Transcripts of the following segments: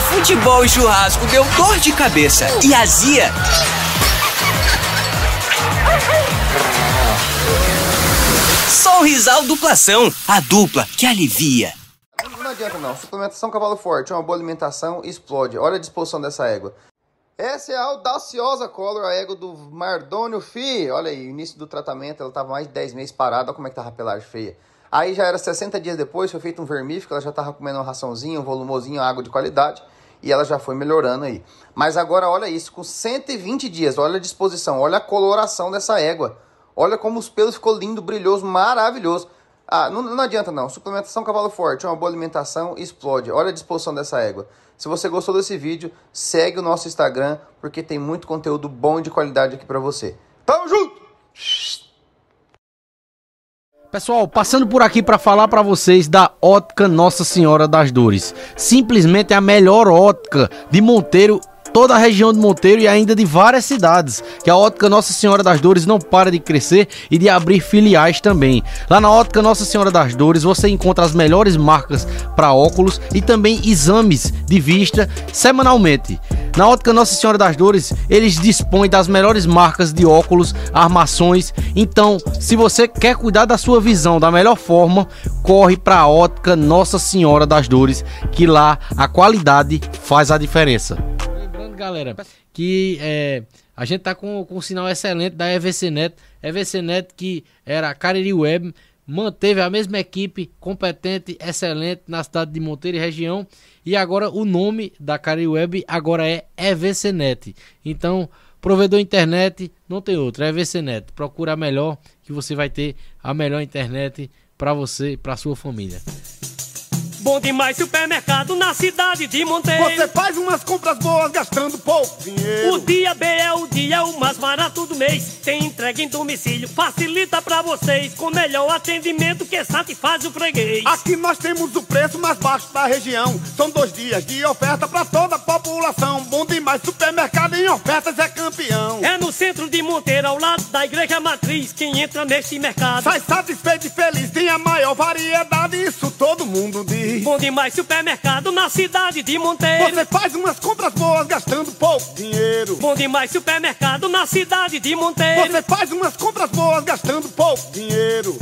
futebol e churrasco deu dor de cabeça e azia. Sorrisal Duplação, a dupla que alivia. Não adianta não, suplementação cavalo forte, uma boa alimentação, explode. Olha a disposição dessa égua. Essa é a audaciosa color, a égua do Mardônio Fi. Olha aí, início do tratamento, ela estava mais de 10 meses parada, olha como é que tava a pelagem feia. Aí já era 60 dias depois, foi feito um vermífico, ela já estava comendo uma raçãozinha, um volumozinho, água de qualidade, e ela já foi melhorando aí. Mas agora olha isso, com 120 dias, olha a disposição, olha a coloração dessa égua. Olha como os pelos ficou lindo, brilhoso, maravilhoso. Ah, não, não adianta não. Suplementação cavalo forte, uma boa alimentação, explode. Olha a disposição dessa égua. Se você gostou desse vídeo, segue o nosso Instagram, porque tem muito conteúdo bom e de qualidade aqui para você. Tamo junto! Pessoal, passando por aqui para falar para vocês da ótica Nossa Senhora das Dores. Simplesmente a melhor ótica de Monteiro toda a região de Monteiro e ainda de várias cidades, que a Ótica Nossa Senhora das Dores não para de crescer e de abrir filiais também. Lá na Ótica Nossa Senhora das Dores você encontra as melhores marcas para óculos e também exames de vista semanalmente. Na Ótica Nossa Senhora das Dores, eles dispõem das melhores marcas de óculos, armações. Então, se você quer cuidar da sua visão da melhor forma, corre para a Ótica Nossa Senhora das Dores, que lá a qualidade faz a diferença galera, que é, a gente tá com, com um sinal excelente da EVCnet. EVCnet que era a Cariri Web, manteve a mesma equipe competente, excelente na cidade de Monteiro e região. E agora o nome da Cariri Web agora é EVCnet. Então, provedor internet não tem outro, é EVCnet. Procura a melhor que você vai ter a melhor internet para você, para sua família. Bom demais supermercado na cidade de Monteiro. Você faz umas compras boas gastando pouco dinheiro. O dia B é o dia o mais barato do mês. Tem entrega em domicílio, facilita pra vocês. Com melhor atendimento que satisfaz o freguês. Aqui nós temos o preço mais baixo da região. São dois dias de oferta pra toda a população. Bom demais supermercado em ofertas é campeão. É no centro de Monteiro, ao lado da igreja matriz. Quem entra neste mercado sai satisfeito e feliz. Tem a maior variedade, isso todo mundo diz. Bom demais supermercado na cidade de Monteiro. Você faz umas compras boas gastando pouco dinheiro. Bom demais supermercado na cidade de Monteiro. Você faz umas compras boas gastando pouco dinheiro.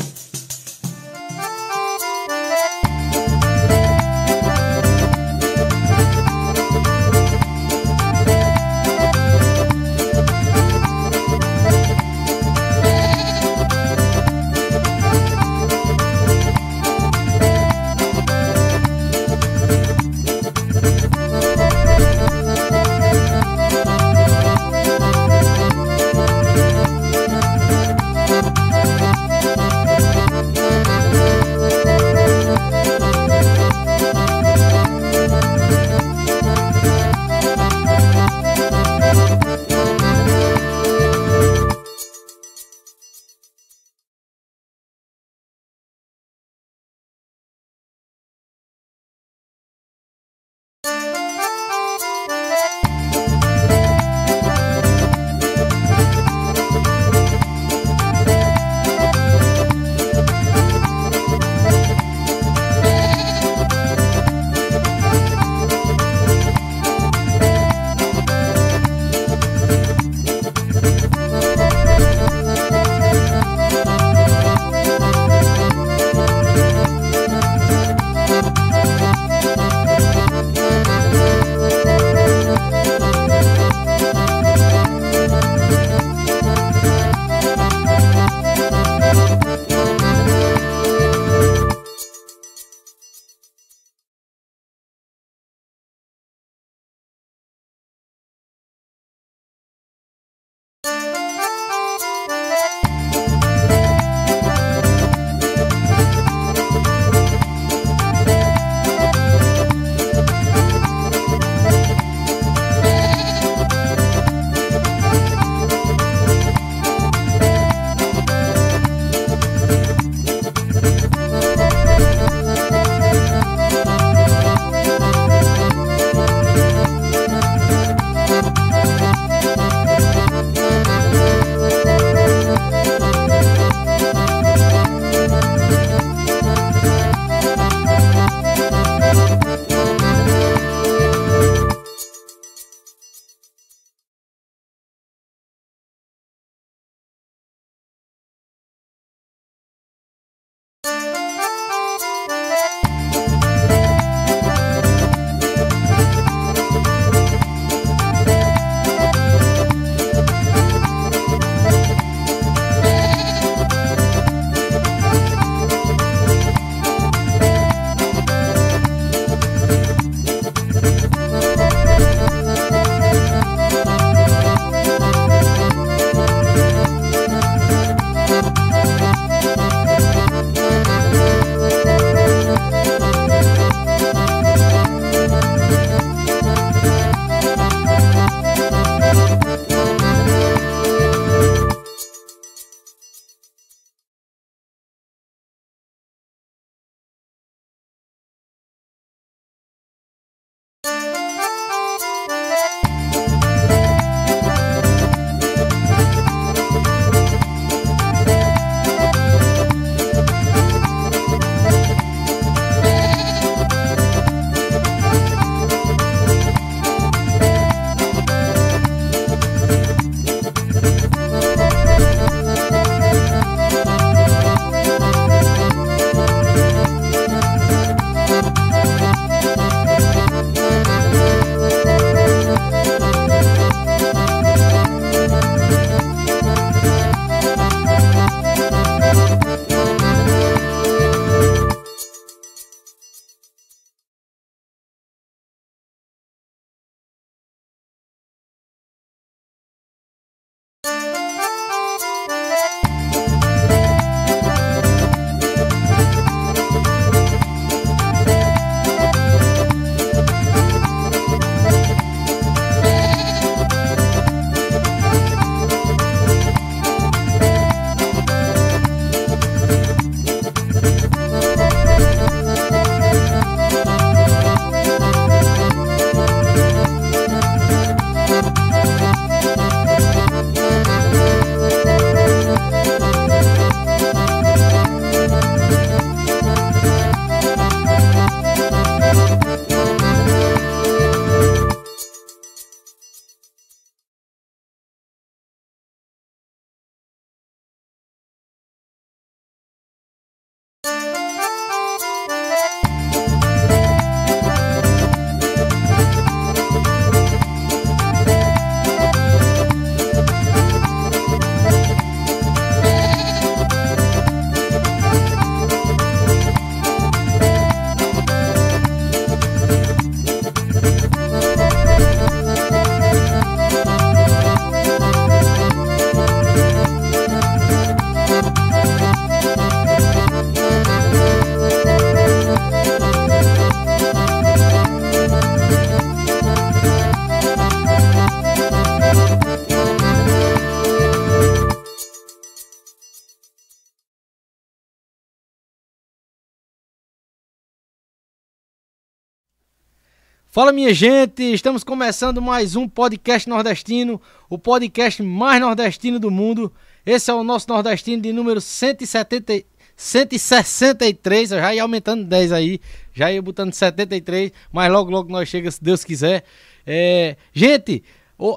Fala minha gente, estamos começando mais um podcast nordestino, o podcast mais nordestino do mundo. Esse é o nosso nordestino de número 170, 163, eu já ia aumentando 10 aí, já ia botando 73, mas logo logo nós chega se Deus quiser. É, gente,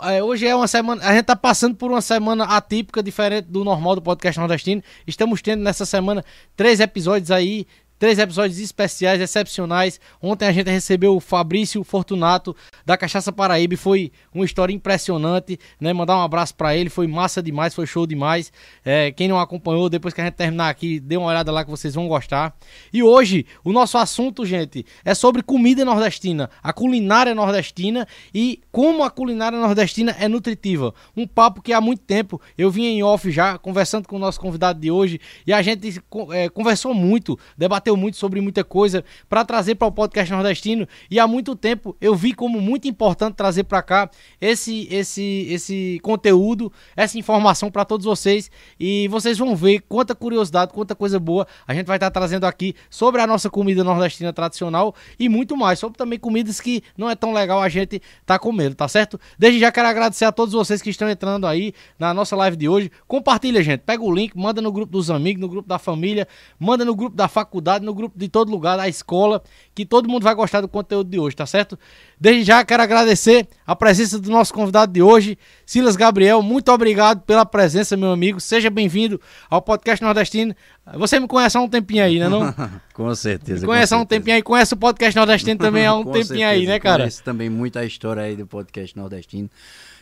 é, Hoje é uma semana. A gente tá passando por uma semana atípica, diferente do normal do podcast nordestino. Estamos tendo nessa semana três episódios aí Três episódios especiais, excepcionais. Ontem a gente recebeu o Fabrício Fortunato da Cachaça Paraíba. Foi uma história impressionante, né? Mandar um abraço para ele. Foi massa demais, foi show demais. É, quem não acompanhou, depois que a gente terminar aqui, dê uma olhada lá que vocês vão gostar. E hoje, o nosso assunto, gente, é sobre comida nordestina, a culinária nordestina e como a culinária nordestina é nutritiva. Um papo que há muito tempo eu vim em off já, conversando com o nosso convidado de hoje, e a gente é, conversou muito, debateu debateu muito sobre muita coisa para trazer para o podcast nordestino. E há muito tempo eu vi como muito importante trazer para cá esse esse esse conteúdo, essa informação para todos vocês. E vocês vão ver quanta curiosidade, quanta coisa boa a gente vai estar tá trazendo aqui sobre a nossa comida nordestina tradicional e muito mais, sobre também comidas que não é tão legal a gente tá comendo, tá certo? Desde já quero agradecer a todos vocês que estão entrando aí na nossa live de hoje. Compartilha, gente, pega o link, manda no grupo dos amigos, no grupo da família, manda no grupo da faculdade no grupo de todo lugar, da escola, que todo mundo vai gostar do conteúdo de hoje, tá certo? Desde já quero agradecer a presença do nosso convidado de hoje, Silas Gabriel. Muito obrigado pela presença, meu amigo. Seja bem-vindo ao podcast nordestino. Você me conhece há um tempinho aí, né? Não? com certeza. Me conhece há um tempinho aí, conhece o podcast nordestino também há um tempinho certeza. aí, né, cara? Conhece também muita história aí do podcast nordestino.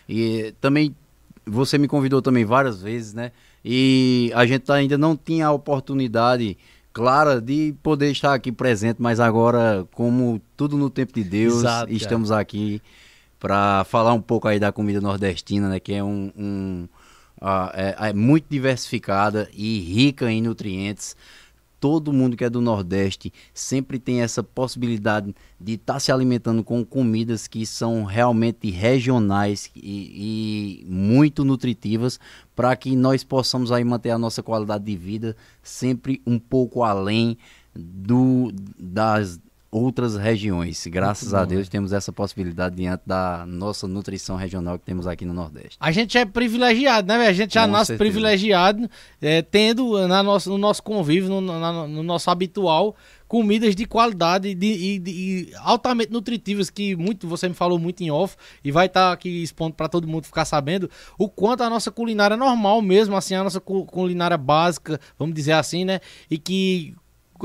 E também você me convidou também várias vezes, né? E a gente ainda não tinha a oportunidade clara de poder estar aqui presente, mas agora, como tudo no tempo de Deus, Exato, estamos aqui para falar um pouco aí da comida nordestina, né? Que é um, um uh, é, é muito diversificada e rica em nutrientes todo mundo que é do Nordeste sempre tem essa possibilidade de estar tá se alimentando com comidas que são realmente regionais e, e muito nutritivas para que nós possamos aí manter a nossa qualidade de vida sempre um pouco além do, das outras regiões. Graças a Deus temos essa possibilidade diante da nossa nutrição regional que temos aqui no Nordeste. A gente é privilegiado, né? A gente já Com nasce certeza. privilegiado, é, tendo na nossa, no nosso convívio, no, na, no nosso habitual, comidas de qualidade e, altamente nutritivas que muito você me falou muito em off e vai estar tá aqui expondo para todo mundo ficar sabendo o quanto a nossa culinária normal mesmo assim a nossa culinária básica vamos dizer assim né e que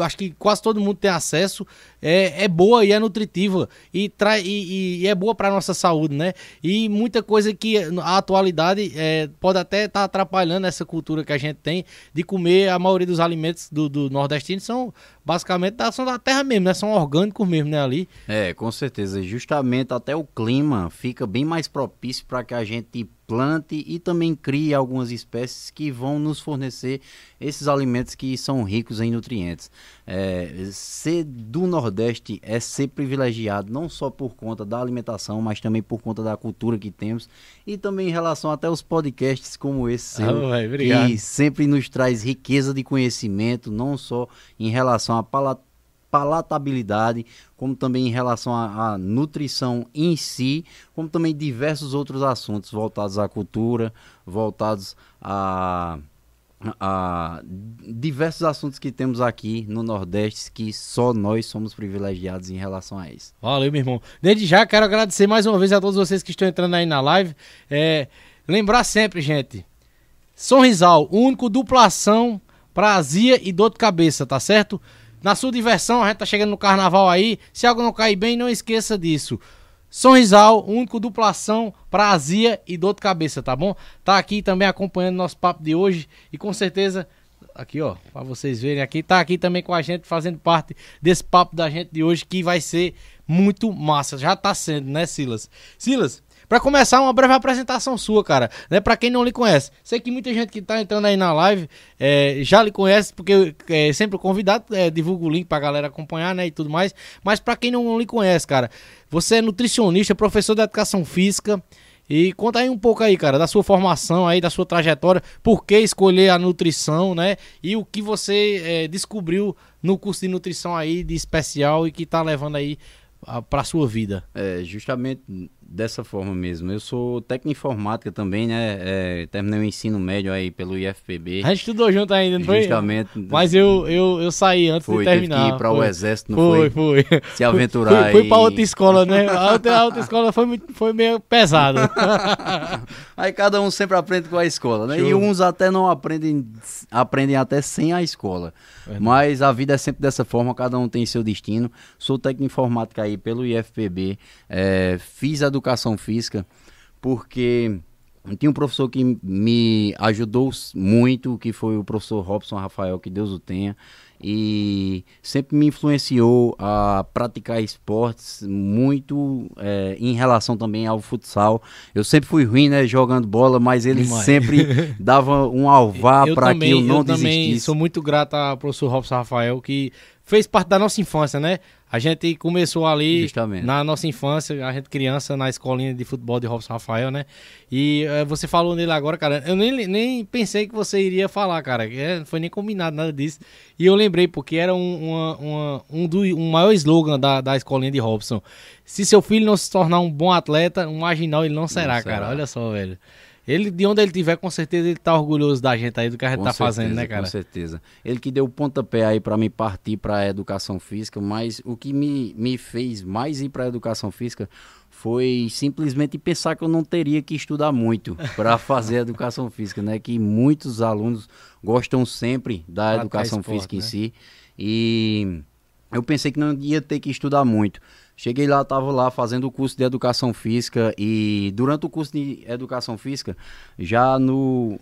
acho que quase todo mundo tem acesso, é, é boa e é nutritiva e, tra e, e é boa para nossa saúde, né? E muita coisa que a atualidade é, pode até estar tá atrapalhando essa cultura que a gente tem de comer a maioria dos alimentos do, do nordestino são basicamente da, são da terra mesmo, né? São orgânicos mesmo, né? Ali. É, com certeza. Justamente até o clima fica bem mais propício para que a gente plante e também crie algumas espécies que vão nos fornecer esses alimentos que são ricos em nutrientes. É, ser do Nordeste é ser privilegiado não só por conta da alimentação, mas também por conta da cultura que temos. E também em relação até aos podcasts como esse seu, ah, que sempre nos traz riqueza de conhecimento, não só em relação à palavra palatabilidade, como também em relação à, à, nutrição em si, como também diversos outros assuntos voltados à cultura, voltados a, a diversos assuntos que temos aqui no Nordeste que só nós somos privilegiados em relação a isso. Valeu, meu irmão. Desde já quero agradecer mais uma vez a todos vocês que estão entrando aí na live. É, lembrar sempre, gente, Sorrisal, único duplação para azia e dor de cabeça, tá certo? Na sua diversão, a gente tá chegando no carnaval aí. Se algo não cair bem, não esqueça disso. Sorrisal, único duplação para azia e dor de cabeça, tá bom? Tá aqui também acompanhando nosso papo de hoje e com certeza aqui ó, para vocês verem aqui, tá aqui também com a gente fazendo parte desse papo da gente de hoje que vai ser muito massa. Já tá sendo, né, Silas? Silas, para começar, uma breve apresentação sua, cara, né? Para quem não lhe conhece. Sei que muita gente que tá entrando aí na live é, já lhe conhece, porque é sempre convidado é, divulga o link pra galera acompanhar, né? E tudo mais. Mas para quem não lhe conhece, cara, você é nutricionista, professor de educação física. E conta aí um pouco aí, cara, da sua formação aí, da sua trajetória, por que escolher a nutrição, né? E o que você é, descobriu no curso de nutrição aí de especial e que tá levando aí para sua vida? É, justamente dessa forma mesmo. Eu sou técnico em informática também, né? É, terminei o ensino médio aí pelo IFPB. A gente estudou junto ainda, não foi? Justamente. Mas eu, eu, eu saí antes foi, de terminar. Teve que ir para o exército, não foi? Foi, foi. Se aventurar Fui, fui para outra escola, né? A outra, a outra escola foi, foi meio pesada. aí cada um sempre aprende com a escola, né? Show. E uns até não aprendem, aprendem até sem a escola. Mas a vida é sempre dessa forma, cada um tem seu destino. Sou técnico em informática aí pelo IFPB, é, fiz educação física porque tinha um professor que me ajudou muito, que foi o professor Robson Rafael, que Deus o tenha e sempre me influenciou a praticar esportes muito é, em relação também ao futsal. Eu sempre fui ruim, né, jogando bola, mas ele Demais. sempre dava um alvar para que eu não eu desistisse. Eu também sou muito grato ao professor Robson Rafael, que fez parte da nossa infância, né? A gente começou ali Justamente. na nossa infância, a gente criança, na escolinha de futebol de Robson Rafael, né? E uh, você falou nele agora, cara. Eu nem, nem pensei que você iria falar, cara. É, não foi nem combinado nada disso. E eu lembrei, porque era um, uma, uma, um, do, um maior slogan da, da escolinha de Robson. Se seu filho não se tornar um bom atleta, um marginal ele não será, não cara. Será. Olha só, velho. Ele, de onde ele estiver, com certeza ele tá orgulhoso da gente aí, do que a gente com tá certeza, fazendo, né, cara? Com certeza. Ele que deu o pontapé aí para me partir para a educação física, mas o que me, me fez mais ir para a educação física foi simplesmente pensar que eu não teria que estudar muito para fazer educação física, né? Que muitos alunos gostam sempre da educação esporte, física né? em si. E eu pensei que não ia ter que estudar muito. Cheguei lá, estava lá fazendo o curso de educação física e durante o curso de educação física, já no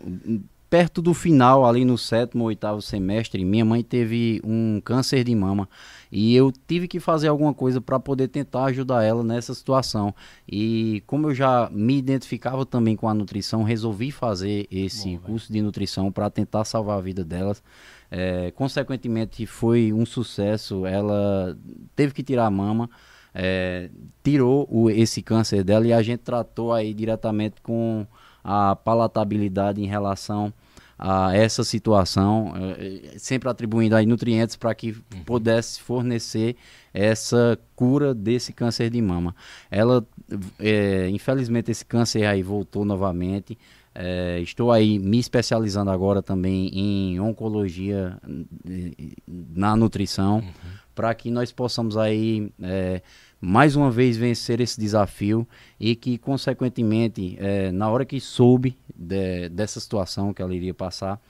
perto do final, ali no sétimo, oitavo semestre, minha mãe teve um câncer de mama e eu tive que fazer alguma coisa para poder tentar ajudar ela nessa situação. E como eu já me identificava também com a nutrição, resolvi fazer esse Bom, curso de nutrição para tentar salvar a vida delas. É, consequentemente, foi um sucesso. Ela teve que tirar a mama é, tirou o, esse câncer dela e a gente tratou aí diretamente com a palatabilidade em relação a essa situação, é, sempre atribuindo aí nutrientes para que uhum. pudesse fornecer essa cura desse câncer de mama. Ela, é, infelizmente, esse câncer aí voltou novamente. É, estou aí me especializando agora também em oncologia na nutrição. Uhum para que nós possamos aí é, mais uma vez vencer esse desafio e que consequentemente é, na hora que soube de, dessa situação que ela iria passar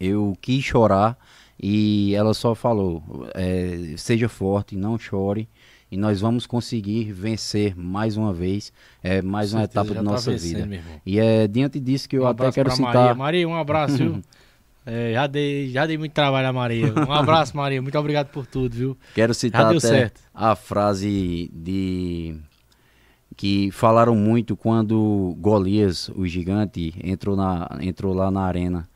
eu quis chorar e ela só falou é, seja forte não chore e nós vamos conseguir vencer mais uma vez, é, mais uma etapa da nossa tá vida. E é diante disso que eu um até quero citar. Maria. Maria, um abraço, viu? É, já, dei, já dei muito trabalho a Maria. Um abraço, Maria. Muito obrigado por tudo, viu? Quero citar até certo. a frase de que falaram muito quando Golias, o gigante, entrou, na, entrou lá na arena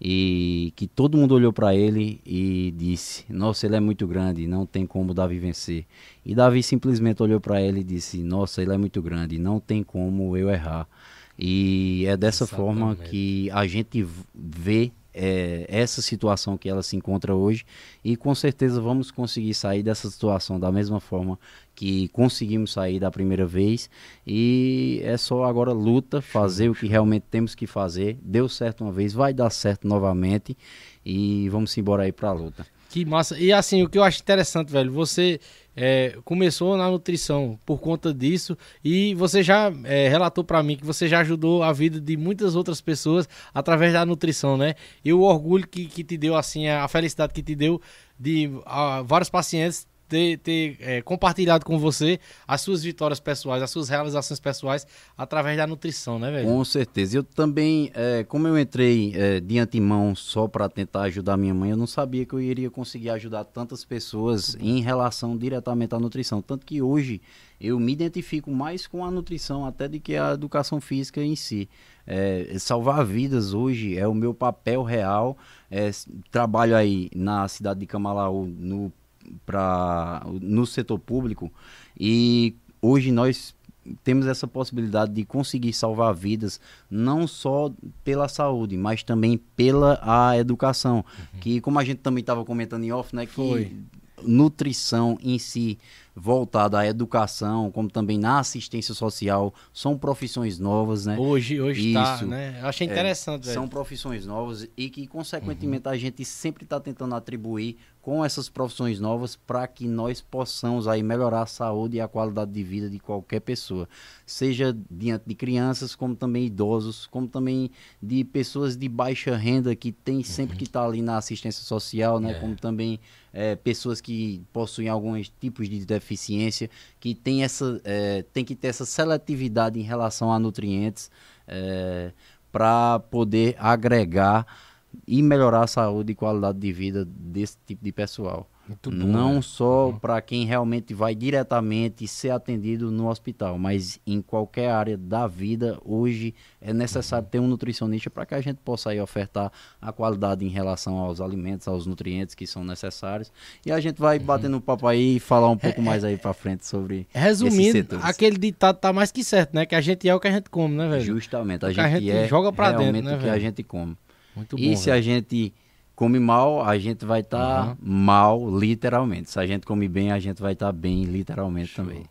e que todo mundo olhou para ele e disse: Nossa, ele é muito grande, não tem como Davi vencer. E Davi simplesmente olhou para ele e disse: Nossa, ele é muito grande, não tem como eu errar. E é dessa Exatamente. forma que a gente vê é, essa situação que ela se encontra hoje e com certeza vamos conseguir sair dessa situação da mesma forma que conseguimos sair da primeira vez e é só agora luta, fazer o que realmente temos que fazer. Deu certo uma vez, vai dar certo novamente e vamos embora aí para a luta. Que massa. E assim, o que eu acho interessante, velho, você é, começou na nutrição por conta disso e você já é, relatou para mim que você já ajudou a vida de muitas outras pessoas através da nutrição, né? E o orgulho que, que te deu, assim, a felicidade que te deu de a, vários pacientes ter, ter é, compartilhado com você as suas vitórias pessoais, as suas realizações pessoais através da nutrição, né, velho? Com certeza. Eu também, é, como eu entrei é, de antemão só para tentar ajudar minha mãe, eu não sabia que eu iria conseguir ajudar tantas pessoas em relação diretamente à nutrição. Tanto que hoje eu me identifico mais com a nutrição até do que a educação física em si. É, salvar vidas hoje é o meu papel real. É, trabalho aí na cidade de Camalaú, no para no setor público e hoje nós temos essa possibilidade de conseguir salvar vidas não só pela saúde, mas também pela a educação, uhum. que como a gente também estava comentando em off, né, que Foi. nutrição em si voltada à educação, como também na assistência social, são profissões novas, né? Hoje, hoje tá, Isso. né? Eu achei É, interessante, velho. São profissões novas e que, consequentemente, Uhum. a gente sempre está tentando atribuir com essas profissões novas para que nós possamos aí melhorar a saúde e a qualidade de vida de qualquer pessoa, seja diante de crianças, como também idosos, como também de pessoas de baixa renda que tem sempre Uhum. que estar ali na assistência social, né? É. Como também eh, pessoas que possuem alguns tipos de deficiência, que tem essa, eh, tem que ter essa seletividade em relação a nutrientes para poder agregar e melhorar a saúde e qualidade de vida desse tipo de pessoal. Muito bom, Não né? só para quem realmente vai diretamente ser atendido no hospital, mas em qualquer área da vida, hoje é necessário ter um nutricionista para que a gente possa aí ofertar a qualidade em relação aos alimentos, aos nutrientes que são necessários. E a gente vai batendo um papo aí e falar um pouco mais aí para frente sobre Resumindo, aquele ditado tá mais que certo, né? Que a gente é o que a gente come, né, velho? Justamente, a gente, a gente é joga pra dentro, né, o que a velho? gente come. Muito bom. E se velho. a gente come mal, a gente vai estar Aham. mal, literalmente. Se a gente come bem, a gente vai estar bem, literalmente também.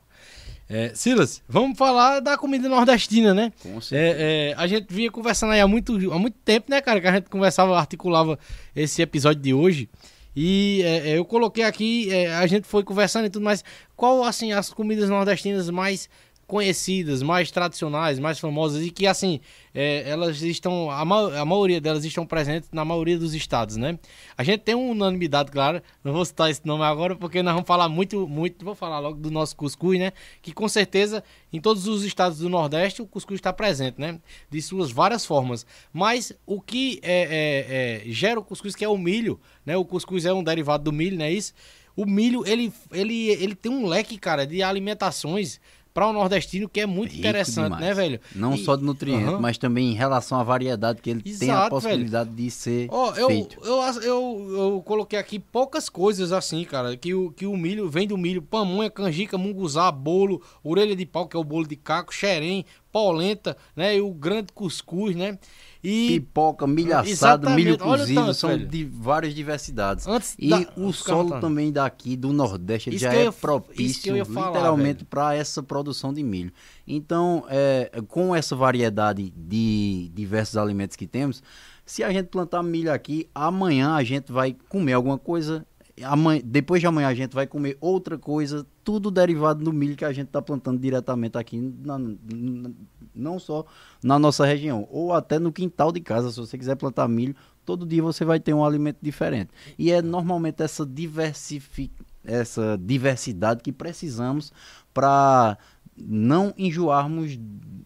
É, Silas, vamos falar da comida nordestina, né? Com certeza. É, é, a gente vinha conversando aí há muito, há muito tempo, né, cara? Que a gente conversava, articulava esse episódio de hoje. E é, é, eu coloquei aqui, é, a gente foi conversando e tudo mais. Qual, assim, as comidas nordestinas mais conhecidas, mais tradicionais, mais famosas e que, assim, é, elas estão, a, ma- a maioria delas estão presentes na maioria dos estados, né? A gente tem uma unanimidade, claro, não vou citar esse nome agora porque nós vamos falar muito, muito, vou falar logo do nosso cuscuz, né? Que com certeza em todos os estados do Nordeste o cuscuz está presente, né? De suas várias formas. Mas o que é, é, é, gera o cuscuz, que é o milho, né? O cuscuz é um derivado do milho, não é isso? O milho, ele, ele, ele tem um leque, cara, de alimentações para o nordestino que é muito Rico interessante, demais. né, velho? Não E- só de nutrientes, Aham. mas também em relação à variedade que ele tem a Exato, possibilidade de ser Ó, eu, feito. eu, eu, eu coloquei aqui poucas coisas assim, cara, que o, que o milho vem do milho, pamonha, canjica, munguzá, bolo, orelha de pau, que é o bolo de caco, xerém, polenta, né, e o grande cuscuz, né, e Pipoca, milho assado, milho Exatamente, olha o cozido, tanto, são velho. de várias diversidades. Antes e da- o solo também daqui do Nordeste Isso já eu é propício eu ia falar, literalmente para essa produção de milho. Então, é, com essa variedade de diversos alimentos que temos, se a gente plantar milho aqui, amanhã a gente vai comer alguma coisa, amanhã, depois de amanhã a gente vai comer outra coisa, tudo derivado do milho que a gente está plantando diretamente aqui, na- na- não só na nossa região, ou até no quintal de casa, se você quiser plantar milho, todo dia você vai ter um alimento diferente. E é normalmente essa, diversifi essa diversidade que precisamos para não enjoarmos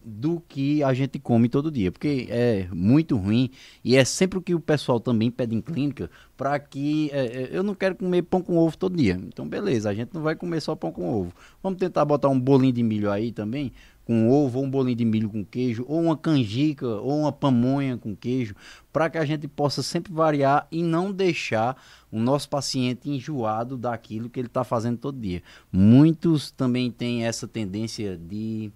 do que a gente come todo dia, porque é muito ruim e é sempre o que o pessoal também pede em clínica para que é, é, eu não quero comer pão com ovo todo dia. Então beleza, a gente não vai comer só pão com ovo. Vamos tentar botar um bolinho de milho aí também, com ovo, ou um bolinho de milho com queijo, ou uma canjica, ou uma pamonha com queijo, para que a gente possa sempre variar e não deixar o nosso paciente enjoado daquilo que ele está fazendo todo dia. Muitos também têm essa tendência de,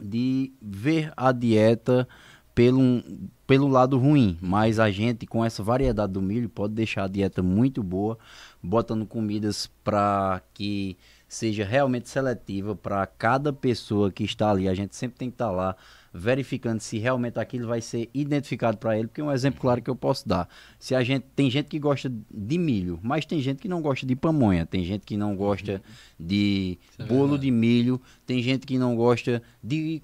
de ver a dieta pelo, pelo lado ruim, mas a gente com essa variedade do milho pode deixar a dieta muito boa, botando comidas para que seja realmente seletiva para cada pessoa que está ali. A gente sempre tem que estar lá verificando se realmente aquilo vai ser identificado para ele, porque é um exemplo claro que eu posso dar. Se a gente tem gente que gosta de milho, mas tem gente que não gosta de pamonha, tem gente que não gosta de bolo de milho, tem gente que não gosta de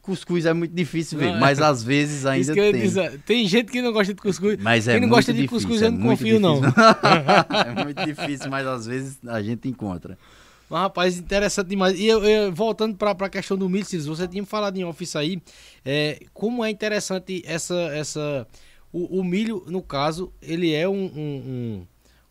cuscuz é muito difícil ver, Não, é. mas às vezes ainda tem. dizer, tem gente que não gosta de cuscuz, Mas é quem não gosta de difícil, cuscuz é eu não muito confio não. difícil. é muito difícil, mas às vezes a gente encontra. Mas, rapaz, interessante demais. E eu, eu- voltando para a questão do milho, Cícero, você tinha falado em office aí, é, como é interessante essa. essa o, o milho, no caso, ele é um, um,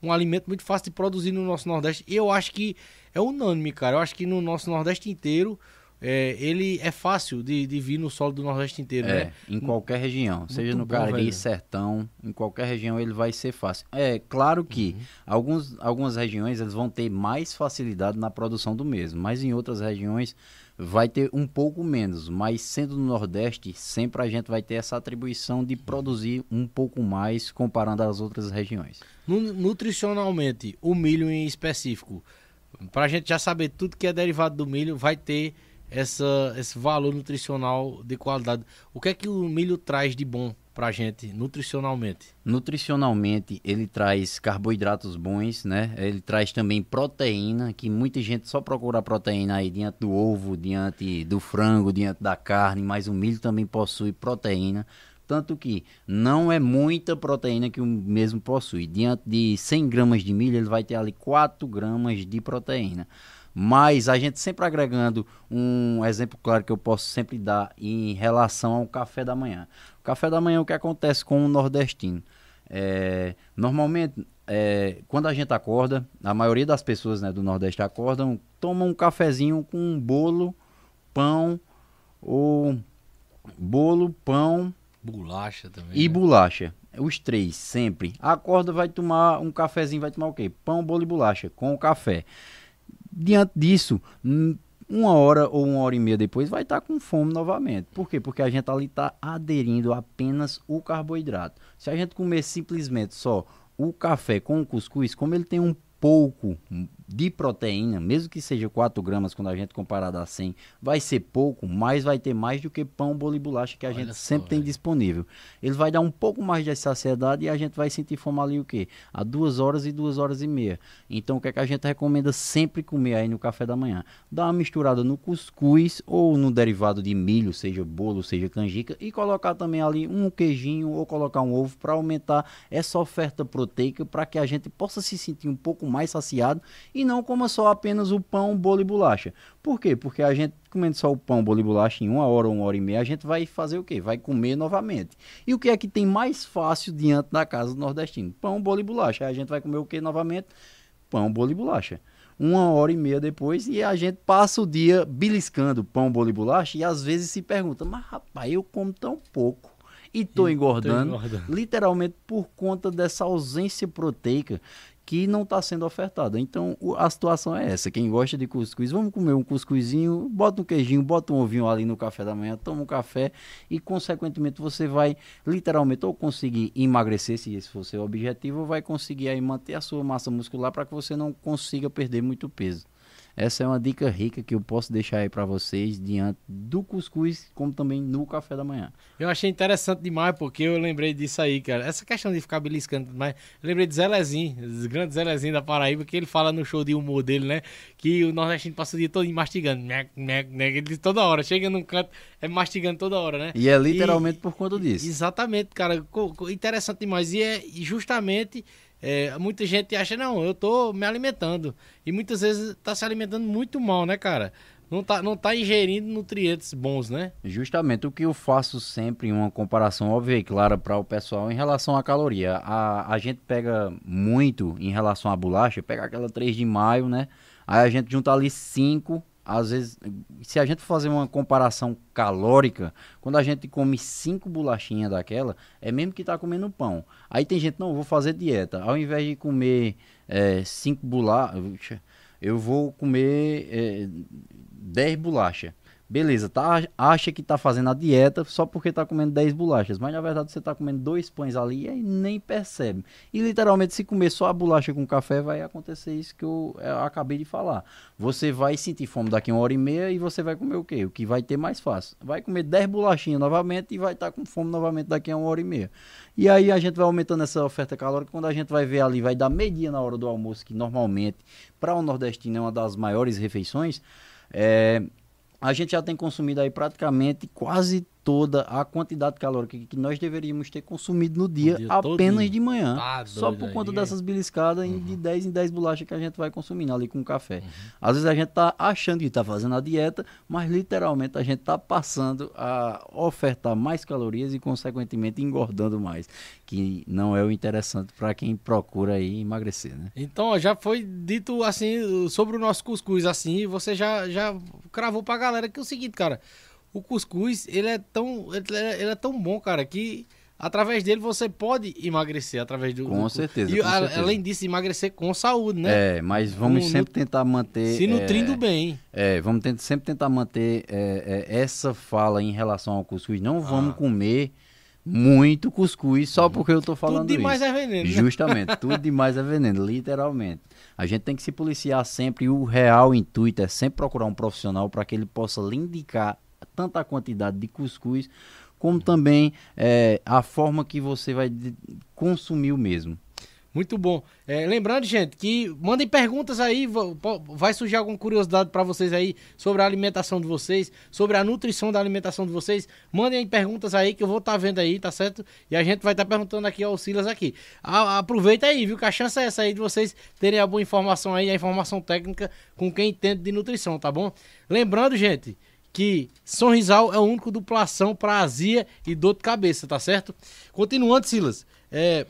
um, um alimento muito fácil de produzir no nosso Nordeste. E eu acho que é unânime, cara. Eu acho que no nosso Nordeste inteiro, é, ele é fácil de, de vir no solo do Nordeste inteiro, É, né? em qualquer região, seja no Cariri. Sertão, em qualquer região ele vai ser fácil. É claro que Uhum. alguns, algumas regiões eles vão ter mais facilidade na produção do mesmo, mas em outras regiões vai ter um pouco menos. Mas sendo no Nordeste, sempre a gente vai ter essa atribuição de produzir um pouco mais comparando às outras regiões. Nu- Nutricionalmente, o milho em específico, pra gente já saber tudo que é derivado do milho, vai ter essa, esse valor nutricional de qualidade. O que é que o milho traz de bom pra gente, nutricionalmente? Nutricionalmente, ele traz carboidratos bons, né? Ele traz também proteína, que muita gente só procura proteína aí diante do ovo, diante do frango, diante da carne, mas o milho também possui proteína. Tanto que não é muita proteína que o mesmo possui. Diante de 100 gramas de milho, ele vai ter ali 4 gramas de proteína. Mas a gente sempre agregando um exemplo claro que eu posso sempre dar em relação ao café da manhã. O café da manhã, o que acontece com o nordestino? É, normalmente, é, quando a gente acorda, a maioria das pessoas né, do Nordeste acordam, tomam um cafezinho com um bolo, pão, ou bolo, pão Bolacha também. e né? bolacha. Os três, sempre. Acorda, vai tomar um cafezinho, vai tomar o quê? Pão, bolo e bolacha, com o café. Diante disso, uma hora ou uma hora e meia depois, vai estar com fome novamente. Por quê? Porque a gente ali está aderindo apenas o carboidrato. Se a gente comer simplesmente só o café com o cuscuz, como ele tem um pouco de proteína, mesmo que seja 4 gramas quando a gente comparado a 100, vai ser pouco, mas vai ter mais do que pão, bolo e bolacha que a Olha gente só, sempre tem velho. disponível. Ele vai dar um pouco mais de saciedade e a gente vai sentir fome ali o quê? A duas horas e duas horas e meia. Então o que é que a gente recomenda sempre comer aí no café da manhã? Dá uma misturada no cuscuz ou no derivado de milho, seja bolo, seja canjica, e colocar também ali um queijinho ou colocar um ovo para aumentar essa oferta proteica para que a gente possa se sentir um pouco mais saciado e não coma só apenas o pão, bolo e bolacha. Por quê? Porque a gente comendo só o pão, bolo e bolacha em uma hora uma hora e meia, a gente vai fazer o quê? Vai comer novamente. E o que é que tem mais fácil diante da casa do nordestino? Pão, bolo e bolacha. Aí a gente vai comer o que novamente? Pão, bolo e bolacha. Uma hora e meia depois e a gente passa o dia beliscando pão, bolo e bolacha e às vezes se pergunta, mas rapaz, eu como tão pouco e tô E tô engordando, engordando. literalmente por conta dessa ausência proteica que não está sendo ofertada. Então a situação é essa. Quem gosta de cuscuz, vamos comer um cuscuzinho, bota um queijinho, bota um ovinho ali no café da manhã, toma um café e consequentemente você vai literalmente ou conseguir emagrecer, se esse for seu objetivo, ou vai conseguir aí manter a sua massa muscular para que você não consiga perder muito peso. Essa é uma dica rica que eu posso deixar aí para vocês diante do cuscuz, como também no café da manhã. Eu achei interessante demais, porque eu lembrei disso aí, cara. Essa questão de ficar beliscando, mas eu lembrei de Zelezinho, os grandes Zelezinho da Paraíba, que ele fala no show de humor dele, né? Que o nordestino passa o dia todo mastigando. Nec, nec, nec, ele toda hora, chega num canto, é mastigando toda hora, né? E é literalmente por conta disso. Exatamente, cara. Interessante demais. E é justamente. É, muita gente acha, não, eu tô me alimentando. E muitas vezes tá se alimentando muito mal, né, cara? Não tá, não tá ingerindo nutrientes bons, né? Justamente o que eu faço sempre, uma comparação óbvia e clara para o pessoal em relação à caloria. A, a gente pega muito em relação à bolacha, pega aquela 3 de maio, né? Aí a gente junta ali 5. Às vezes, se a gente fazer uma comparação calórica, quando a gente come 5 bolachinhas daquela, é mesmo que tá comendo pão. Aí tem gente, não, vou fazer dieta. Ao invés de comer 5 bolachas, eu vou comer 10 bolachas. Beleza, tá, acha que tá fazendo a dieta só porque tá comendo 10 bolachas, mas na verdade você tá comendo dois pães ali e nem percebe. E literalmente, se comer só a bolacha com café, vai acontecer isso que eu, eu acabei de falar. Você vai sentir fome daqui uma hora e meia e você vai comer o quê? O que vai ter mais fácil. Vai comer 10 bolachinhas novamente e vai estar com fome novamente daqui a uma hora e meia. E aí a gente vai aumentando essa oferta calórica. Quando a gente vai ver ali, vai dar meio-dia na hora do almoço, que normalmente para o nordestino é uma das maiores refeições. É, a gente já tem consumido aí praticamente quase toda a quantidade calórica que nós deveríamos ter consumido no dia, dia apenas todinho. de manhã. Tá só por aí, conta ninguém- dessas beliscadas em de 10 em 10 bolachas que a gente vai consumindo ali com café. Uhum. Às vezes a gente tá achando que tá fazendo a dieta, mas literalmente a gente tá passando a ofertar mais calorias e consequentemente engordando mais, que não é o interessante para quem procura aí emagrecer, né? Então, já foi dito assim sobre o nosso cuscuz, assim, você já, já cravou pra galera que é o seguinte, cara. O cuscuz, ele é tão, ele é, ele é tão bom, cara, que através dele você pode emagrecer através do. Com do- certeza, E com a- certeza. além disso, emagrecer com saúde, né? É, mas vamos sempre tentar manter Se nutrindo é, bem. É, vamos sempre tentar manter é, é, essa fala em relação ao cuscuz. Não vamos Ah. comer muito cuscuz só porque eu tô falando Tudo demais isso. é veneno. né? Justamente, tudo demais é veneno, literalmente. A gente tem que se policiar sempre e o real intuito é sempre procurar um profissional para que ele possa lhe indicar tanto a quantidade de cuscuz como também eh, a forma que você vai consumir o mesmo. Muito bom. É, lembrando, gente, que mandem perguntas aí, vai surgir alguma curiosidade para vocês aí sobre a alimentação de vocês, sobre a nutrição da alimentação de vocês. Mandem aí perguntas aí que eu vou estar vendo aí, tá certo? E a gente vai estar perguntando aqui ao Silas aqui. A- aproveita aí, viu? Que a chance é essa aí de vocês terem a boa informação aí, a informação técnica com quem entende de nutrição, tá bom? Lembrando, gente, que Sorrisal é o único duplação para azia e dor de cabeça, tá certo? Continuando, Silas, é,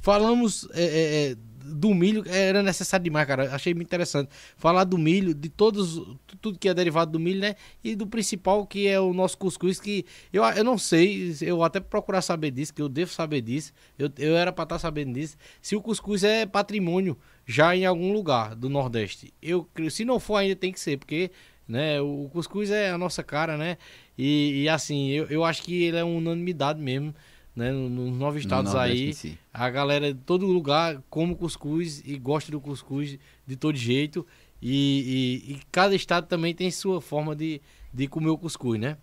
falamos é, é, é, do milho, era necessário demais, cara. Achei muito interessante. Falar do milho, de todos, tu- tudo que é derivado do milho, né? E do principal que é o nosso cuscuz, que eu, eu não sei, eu até procurar saber disso, que eu devo saber disso. Eu, eu era para estar sabendo disso. Se o cuscuz é patrimônio já em algum lugar do Nordeste. Eu se não for ainda tem que ser, porque né, o cuscuz é a nossa cara, né? E, e assim, eu, eu acho que ele é uma unanimidade mesmo, né? no- Nos nove estados Nordeste aí. si. A galera de todo lugar come cuscuz e gosta do cuscuz de todo jeito. E, e- e cada estado também tem sua forma de, de comer o cuscuz, né?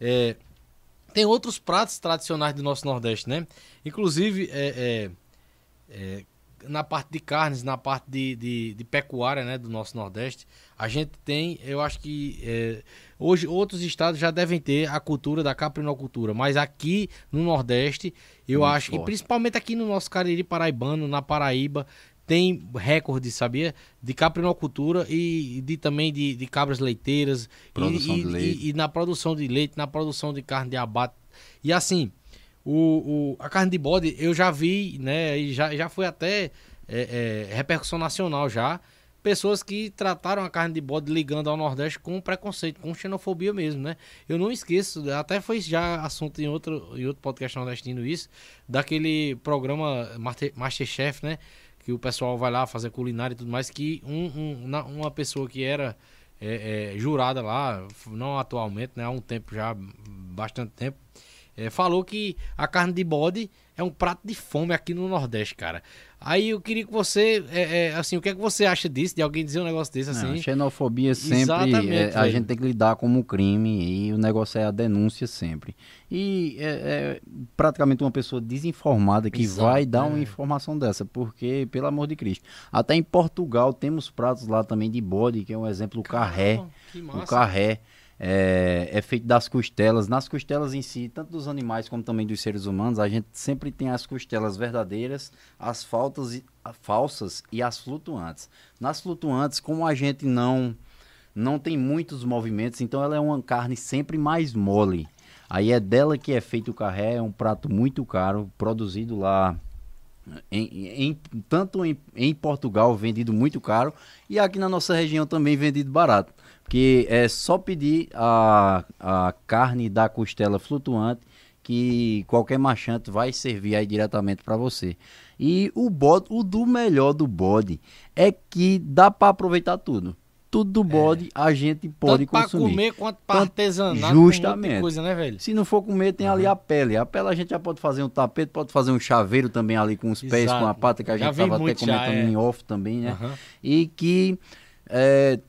É, tem outros pratos tradicionais do nosso Nordeste, né? Inclusive, é, é, é, na parte de carnes, na parte de, de, de pecuária, né, do nosso Nordeste, a gente tem, eu acho que é, hoje outros estados já devem ter a cultura da caprinocultura, mas aqui no Nordeste, eu Muito acho que forte. principalmente aqui no nosso Cariri Paraibano, na Paraíba, tem recorde, sabia? De caprinocultura e de também de, de cabras leiteiras e- e, e- e na produção de leite, na produção de carne de abate. E assim, o, o- a carne de bode eu já vi, né? E já, já foi até é, é, repercussão nacional já. Pessoas que trataram a carne de bode ligando ao Nordeste com preconceito, com xenofobia mesmo, né? Eu não esqueço, até foi já assunto em outro, em outro podcast nordestino isso, daquele programa Master- Masterchef, né? Que o pessoal vai lá fazer culinária e tudo mais, que um, um- uma pessoa que era é, é, jurada lá, não atualmente, né? Há um tempo já, bastante tempo, é, falou que a carne de bode é um prato de fome aqui no Nordeste, cara. Aí eu queria que você, é, é, assim, o que é que você acha disso, de alguém dizer um negócio desse Não, assim? xenofobia sempre Exatamente, é, a gente tem que lidar como crime e o negócio é a denúncia sempre. E é, é praticamente uma pessoa desinformada que Exato, vai dar uma é. informação dessa, porque, pelo amor de Cristo. Até em Portugal temos pratos lá também de bode, que é um exemplo, o carré. O carré é, é feito das costelas. Nas costelas em si, tanto dos animais como também dos seres humanos, a gente sempre tem as costelas verdadeiras, as faltas e, a- falsas e as flutuantes. Nas flutuantes, como a gente não não tem muitos movimentos, então ela é uma carne sempre mais mole. Aí é dela que é feito o carré, é um prato muito caro, produzido lá em, em- tanto em, em Portugal vendido muito caro e aqui na nossa região também vendido barato. Porque é só pedir a, a carne da costela flutuante que qualquer machante vai servir aí diretamente para você. E o bode, o do melhor do bode é que dá para aproveitar tudo. Tudo do bode a gente pode Tanto pra consumir. comer quanto Tanto- artesanato, com um monte de justamente. coisa, né, velho? Se não for comer, tem ali a pele. A pele a gente já pode fazer um tapete, pode fazer um chaveiro também ali com os pés, Exato. com a pata que a Já gente estava até muito já, comentando é. em off também, né? Aham. E que é,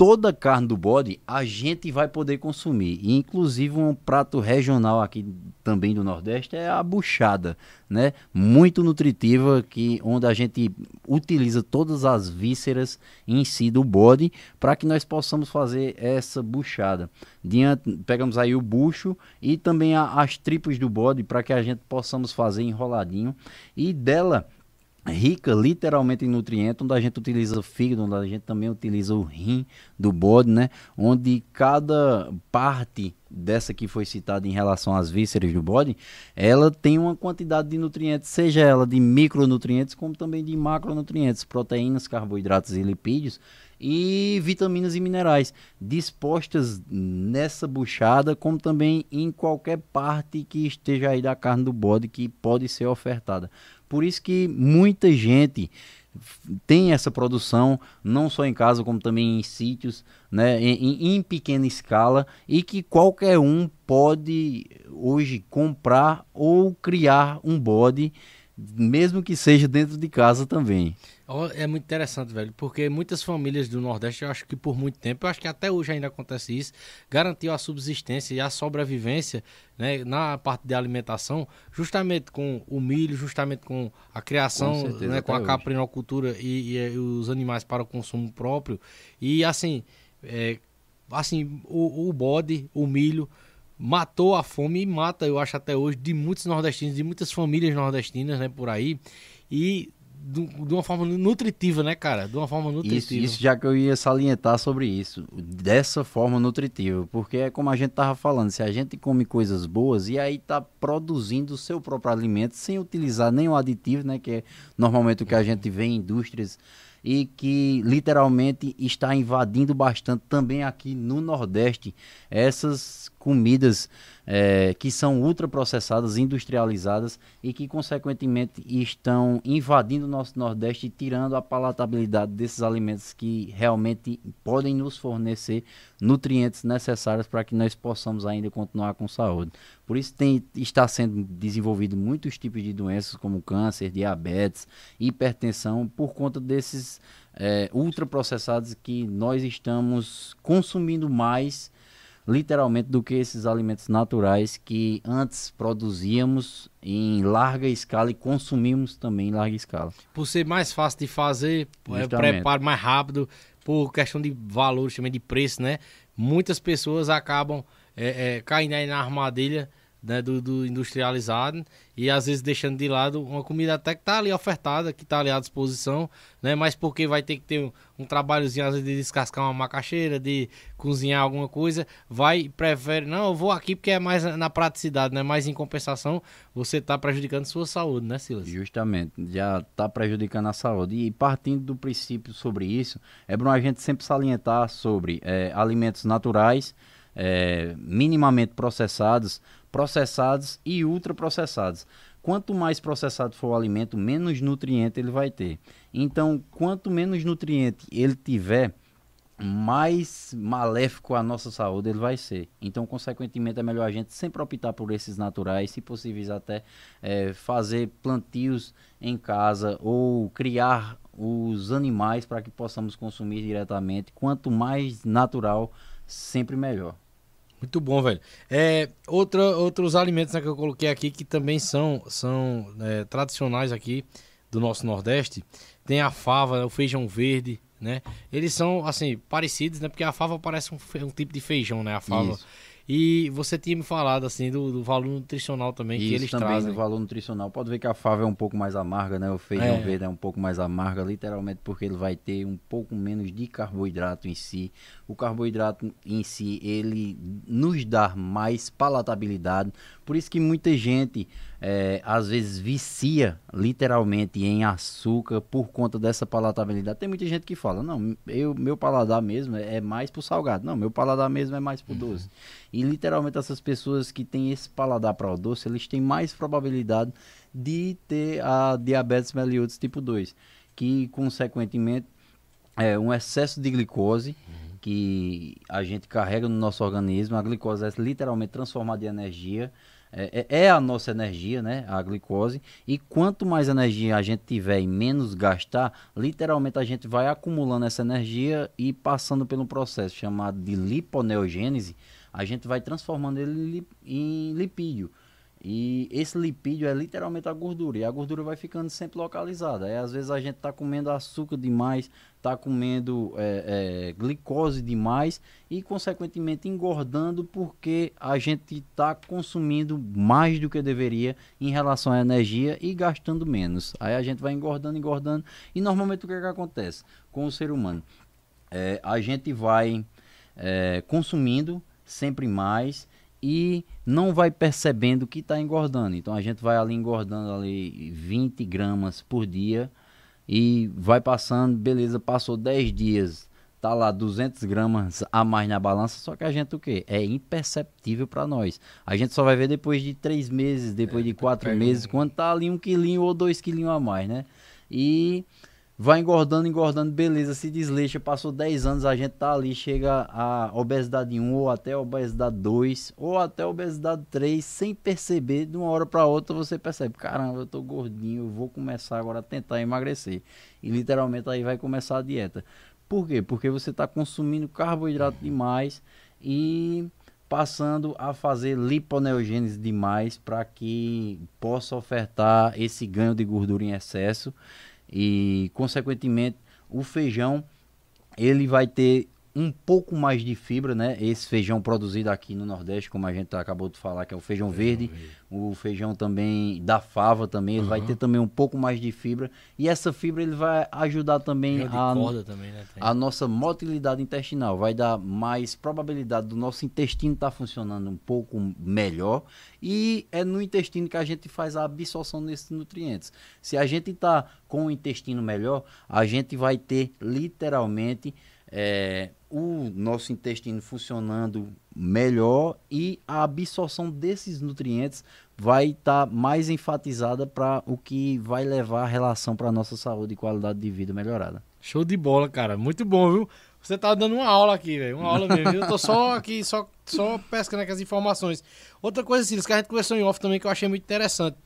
toda carne do bode a gente vai poder consumir. E, inclusive um prato regional aqui também do Nordeste é a buchada, né? Muito nutritiva, que onde a gente utiliza todas as vísceras em si do bode para que nós possamos fazer essa buchada. Diante, pegamos aí o bucho e também a- as tripas do bode para que a gente possamos fazer enroladinho e dela rica literalmente em nutrientes, onde a gente utiliza fígado, onde a gente também utiliza o rim do bode, né? Onde cada parte dessa que foi citada em relação às vísceras do bode, ela tem uma quantidade de nutrientes, seja ela de micronutrientes como também de macronutrientes, proteínas, carboidratos e lipídios, e vitaminas e minerais dispostas nessa buchada, como também em qualquer parte que esteja aí da carne do bode que pode ser ofertada. Por isso que muita gente tem essa produção, não só em casa, como também em sítios, né, em, em, pequena escala, e que qualquer um pode hoje comprar ou criar um bode, mesmo que seja dentro de casa também. É muito interessante, velho, porque muitas famílias do Nordeste, eu acho que por muito tempo, eu acho que até hoje ainda acontece isso, garantiu a subsistência e a sobrevivência né, na parte de alimentação, justamente com o milho, justamente com a criação, com, certeza, né, com a caprinocultura e, e, e, os animais para o consumo próprio. E assim, é, assim o, o bode, o milho, matou a fome e mata, eu acho até hoje, de muitos nordestinos, de muitas famílias nordestinas, né, por aí. E de uma forma nutritiva, né, cara? De uma forma nutritiva. Isso, isso já que eu ia salientar sobre isso, dessa forma nutritiva, porque é como a gente tava falando, se a gente come coisas boas e aí tá produzindo o seu próprio alimento sem utilizar nenhum aditivo, né, que é normalmente o que a gente vê em indústrias e que literalmente está invadindo bastante também aqui no Nordeste essas comidas é, que são ultraprocessadas, industrializadas e que, consequentemente, estão invadindo o nosso Nordeste e tirando a palatabilidade desses alimentos que realmente podem nos fornecer nutrientes necessários para que nós possamos ainda continuar com saúde. Por isso tem, está sendo desenvolvido muitos tipos de doenças como câncer, diabetes, hipertensão, por conta desses é, ultraprocessados que nós estamos consumindo mais literalmente do que esses alimentos naturais que antes produzíamos em larga escala e consumimos também em larga escala. Por ser mais fácil de fazer, é, preparo mais rápido, por questão de valor, também de preço, né? Muitas pessoas acabam é, é, caindo aí na armadilha né, do, do, industrializado e às vezes deixando de lado uma comida até que está ali ofertada, que está ali à disposição, né, mas porque vai ter que ter um, um trabalhozinho às vezes de descascar uma macaxeira, de cozinhar alguma coisa, vai, prefere, não, eu vou aqui porque é mais na praticidade, né, mas em compensação você está prejudicando sua saúde, né Silas? Justamente, já está prejudicando a saúde e partindo do princípio sobre isso, é bom a gente sempre salientar sobre é, alimentos naturais, é, minimamente processados, processados e ultraprocessados. Quanto mais processado for o alimento, menos nutriente ele vai ter. Então, quanto menos nutriente ele tiver, mais maléfico à nossa saúde ele vai ser. Então, consequentemente, é melhor a gente sempre optar por esses naturais, se possíveis até é, fazer plantios em casa ou criar os animais para que possamos consumir diretamente. Quanto mais natural, sempre melhor. Muito bom, velho. É, outra, outros alimentos né, que eu coloquei aqui que também são, são é, tradicionais aqui do nosso Nordeste. Tem a fava, o feijão verde, né? Eles são, assim, parecidos, né? Porque a fava parece um, um tipo de feijão, né? A fava. Isso. E você tinha me falado assim do, do valor nutricional também Isso, que eles também trazem. do valor nutricional. Pode ver que a fava é um pouco mais amarga, né? O feijão é. verde é um pouco mais amarga, literalmente porque ele vai ter um pouco menos de carboidrato em si. O carboidrato em si, ele nos dá mais palatabilidade. Por isso que muita gente é, às vezes vicia literalmente em açúcar por conta dessa palatabilidade. Tem muita gente que fala, não, eu, meu paladar mesmo é mais pro salgado. Não, meu paladar mesmo é mais pro uhum. doce. E literalmente essas pessoas que têm esse paladar para o doce, eles têm mais probabilidade de ter a diabetes mellitus tipo 2, que consequentemente é um excesso de glicose uhum. que a gente carrega no nosso organismo. A glicose é literalmente transformada em energia é, é, é, a nossa energia, né? A glicose. E quanto mais energia a gente tiver e menos gastar, literalmente a gente vai acumulando essa energia e passando pelo processo chamado de liponeogênese, a gente vai transformando ele em lipídio. E esse lipídio é literalmente a gordura. E a gordura vai ficando sempre localizada. Aí, às vezes a gente está comendo açúcar demais, está comendo é, é, glicose demais e, consequentemente, engordando porque a gente está consumindo mais do que deveria em relação à energia e gastando menos. Aí a gente vai engordando, engordando. E normalmente o que, é que acontece com o ser humano? É, a gente vai é, consumindo sempre mais e não vai percebendo que está engordando. Então a gente vai ali engordando ali 20 gramas por dia e vai passando, beleza, passou 10 dias, tá lá 200 gramas a mais na balança, só que a gente o quê? É imperceptível para nós. A gente só vai ver depois de três meses, depois de quatro meses, quando tá ali um quilinho ou dois quilinhos a mais, né? E vai engordando, engordando, beleza, se desleixa, passou 10 anos, a gente tá ali, chega a obesidade 1 ou até obesidade 2 ou até obesidade 3, sem perceber, de uma hora para outra você percebe, caramba, eu tô gordinho, eu vou começar agora a tentar emagrecer. E literalmente aí vai começar a dieta. Por quê? Porque você está consumindo carboidrato demais e passando a fazer liponeogênese demais para que possa ofertar esse ganho de gordura em excesso e consequentemente o feijão ele vai ter um pouco mais de fibra, né? Esse feijão produzido aqui no Nordeste, como a gente acabou de falar, que é o feijão, feijão verde, verde, o feijão também da fava também, ele uhum. vai ter também um pouco mais de fibra e essa fibra ele vai ajudar também a, também, né? a nossa motilidade intestinal, vai dar mais probabilidade do nosso intestino estar tá funcionando um pouco melhor e é no intestino que a gente faz a absorção desses nutrientes. Se a gente está com o intestino melhor, a gente vai ter literalmente é, o nosso intestino funcionando melhor e a absorção desses nutrientes vai estar tá mais enfatizada para o que vai levar a relação para a nossa saúde e qualidade de vida melhorada. Show de bola, cara. Muito bom, viu? Você tá dando uma aula aqui, velho. Uma aula mesmo. Eu tô só aqui, só, só pescando aqui as informações. Outra coisa, Silas, que a gente conversou em off também que eu achei muito interessante.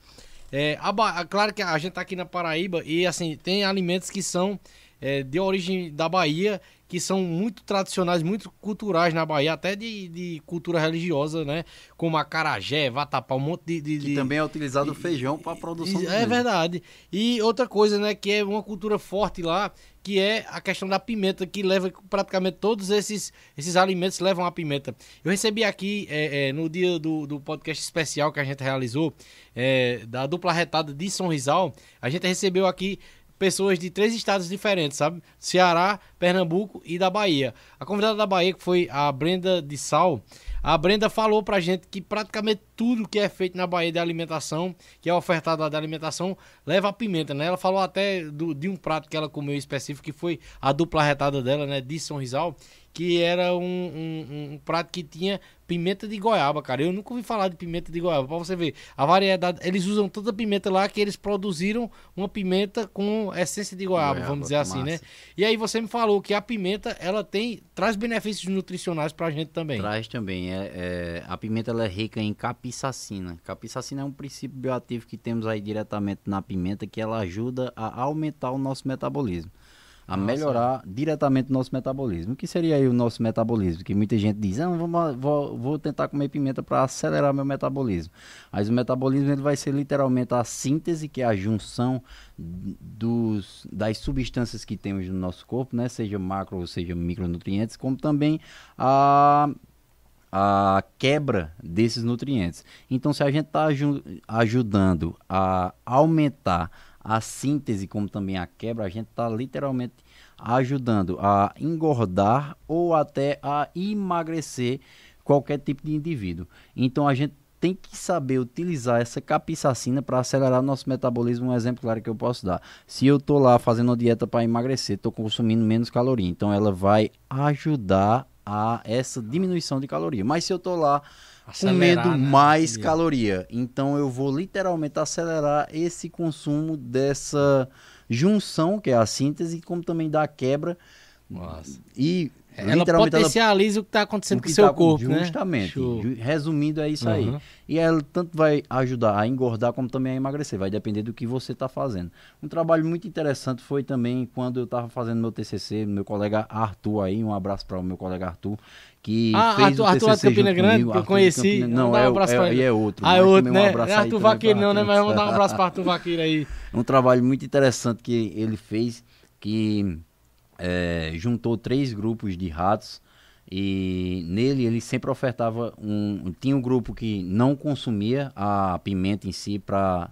É, a, claro que a gente tá aqui na Paraíba e, assim, tem alimentos que são é, de origem da Bahia que são muito tradicionais, muito culturais na Bahia, até de, de cultura religiosa, né? Como acarajé, vatapá, um monte de. de que também é utilizado o feijão para a produção É mesmo. verdade. E outra coisa, né, que é uma cultura forte lá, que é a questão da pimenta, que leva praticamente todos esses, esses alimentos levam a pimenta. Eu recebi aqui é, é, no dia do, do podcast especial que a gente realizou, é, da dupla retada de São Rizal, a gente recebeu aqui pessoas de três estados diferentes, sabe? Ceará, Pernambuco e da Bahia. A convidada da Bahia, que foi a Brenda de Sal, a Brenda falou pra gente que praticamente tudo que é feito na Bahia de alimentação, que é ofertado de alimentação, leva a pimenta, né? Ela falou até do, de um prato que ela comeu específico, que foi a dupla retada dela, né? De São Rizal, que era um, um, um, prato que tinha pimenta de goiaba, cara. Eu nunca ouvi falar de pimenta de goiaba. Pra você ver, a variedade. Eles usam tanta pimenta lá que eles produziram uma pimenta com essência de goiaba, goiaba vamos dizer assim, né? massa. né? E aí você me falou que a pimenta, ela tem. traz benefícios nutricionais pra gente também. Traz também. É, é a pimenta ela é rica em capsaicina. Capsaicina é um princípio bioativo que temos aí diretamente na pimenta que ela ajuda a aumentar o nosso metabolismo a Nossa. melhorar diretamente o nosso metabolismo. O que seria aí o nosso metabolismo? Que muita gente diz, ah, vou, vou, vou tentar comer pimenta para acelerar meu metabolismo. Mas o metabolismo ele vai ser literalmente a síntese, que é a junção dos, das substâncias que temos no nosso corpo, né? seja macro ou seja micronutrientes, como também a a quebra desses nutrientes. Então, se a gente está ajudando a aumentar a síntese, como também a quebra, a gente está literalmente ajudando a engordar ou até a emagrecer qualquer tipo de indivíduo. Então a gente tem que saber utilizar essa capsaicina para acelerar nosso metabolismo. Um exemplo claro que eu posso dar. Se eu estou lá fazendo uma dieta para emagrecer, estou consumindo menos caloria, então ela vai ajudar a essa diminuição de caloria. Mas se eu estou lá comendo né? mais caloria. Então eu vou literalmente acelerar esse consumo dessa junção, que é a síntese, como também da quebra. Nossa. E ela potencializa ela, o que está acontecendo com o seu tá, corpo, justamente, né? Justamente. Resumindo, é isso uhum. aí. E ela tanto vai ajudar a engordar como também a emagrecer. Vai depender do que você está fazendo. Um trabalho muito interessante foi também quando eu estava fazendo meu TCC, meu colega Arthur aí, um abraço para o meu colega Arthur, que ah, fez Arthur, o Arthur TCC Campina Grande, que eu conheci. Não, é, um é, é, outro. Ah, é outro, né? Um é Arthur Vaqueiro não, né? Mas vamos dar um abraço para Arthur Vaqueiro aí. Um trabalho muito interessante que ele fez, que é, juntou três grupos de ratos e nele ele sempre ofertava um tinha um grupo que não consumia a pimenta em si para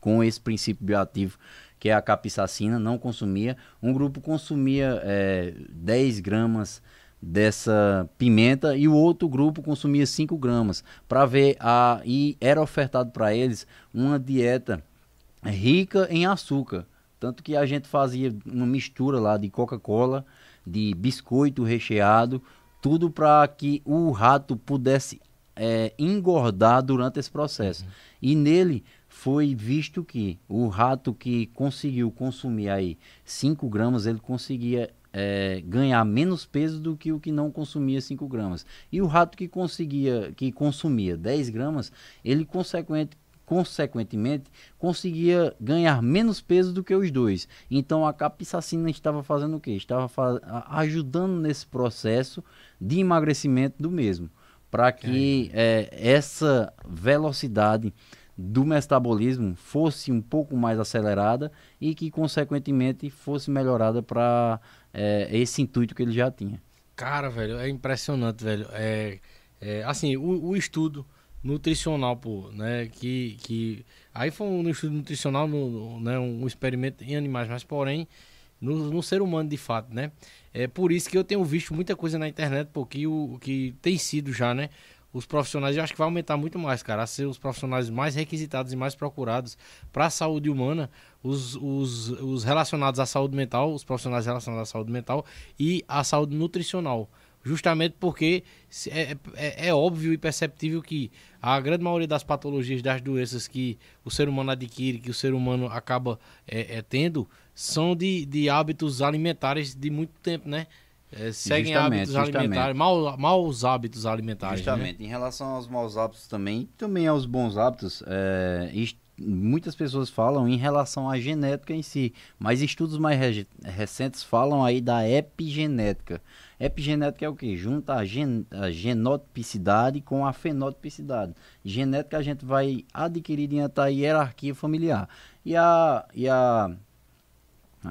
com esse princípio bioativo que é a capsaicina não consumia. Um grupo consumia é, 10 gramas dessa pimenta e o outro grupo consumia 5 gramas. Para ver a e era ofertado para eles uma dieta rica em açúcar tanto que a gente fazia uma mistura lá de Coca-Cola de biscoito recheado, tudo para que o rato pudesse é, engordar durante esse processo. E nele foi visto que o rato que conseguiu consumir aí 5 gramas, ele conseguia é, ganhar menos peso do que o que não consumia 5 gramas. E o rato que conseguia, que consumia 10 gramas, ele consequente, consequentemente conseguia ganhar menos peso do que os dois. Então a capsaicina estava fazendo o quê? Estava fa ajudando nesse processo de emagrecimento do mesmo, para que é, essa velocidade do metabolismo fosse um pouco mais acelerada e que, consequentemente, fosse melhorada para é, esse intuito que ele já tinha. Cara, velho, é impressionante, velho. É, é assim, o, o, estudo nutricional, pô, né, que, que aí foi um estudo nutricional, no, no, né, um experimento em animais, mas porém no, no, ser humano de fato, né? É por isso que eu tenho visto muita coisa na internet, porque o que tem sido já, né? os profissionais, eu acho que vai aumentar muito mais, cara, a ser os profissionais mais requisitados e mais procurados para a saúde humana, os, os, os relacionados à saúde mental, os profissionais relacionados à saúde mental e à saúde nutricional. Justamente porque é, é, é, óbvio e perceptível que a grande maioria das patologias, das doenças que o ser humano adquire, que o ser humano acaba é, é tendo, são de, de hábitos alimentares de muito tempo, né? É, seguem justamente, hábitos justamente. alimentares, mal, maus hábitos alimentares. Né? Justamente. Né? Em relação aos maus hábitos também, também aos bons hábitos, é, muitas pessoas falam em relação à genética em si, mas estudos mais re recentes falam aí da epigenética. Epigenética é o que? Junta a, gen a genotipicidade com a fenotipicidade. Genética a gente vai adquirir diante da hierarquia familiar. E a, e a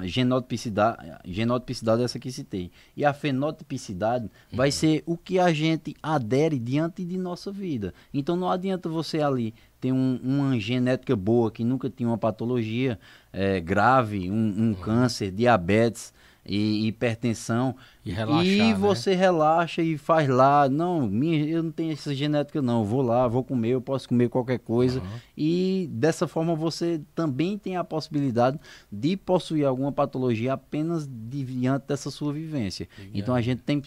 genotipicidade, genotipicidade é essa que citei. E a fenotipicidade uhum. vai ser o que a gente adere diante de nossa vida. Então não adianta você ali ter um, uma genética boa, que nunca tinha uma patologia é, grave, um, um uhum. câncer, diabetes, e hipertensão. E relaxar, E né? você relaxa e faz lá. Não, minha, eu não tenho essa genética, não. Vou lá, vou comer, eu posso comer qualquer coisa. Uhum. E dessa forma você também tem a possibilidade de possuir alguma patologia apenas diante dessa sua vivência. Então a gente tem,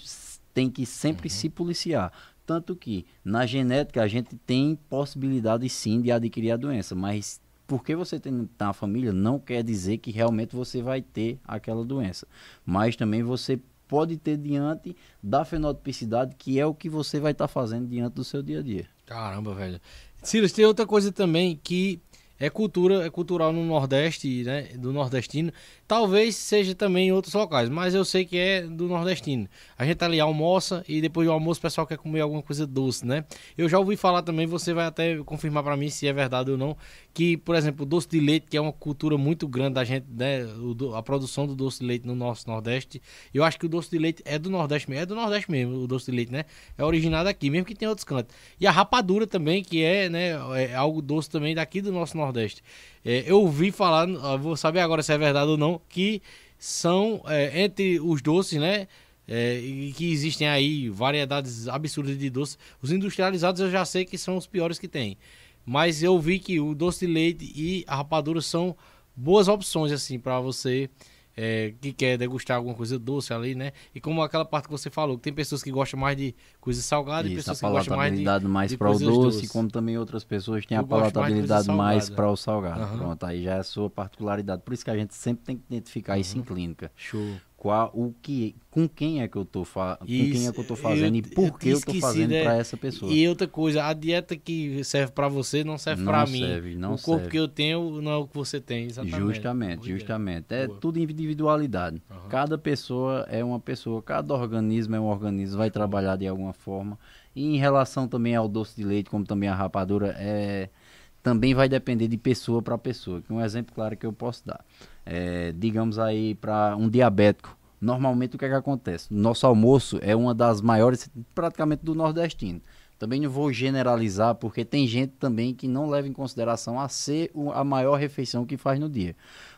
tem que sempre uhum. se policiar. Tanto que na genética a gente tem possibilidade sim de adquirir a doença, mas porque você tem na família não quer dizer que realmente você vai ter aquela doença. Mas também você pode ter diante da fenotipicidade, que é o que você vai estar tá fazendo diante do seu dia a dia. Caramba, velho. Silas, tem outra coisa também que é cultura, é cultural no Nordeste, né, do nordestino. Talvez seja também em outros locais, mas eu sei que é do nordestino. A gente ali almoça e depois do almoço o pessoal quer comer alguma coisa doce, né? Eu já ouvi falar também, você vai até confirmar para mim se é verdade ou não, que, por exemplo, o doce de leite, que é uma cultura muito grande da gente, né, o, a produção do doce de leite no nosso Nordeste. Eu acho que o doce de leite é do Nordeste mesmo, é do Nordeste mesmo, o doce de leite, né? É originado aqui, mesmo que tem outros cantos. E a rapadura também, que é, né, é algo doce também daqui do nosso Nordeste. É, eu ouvi falar, vou saber agora se é verdade ou não, que são é, entre os doces, né? É, e que existem aí variedades absurdas de doces. Os industrializados eu já sei que são os piores que tem. Mas eu vi que o doce de leite e a rapadura são boas opções assim para você é, que quer degustar alguma coisa doce ali, né? E como aquela parte que você falou, que tem pessoas que gostam mais de coisa salgada e pessoas que gostam mais de mais para o doce, doce, como também outras pessoas têm Eu a palatabilidade mais, mais para o salgado. Uhum. Pronto, aí já é a sua particularidade. Por isso que a gente sempre tem que identificar uhum. isso em clínica. Show qual o que com quem é que eu tô fa com quem é que eu tô fazendo eu, e por que eu, eu tô fazendo é, para essa pessoa. E outra coisa, a dieta que serve para você não serve para mim. Serve, não o corpo que eu tenho não é o que você tem, exatamente. Justamente, justamente. É Boa. tudo individualidade. Uhum. Cada pessoa é uma pessoa, cada organismo é um organismo, vai trabalhar de alguma forma. E em relação também ao doce de leite, como também a rapadura, é também vai depender de pessoa para pessoa. Um exemplo claro que eu posso dar. É, digamos aí para um diabético, normalmente o que, é que acontece? Nosso almoço é uma das maiores, praticamente do nordestino. Também não vou generalizar, porque tem gente também que não leva em consideração a ser a maior refeição que faz no dia.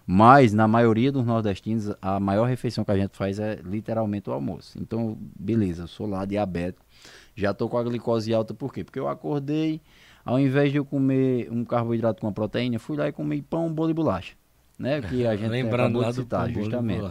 Mas, na maioria dos nordestinos, a maior refeição que a gente faz é literalmente o almoço. Então, beleza, eu sou lá diabético, já tô com a glicose alta, por quê? Porque eu acordei, ao invés de eu comer um carboidrato com uma proteína, fui lá e comi pão, bolo e bolacha né? Que a gente Lembrando acabou de citar, justamente.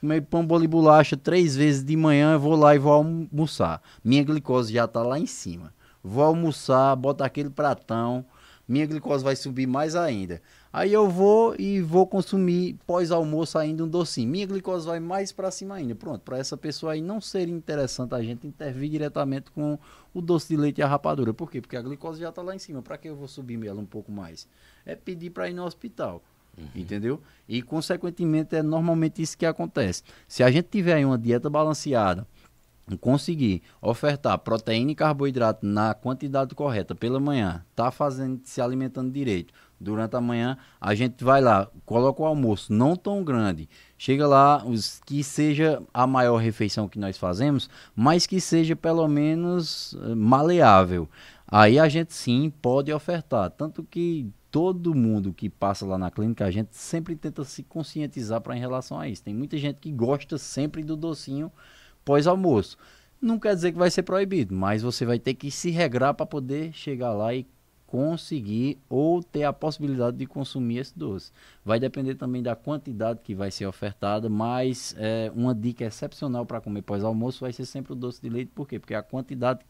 comer pão, bolo e bolacha três vezes de manhã, eu vou lá e vou almoçar. Minha glicose já tá lá em cima. Vou almoçar, boto aquele pratão, minha glicose vai subir mais ainda. Aí eu vou e vou consumir pós-almoço ainda um docinho. Minha glicose vai mais para cima ainda. Pronto, para essa pessoa aí não seria interessante a gente intervir diretamente com o doce de leite e a rapadura. Por quê? Porque a glicose já está lá em cima. Para que eu vou subir ela um pouco mais? É pedir para ir no hospital. Uhum. Entendeu? E, consequentemente, é normalmente isso que acontece. Se a gente tiver uma dieta balanceada, conseguir ofertar proteína e carboidrato na quantidade correta pela manhã, tá fazendo, se alimentando direito, durante a manhã, a gente vai lá, coloca o almoço não tão grande, chega lá, os, que seja a maior refeição que nós fazemos, mas que seja pelo menos uh, maleável. Aí a gente sim pode ofertar, tanto que todo mundo que passa lá na clínica, a gente sempre tenta se conscientizar para em relação a isso. Tem muita gente que gosta sempre do docinho pós-almoço. Não quer dizer que vai ser proibido, mas você vai ter que se regrar para poder chegar lá e conseguir ou ter a possibilidade de consumir esse doce. Vai depender também da quantidade que vai ser ofertada, mas é, uma dica excepcional para comer pós-almoço vai ser sempre o doce de leite. Por quê? Porque a quantidade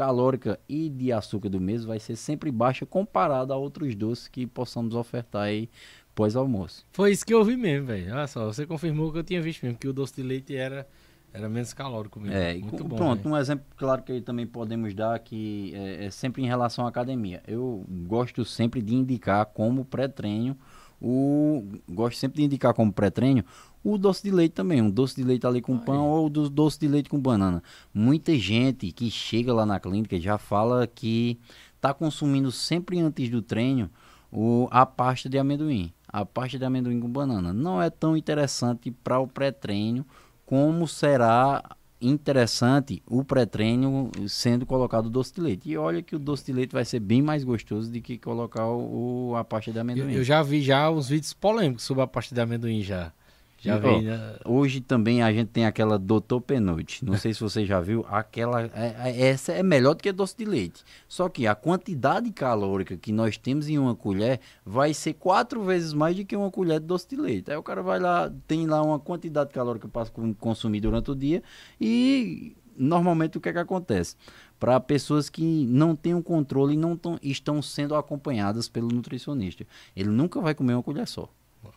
calórica e de açúcar do mesmo vai ser sempre baixa comparada a outros doces que possamos ofertar aí pós-almoço. Foi isso que eu vi mesmo, velho. Olha só, você confirmou que eu tinha visto mesmo, que o doce de leite era era menos calórico mesmo. É, Muito bom, pronto, um exemplo claro que também podemos dar que é, é, sempre em relação à academia. Eu gosto sempre de indicar como pré-treino o gosto sempre de indicar como pré-treino o doce de leite também, um doce de leite ali com pão ou do doce de leite com banana. Muita gente que chega lá na clínica já fala que está consumindo sempre antes do treino o, a pasta de amendoim. A pasta de amendoim com banana não é tão interessante para o pré-treino como será interessante o pré-treino sendo colocado o doce de leite. E olha que o doce de leite vai ser bem mais gostoso do que colocar o, a pasta de amendoim. Eu, eu, já vi já uns vídeos polêmicos sobre a pasta de amendoim já. Já vi, né? Hoje também a gente tem aquela Doutor Penoite. Não sei se você já viu. Aquela, é, é, essa é melhor do que doce de leite. Só que a quantidade calórica que nós temos em uma colher vai ser quatro vezes mais do que uma colher de doce de leite. Aí o cara vai lá, tem lá uma quantidade calórica para consumir durante o dia e normalmente o que é que acontece? Para pessoas que não têm o controle e não tão, estão sendo acompanhadas pelo nutricionista. Ele nunca vai comer uma colher só.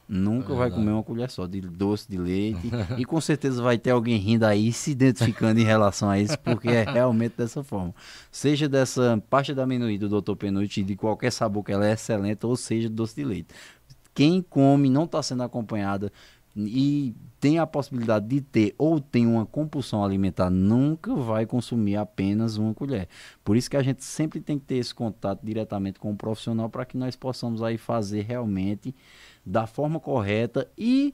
Nunca é vai comer uma colher só de doce de leite. e com certeza vai ter alguém rindo aí, se identificando em relação a isso, porque é realmente dessa forma. Seja dessa pasta de amendoim do Dr. Penute, de qualquer sabor que ela é excelente, ou seja, doce de leite. Quem come não está sendo acompanhada e tem a possibilidade de ter ou tem uma compulsão alimentar, nunca vai consumir apenas uma colher. Por isso que a gente sempre tem que ter esse contato diretamente com o profissional para que nós possamos aí fazer realmente da forma correta e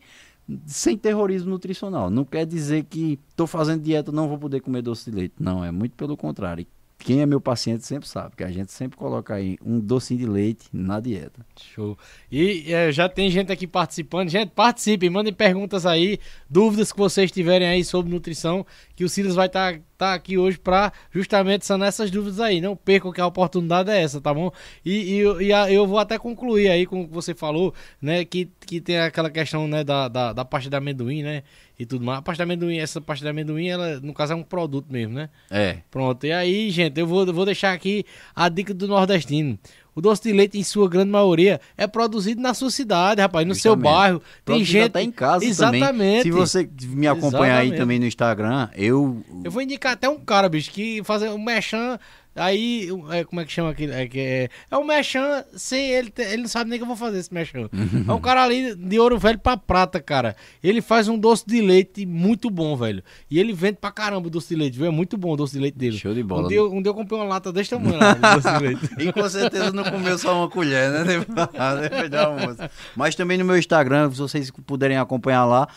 sem terrorismo nutricional. Não quer dizer que estou fazendo dieta não vou poder comer doce de leite. Não, é muito pelo contrário. Quem é meu paciente sempre sabe que a gente sempre coloca aí um docinho de leite na dieta. Show. E é, já tem gente aqui participando. Gente, participem, mandem perguntas aí, dúvidas que vocês tiverem aí sobre nutrição, que o Silas vai estar tá, tá aqui hoje para justamente sanar essas dúvidas aí. Não percam que a oportunidade é essa, tá bom? E, e, e a, eu vou até concluir aí com o que você falou, né? Que, que tem aquela questão né, da, da, da pasta de amendoim, né? E tudo mais. A pasta de amendoim, essa pasta de amendoim, ela, no caso, é um produto mesmo, né? É. Pronto. E aí, gente, eu vou, vou deixar aqui a dica do nordestino. O doce de leite, em sua grande maioria, é produzido na sua cidade, rapaz, no Justamente. seu bairro. Tem gente. Até em casa Exatamente. também. Se você me acompanhar Exatamente. aí também no Instagram, eu. Eu vou indicar até um cara, bicho, que faz um mechan Aí, é, como é que chama aquilo? É, que é, é um mechan sem ele. Ele não sabe nem que eu vou fazer esse mechan. é um cara ali de ouro velho pra prata, cara. Ele faz um doce de leite muito bom, velho. E ele vende pra caramba o doce de leite, viu? É muito bom o doce de leite dele. Show de bola. Um dia, um dia eu comprei uma lata desse tamanho lá, de doce de leite. e com certeza não comeu só uma colher, né? Depois da almoço. Mas também no meu Instagram, se vocês puderem acompanhar lá.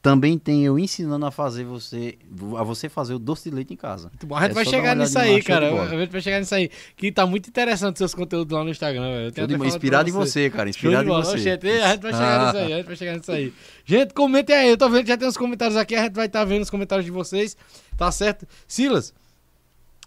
Também tem eu ensinando a fazer você a você fazer o doce de leite em casa. Muito bom. A gente é vai chegar nisso aí, cara. A gente vai chegar nisso aí. Que tá muito interessante seus conteúdos lá no Instagram, velho. Inspirado em você, cara. Inspirado em você. Oxente, a gente vai chegar nisso aí. A gente vai chegar nisso aí. Gente, comentem aí. Eu tô vendo que já tem uns comentários aqui. A gente vai estar tá vendo os comentários de vocês. Tá certo? Silas,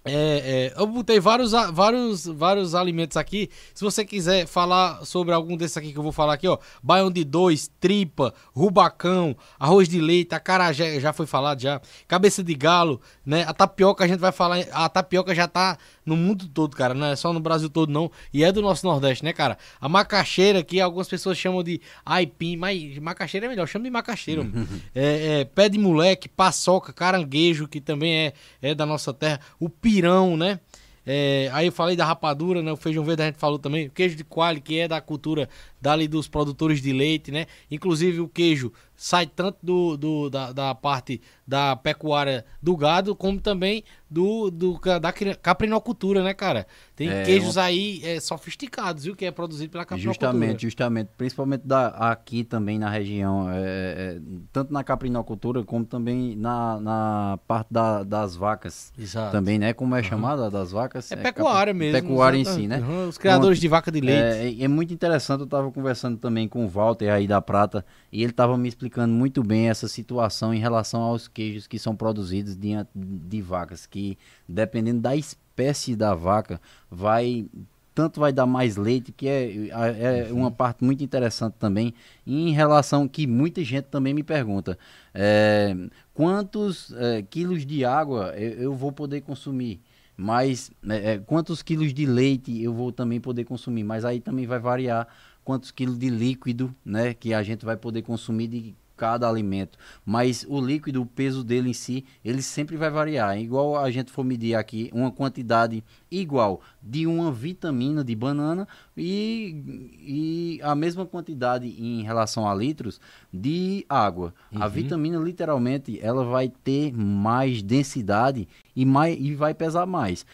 É, é, eu botei vários, vários, vários alimentos aqui. Se você quiser falar sobre algum desses aqui que eu vou falar aqui, ó. Baião de dois, tripa, rubacão, arroz de leite, acarajé, já foi falado já. Cabeça de galo, né? A tapioca a gente vai falar. A tapioca já tá no mundo todo, cara. Não é só no Brasil todo, não. E é do nosso Nordeste, né, cara? A macaxeira, que algumas pessoas chamam de aipim, mas macaxeira é melhor, chama de macaxeira. é, é, pé de moleque, paçoca, caranguejo, que também é, é da nossa terra. O pirão, né? É, aí eu falei da rapadura, né? O feijão verde a gente falou também. O queijo de coalho, que é da cultura dali dos produtores de leite, né? Inclusive o queijo sai tanto do, do- da, da parte da pecuária do gado, como também do, do da caprinocultura, né, cara? Tem É, queijos aí é, sofisticados, viu? Que é produzido pela caprinocultura. Justamente, justamente. Principalmente da, aqui também na região, é, é, tanto na caprinocultura como também na, na parte da- das vacas. Exato. Também, né? Como é chamada das vacas? É capri- pecuária mesmo. Pecuária em exatamente. si, né? Uhum, Os criadores de vaca de leite. É, é muito interessante, eu estava conversando também com o Walter aí da Prata e ele estava me explicando muito bem essa situação em relação aos queijos que são produzidos de, de vacas, que dependendo da espécie da vaca, vai tanto vai dar mais leite, que é, é uma parte muito interessante também, em relação que muita gente também me pergunta, é, quantos é, quilos de água eu, eu vou poder consumir? Mas né, é, quantos quilos de leite eu vou também poder consumir? Mas aí também vai variar quantos quilos de líquido, né, que a gente vai poder consumir de cada alimento. Mas o líquido, o peso dele em si, ele sempre vai variar. Igual a gente for medir aqui uma quantidade igual de uma vitamina de banana e, e a mesma quantidade em relação a litros de água. A vitamina literalmente ela vai ter mais densidade e, mais, e vai pesar mais.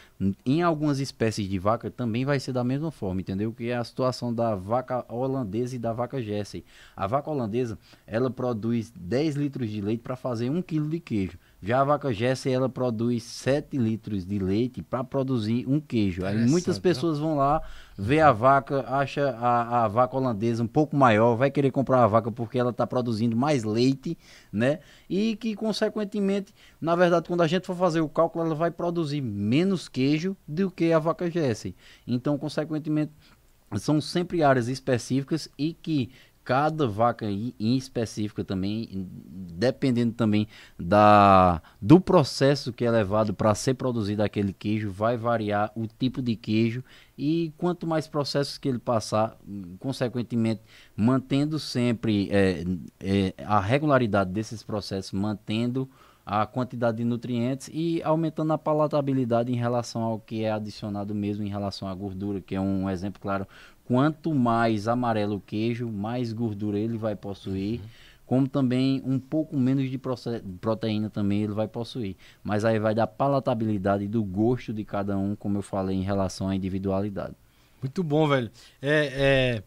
Em algumas espécies de vaca também vai ser da mesma forma, entendeu? Que é a situação da vaca holandesa e da vaca Jersey. A vaca holandesa, ela produz 10 litros de leite para fazer 1 quilo de queijo. Já a vaca Jersey, ela produz 7 litros de leite para produzir um queijo. Aí muitas Interessante, pessoas vão lá, vê a vaca, acha a, a vaca holandesa um pouco maior, vai querer comprar a vaca porque ela está produzindo mais leite, né? E que, consequentemente, na verdade, quando a gente for fazer o cálculo, ela vai produzir menos queijo do que a vaca Jersey. Então, consequentemente, são sempre áreas específicas e que cada vaca em específica também, dependendo também da, do processo que é levado para ser produzido aquele queijo, vai variar o tipo de queijo e quanto mais processos que ele passar, consequentemente, mantendo sempre é, é, a regularidade desses processos, mantendo a quantidade de nutrientes e aumentando a palatabilidade em relação ao que é adicionado mesmo em relação à gordura, que é um exemplo claro. Quanto mais amarelo o queijo, mais gordura ele vai possuir, como também um pouco menos de proteína também ele vai possuir. Mas aí vai da palatabilidade e do gosto de cada um, como eu falei, em relação à individualidade. Muito bom, velho. É, é,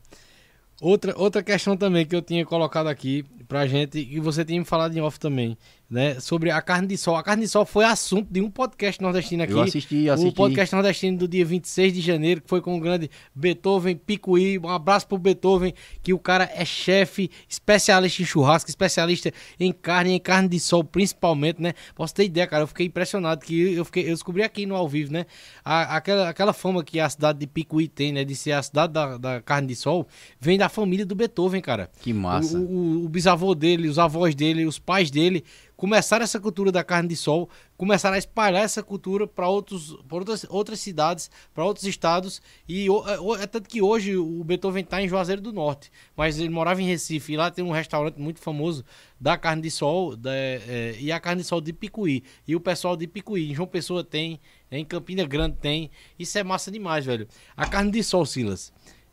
Outra, outra questão também que eu tinha colocado aqui pra gente, e você tinha me falado em off também, né? Sobre a carne de sol. A carne de sol foi assunto de um podcast nordestino aqui. Eu assisti, O assisti. podcast nordestino do dia 26 de janeiro, que foi com o grande Beethoven Picuí. Um abraço pro Beethoven, que o cara é chefe, especialista em churrasco, especialista em carne, em carne de sol principalmente, né? Posso ter ideia, cara, eu fiquei impressionado que eu, fiquei, eu descobri aqui no ao vivo, né? A- aquela, aquela fama que a cidade de Picuí tem, né? De ser a cidade da, da carne de sol, vem da família do Beethoven, cara. Que massa. O, o- o bisavô dele, os avós dele, os pais dele começaram essa cultura da carne de sol, começaram a espalhar essa cultura para outros, outras, outras cidades, para outros estados. E é, é tanto que hoje o Beethoven está em Juazeiro do Norte, mas ele morava em Recife. E lá tem um restaurante muito famoso da carne de sol da- é, e a carne de sol de Picuí. E o pessoal de Picuí, em João Pessoa tem, em Campina Grande tem. Isso é massa demais, velho. A carne de sol, Silas.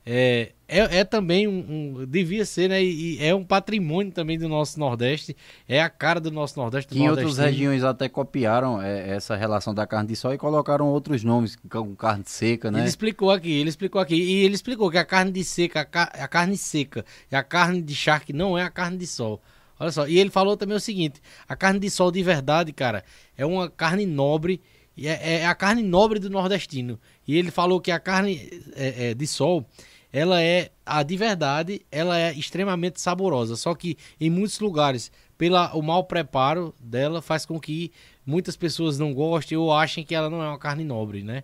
É, é, é também um, um- Devia ser, né? E, e é um patrimônio também do nosso Nordeste. É a cara do nosso Nordeste. do Que em outras regiões até copiaram é, essa relação da carne de sol e colocaram outros nomes, como carne seca, né? Ele explicou aqui, ele explicou aqui. E ele explicou que a carne de seca, a, ca- a carne seca e a carne de charque não é a carne de sol. Olha só. E ele falou também o seguinte: a carne de sol de verdade, cara, é uma carne nobre. E é, é a carne nobre do nordestino. E ele falou que a carne é, é, de sol, ela é a de verdade, ela é extremamente saborosa. Só que em muitos lugares, pela o mau preparo dela, faz com que muitas pessoas não gostem ou achem que ela não é uma carne nobre, né?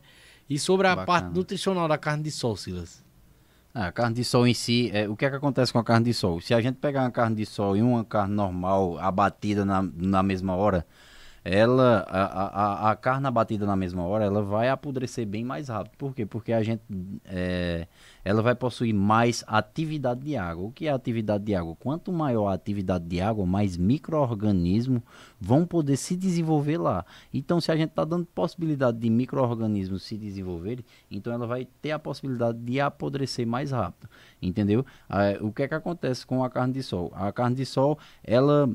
E sobre a Bacana. parte nutricional da carne de sol, Silas. Ah, A carne de sol em si, é, o que é que acontece com a carne de sol? Se a gente pegar uma carne de sol e uma carne normal abatida na, na mesma hora, ela, a, a, a- carne abatida na mesma hora, ela vai apodrecer bem mais rápido. Por quê? Porque a gente, é, ela vai possuir mais atividade de água. O que é atividade de água? Quanto maior a atividade de água, mais micro-organismos vão poder se desenvolver lá. Então, se a gente está dando possibilidade de micro-organismos se desenvolverem, então ela vai ter a possibilidade de apodrecer mais rápido, entendeu? Ah, o que é que acontece com a carne de sol? A carne de sol, ela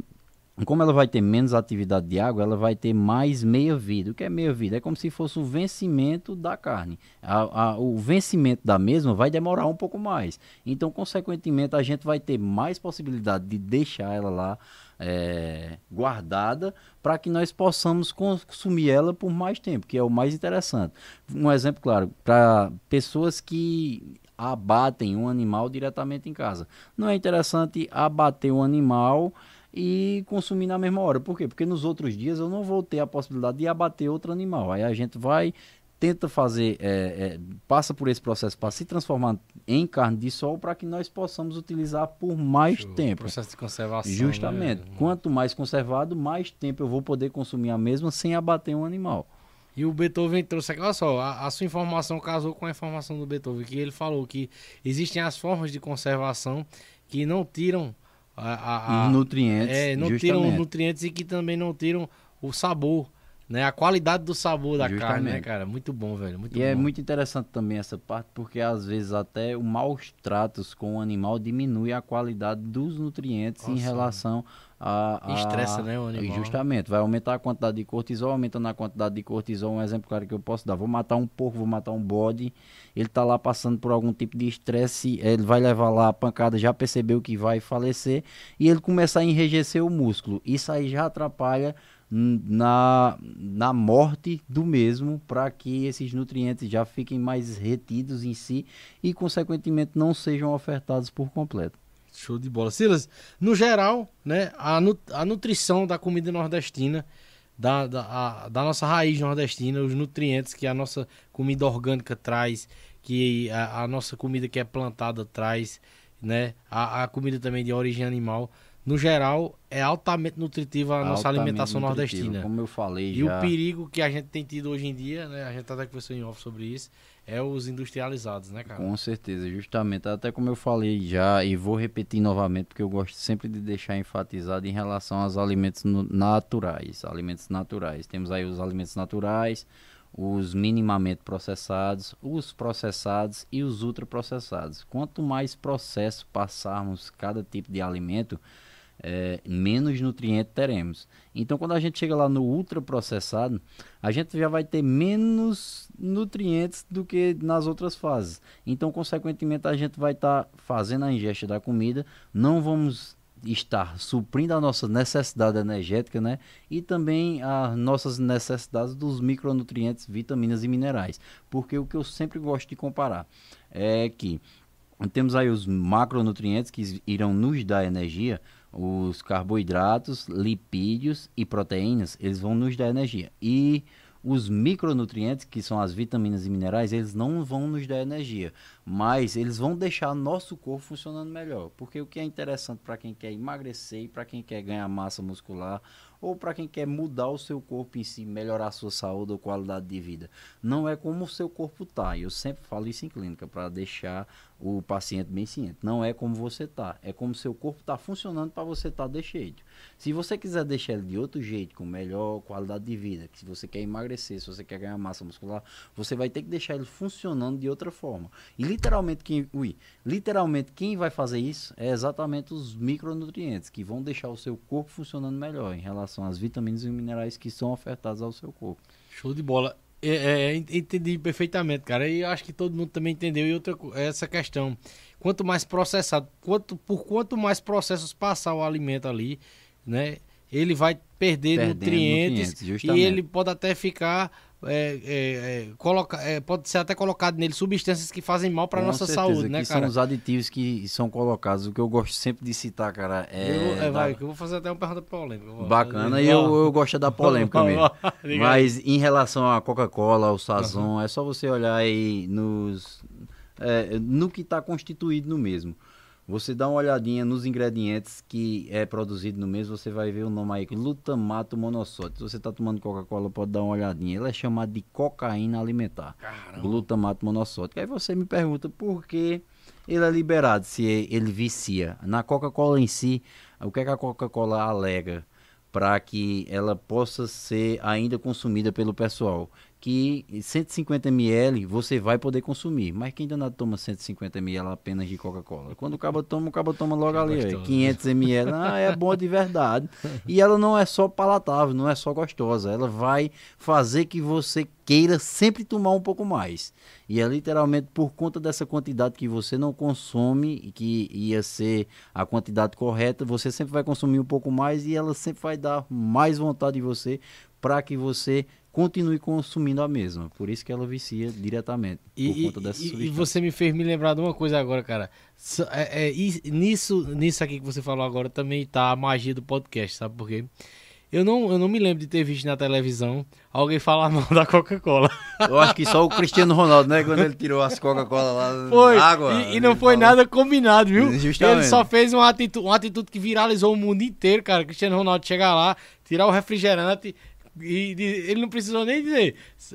como ela vai ter menos atividade de água, ela vai ter mais meia-vida. O que é meia-vida? É como se fosse o vencimento da carne. A- a- o vencimento da mesma vai demorar um pouco mais. Então, consequentemente, a gente vai ter mais possibilidade de deixar ela lá é, guardada para que nós possamos consumir ela por mais tempo, que é o mais interessante. Um exemplo claro, para pessoas que abatem um animal diretamente em casa. Não é interessante abater um animal e consumir na mesma hora. Por quê? Porque nos outros dias eu não vou ter a possibilidade de abater outro animal. Aí a gente vai, tenta fazer, é, é, passa por esse processo para se transformar em carne de sol para que nós possamos utilizar por mais tempo. Processo de conservação. Justamente. né? Quanto mais conservado, mais tempo eu vou poder consumir a mesma sem abater um animal. E o Beethoven trouxe aqui, olha só, a, a sua informação casou com a informação do Beethoven, que ele falou que existem as formas de conservação que não tiram a, a- nutrientes. é, não tiram justamente. os nutrientes e que também não tiram o sabor, né? A qualidade do sabor da carne, né, Justamente. cara? Muito bom, velho. Muito E é bom. muito interessante também essa parte, porque às vezes até o maus tratos com o animal diminui a qualidade dos nutrientes em Nossa. relação a, a... Estressa, né, o animal. Justamente, vai aumentar a quantidade de cortisol, aumentando a quantidade de cortisol, um exemplo claro que eu posso dar, vou matar um porco, vou matar um bode, ele tá lá passando por algum tipo de estresse, ele vai levar lá a pancada, já percebeu que vai falecer, e ele começa a enrijecer o músculo, isso aí já atrapalha na, na morte do mesmo para que esses nutrientes já fiquem mais retidos em si e consequentemente não sejam ofertados por completo. Show de bola. Silas, no geral, né, a, nu- a nutrição da comida nordestina, da, da, a- da nossa raiz nordestina, os nutrientes que a nossa comida orgânica traz, que a, a nossa comida que é plantada traz, né, a, a comida também de origem animal, no geral, é altamente nutritiva a nossa Altamente alimentação nordestina. Como eu falei E já. o perigo que a gente tem tido hoje em dia, né, a gente até conversou em off sobre isso, é os industrializados, né, cara? Com certeza, justamente, até como eu falei já, e vou repetir novamente, porque eu gosto sempre de deixar enfatizado em relação aos alimentos naturais, alimentos naturais. Temos aí os alimentos naturais, os minimamente processados, os processados e os ultraprocessados. Quanto mais processo passarmos cada tipo de alimento, é, menos nutriente teremos. Então, quando a gente chega lá no ultraprocessado, a gente já vai ter menos nutrientes do que nas outras fases. Então, consequentemente, a gente vai estar fazendo a ingesta da comida, não vamos estar suprindo a nossa necessidade energética, né? E também as nossas necessidades dos micronutrientes, vitaminas e minerais. Porque o que eu sempre gosto de comparar é que temos aí os macronutrientes que irão nos dar energia, os carboidratos, lipídios e proteínas, eles vão nos dar energia. E os micronutrientes, que são as vitaminas e minerais, eles não vão nos dar energia, mas eles vão deixar nosso corpo funcionando melhor. Porque o que é interessante para quem quer emagrecer e para quem quer ganhar massa muscular ou para quem quer mudar o seu corpo em si, melhorar a sua saúde ou qualidade de vida, não é como o seu corpo tá. Eu sempre falo isso em clínica para deixar o paciente bem ciente. Não é como você tá, é como seu corpo está funcionando para você estar tá desse jeito. Se você quiser deixar ele de outro jeito, com melhor qualidade de vida, que se você quer emagrecer, se você quer ganhar massa muscular, você vai ter que deixar ele funcionando de outra forma. E literalmente quem, ui, literalmente quem vai fazer isso é exatamente os micronutrientes que vão deixar o seu corpo funcionando melhor em relação às vitaminas e minerais que são ofertados ao seu corpo. Show de bola. É, é, entendi perfeitamente, cara. E acho que todo mundo também entendeu. E outra co- essa questão, quanto mais processado, quanto, por quanto mais processos passar o alimento ali, né? Ele vai perder Perdendo nutrientes, nutrientes, e ele pode até ficar é, é, é, coloca, é, pode ser até colocado nele substâncias que fazem mal para nossa certeza, saúde, né, cara? são os aditivos que são colocados. O que eu gosto sempre de citar, cara, é. Eu, é, da- eu vou fazer até uma pergunta polêmica. Bacana, e eu, eu gosto da polêmica mesmo. Mas em relação à Coca-Cola, ao Sazon, é só você olhar aí nos, é, no que está constituído no mesmo. Você dá uma olhadinha nos ingredientes que é produzido no mesmo, você vai ver o nome aí, glutamato monossódico. Se você está tomando Coca-Cola, pode dar uma olhadinha. Ele é chamado de cocaína alimentar. Glutamato monossódico. Aí você me pergunta por que ele é liberado, se ele vicia. Na Coca-Cola em si, o que, é que a Coca-Cola alega para que ela possa ser ainda consumida pelo pessoal? Que 150 ml você vai poder consumir, mas quem danado toma 150 ml apenas de Coca-Cola? Quando o cabo toma, o cabo toma logo ali, ó, gostoso. 500 ml, ah, é boa de verdade. E ela não é só palatável, não é só gostosa, ela vai fazer que você queira sempre tomar um pouco mais. E é literalmente por conta dessa quantidade que você não consome, e que ia ser a quantidade correta, você sempre vai consumir um pouco mais e ela sempre vai dar mais vontade em você para que você continue consumindo a mesma. Por isso que ela vicia diretamente, por E, conta dessa e- e você me fez me lembrar de uma coisa agora, cara. É, é, is- nisso, nisso aqui que você falou agora também tá a magia do podcast, sabe por quê? Eu não, eu não me lembro de ter visto na televisão alguém falar mal da Coca-Cola. Eu acho que só o Cristiano Ronaldo, né? Quando ele tirou as Coca-Cola lá Foi. água. e, e não foi falou- nada combinado, viu? Justamente. Ele só fez uma atitude, uma atitude que viralizou o mundo inteiro, cara. Cristiano Ronaldo chegar lá, tirar o refrigerante e ele não precisou nem dizer,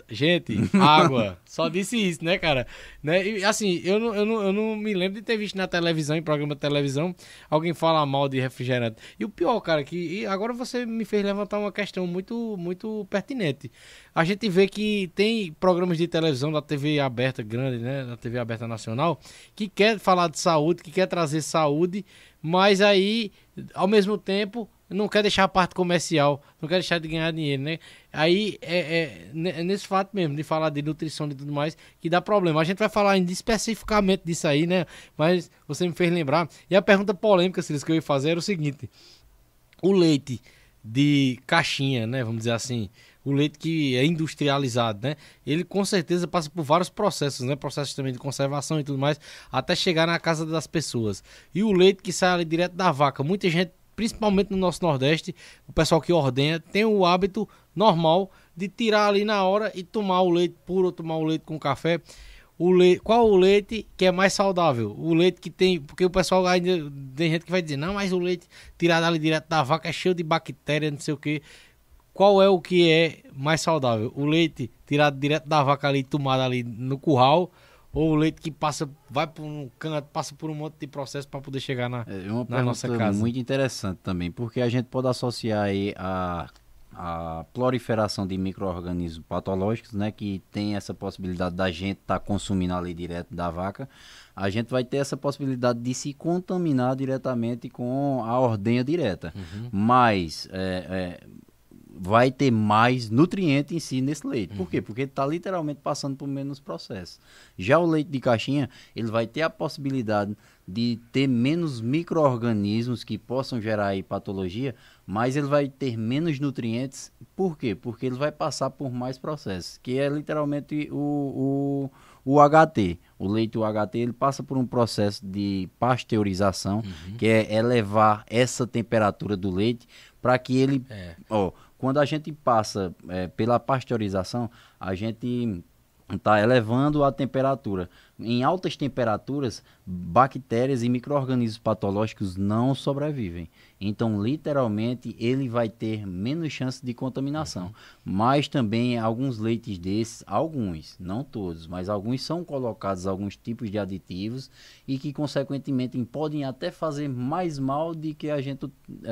gente, água. Só disse isso, né, cara? Né? E, assim, eu não, eu, não, eu não me lembro de ter visto na televisão, em programa de televisão, alguém falar mal de refrigerante. E o pior, cara, que agora você me fez levantar uma questão muito, muito pertinente. A gente vê que tem programas de televisão da TV aberta grande, né, da TV aberta nacional, que quer falar de saúde, que quer trazer saúde, mas aí, ao mesmo tempo, não quer deixar a parte comercial, não quer deixar de ganhar dinheiro, né? Aí é, é, é nesse fato mesmo, de falar de nutrição e tudo mais, que dá problema. A gente vai falar especificamente disso aí, né? Mas você me fez lembrar. E a pergunta polêmica, Silas, que eu ia fazer era o seguinte: o leite de caixinha, né? Vamos dizer assim, o leite que é industrializado, né? Ele com certeza passa por vários processos, né? Processos também de conservação e tudo mais, até chegar na casa das pessoas. E o leite que sai ali direto da vaca, muita gente, principalmente no nosso Nordeste, o pessoal que ordenha, tem o hábito normal de tirar ali na hora e tomar o leite puro, tomar o leite com café. O leite, qual o leite que é mais saudável? O leite que tem. Porque o pessoal ainda. Tem gente que vai dizer, não, mas o leite tirado ali direto da vaca é cheio de bactéria, não sei o que. Qual é o que é mais saudável? O leite tirado direto da vaca ali, tomado ali no curral, ou o leite que passa, vai por um canto, passa por um monte de processo para poder chegar na. É uma na nossa casa. muito interessante também, porque a gente pode associar aí a, a proliferação de micro-organismos patológicos, né, que tem essa possibilidade da gente estar consumindo ali direto da vaca, a gente vai ter essa possibilidade de se contaminar diretamente com a ordenha direta. Uhum. Mas é, é, vai ter mais nutriente em si nesse leite. Por quê? Uhum. Porque ele está literalmente passando por menos processo. Já o leite de caixinha, ele vai ter a possibilidade de ter menos micro-organismos que possam gerar aí patologia, mas ele vai ter menos nutrientes. Por quê? Porque ele vai passar por mais processos, que é literalmente o, o, o HT. O leite UHT, ele passa por um processo de pasteurização, que é elevar essa temperatura do leite para que ele É. Ó, quando a gente passa é, pela pasteurização, a gente está elevando a temperatura. Em altas temperaturas, bactérias e micro-organismos patológicos não sobrevivem. Então, literalmente, ele vai ter menos chance de contaminação. Mas também alguns leites desses, alguns, não todos, mas alguns são colocados alguns tipos de aditivos e que, consequentemente, podem até fazer mais mal de que a gente é,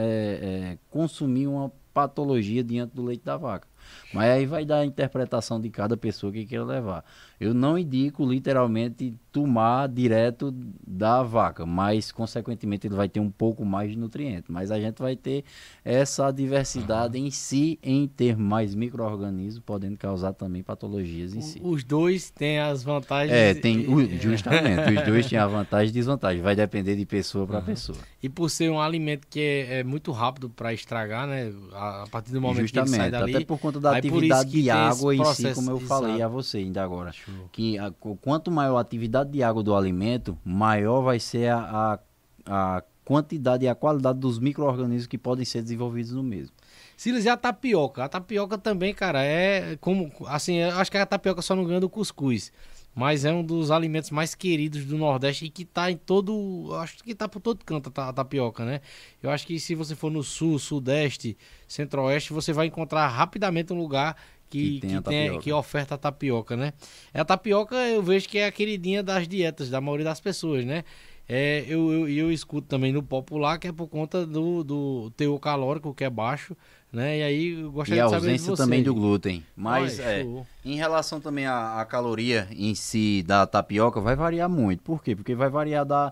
é, consumir uma patologia diante do leite da vaca. Mas aí vai dar a interpretação de cada pessoa que queira levar. Eu não indico literalmente tomar direto da vaca, mas consequentemente ele vai ter um pouco mais de nutriente. Mas a gente vai ter essa diversidade em si em ter mais micro-organismos, podendo causar também patologias em si. Os dois têm as vantagens. É, tem o- justamente, os dois têm a vantagem e desvantagem, vai depender de pessoa para pessoa. E por ser um alimento que é, é muito rápido para estragar, né? A, a partir do momento que ele sai Justamente, dali. até por conta da atividade de água em si, como eu falei exato. a você ainda agora. Que a- qu- quanto maior a atividade de água do alimento, maior vai ser a, a, a quantidade e a qualidade dos micro-organismos que podem ser desenvolvidos no mesmo. Silas, e a tapioca? A tapioca também, cara, é como. Assim, eu acho que a tapioca só não ganha do cuscuz. Mas é um dos alimentos mais queridos do Nordeste e que tá em todo. Acho que tá por todo canto a tapioca, né? Eu acho que se você for no sul, sudeste, centro-oeste, você vai encontrar rapidamente um lugar que, Que tem que, tem- que oferta a tapioca, né? A tapioca eu vejo que é a queridinha das dietas da maioria das pessoas, né? É, eu, eu, e eu escuto também no popular que é por conta do, do teor calórico que é baixo, né? E aí eu E gostaria a de saber de ausência você. também do glúten. Mas Ai, é, em relação também à, à caloria em si da tapioca, vai variar muito. Por quê? Porque vai variar da,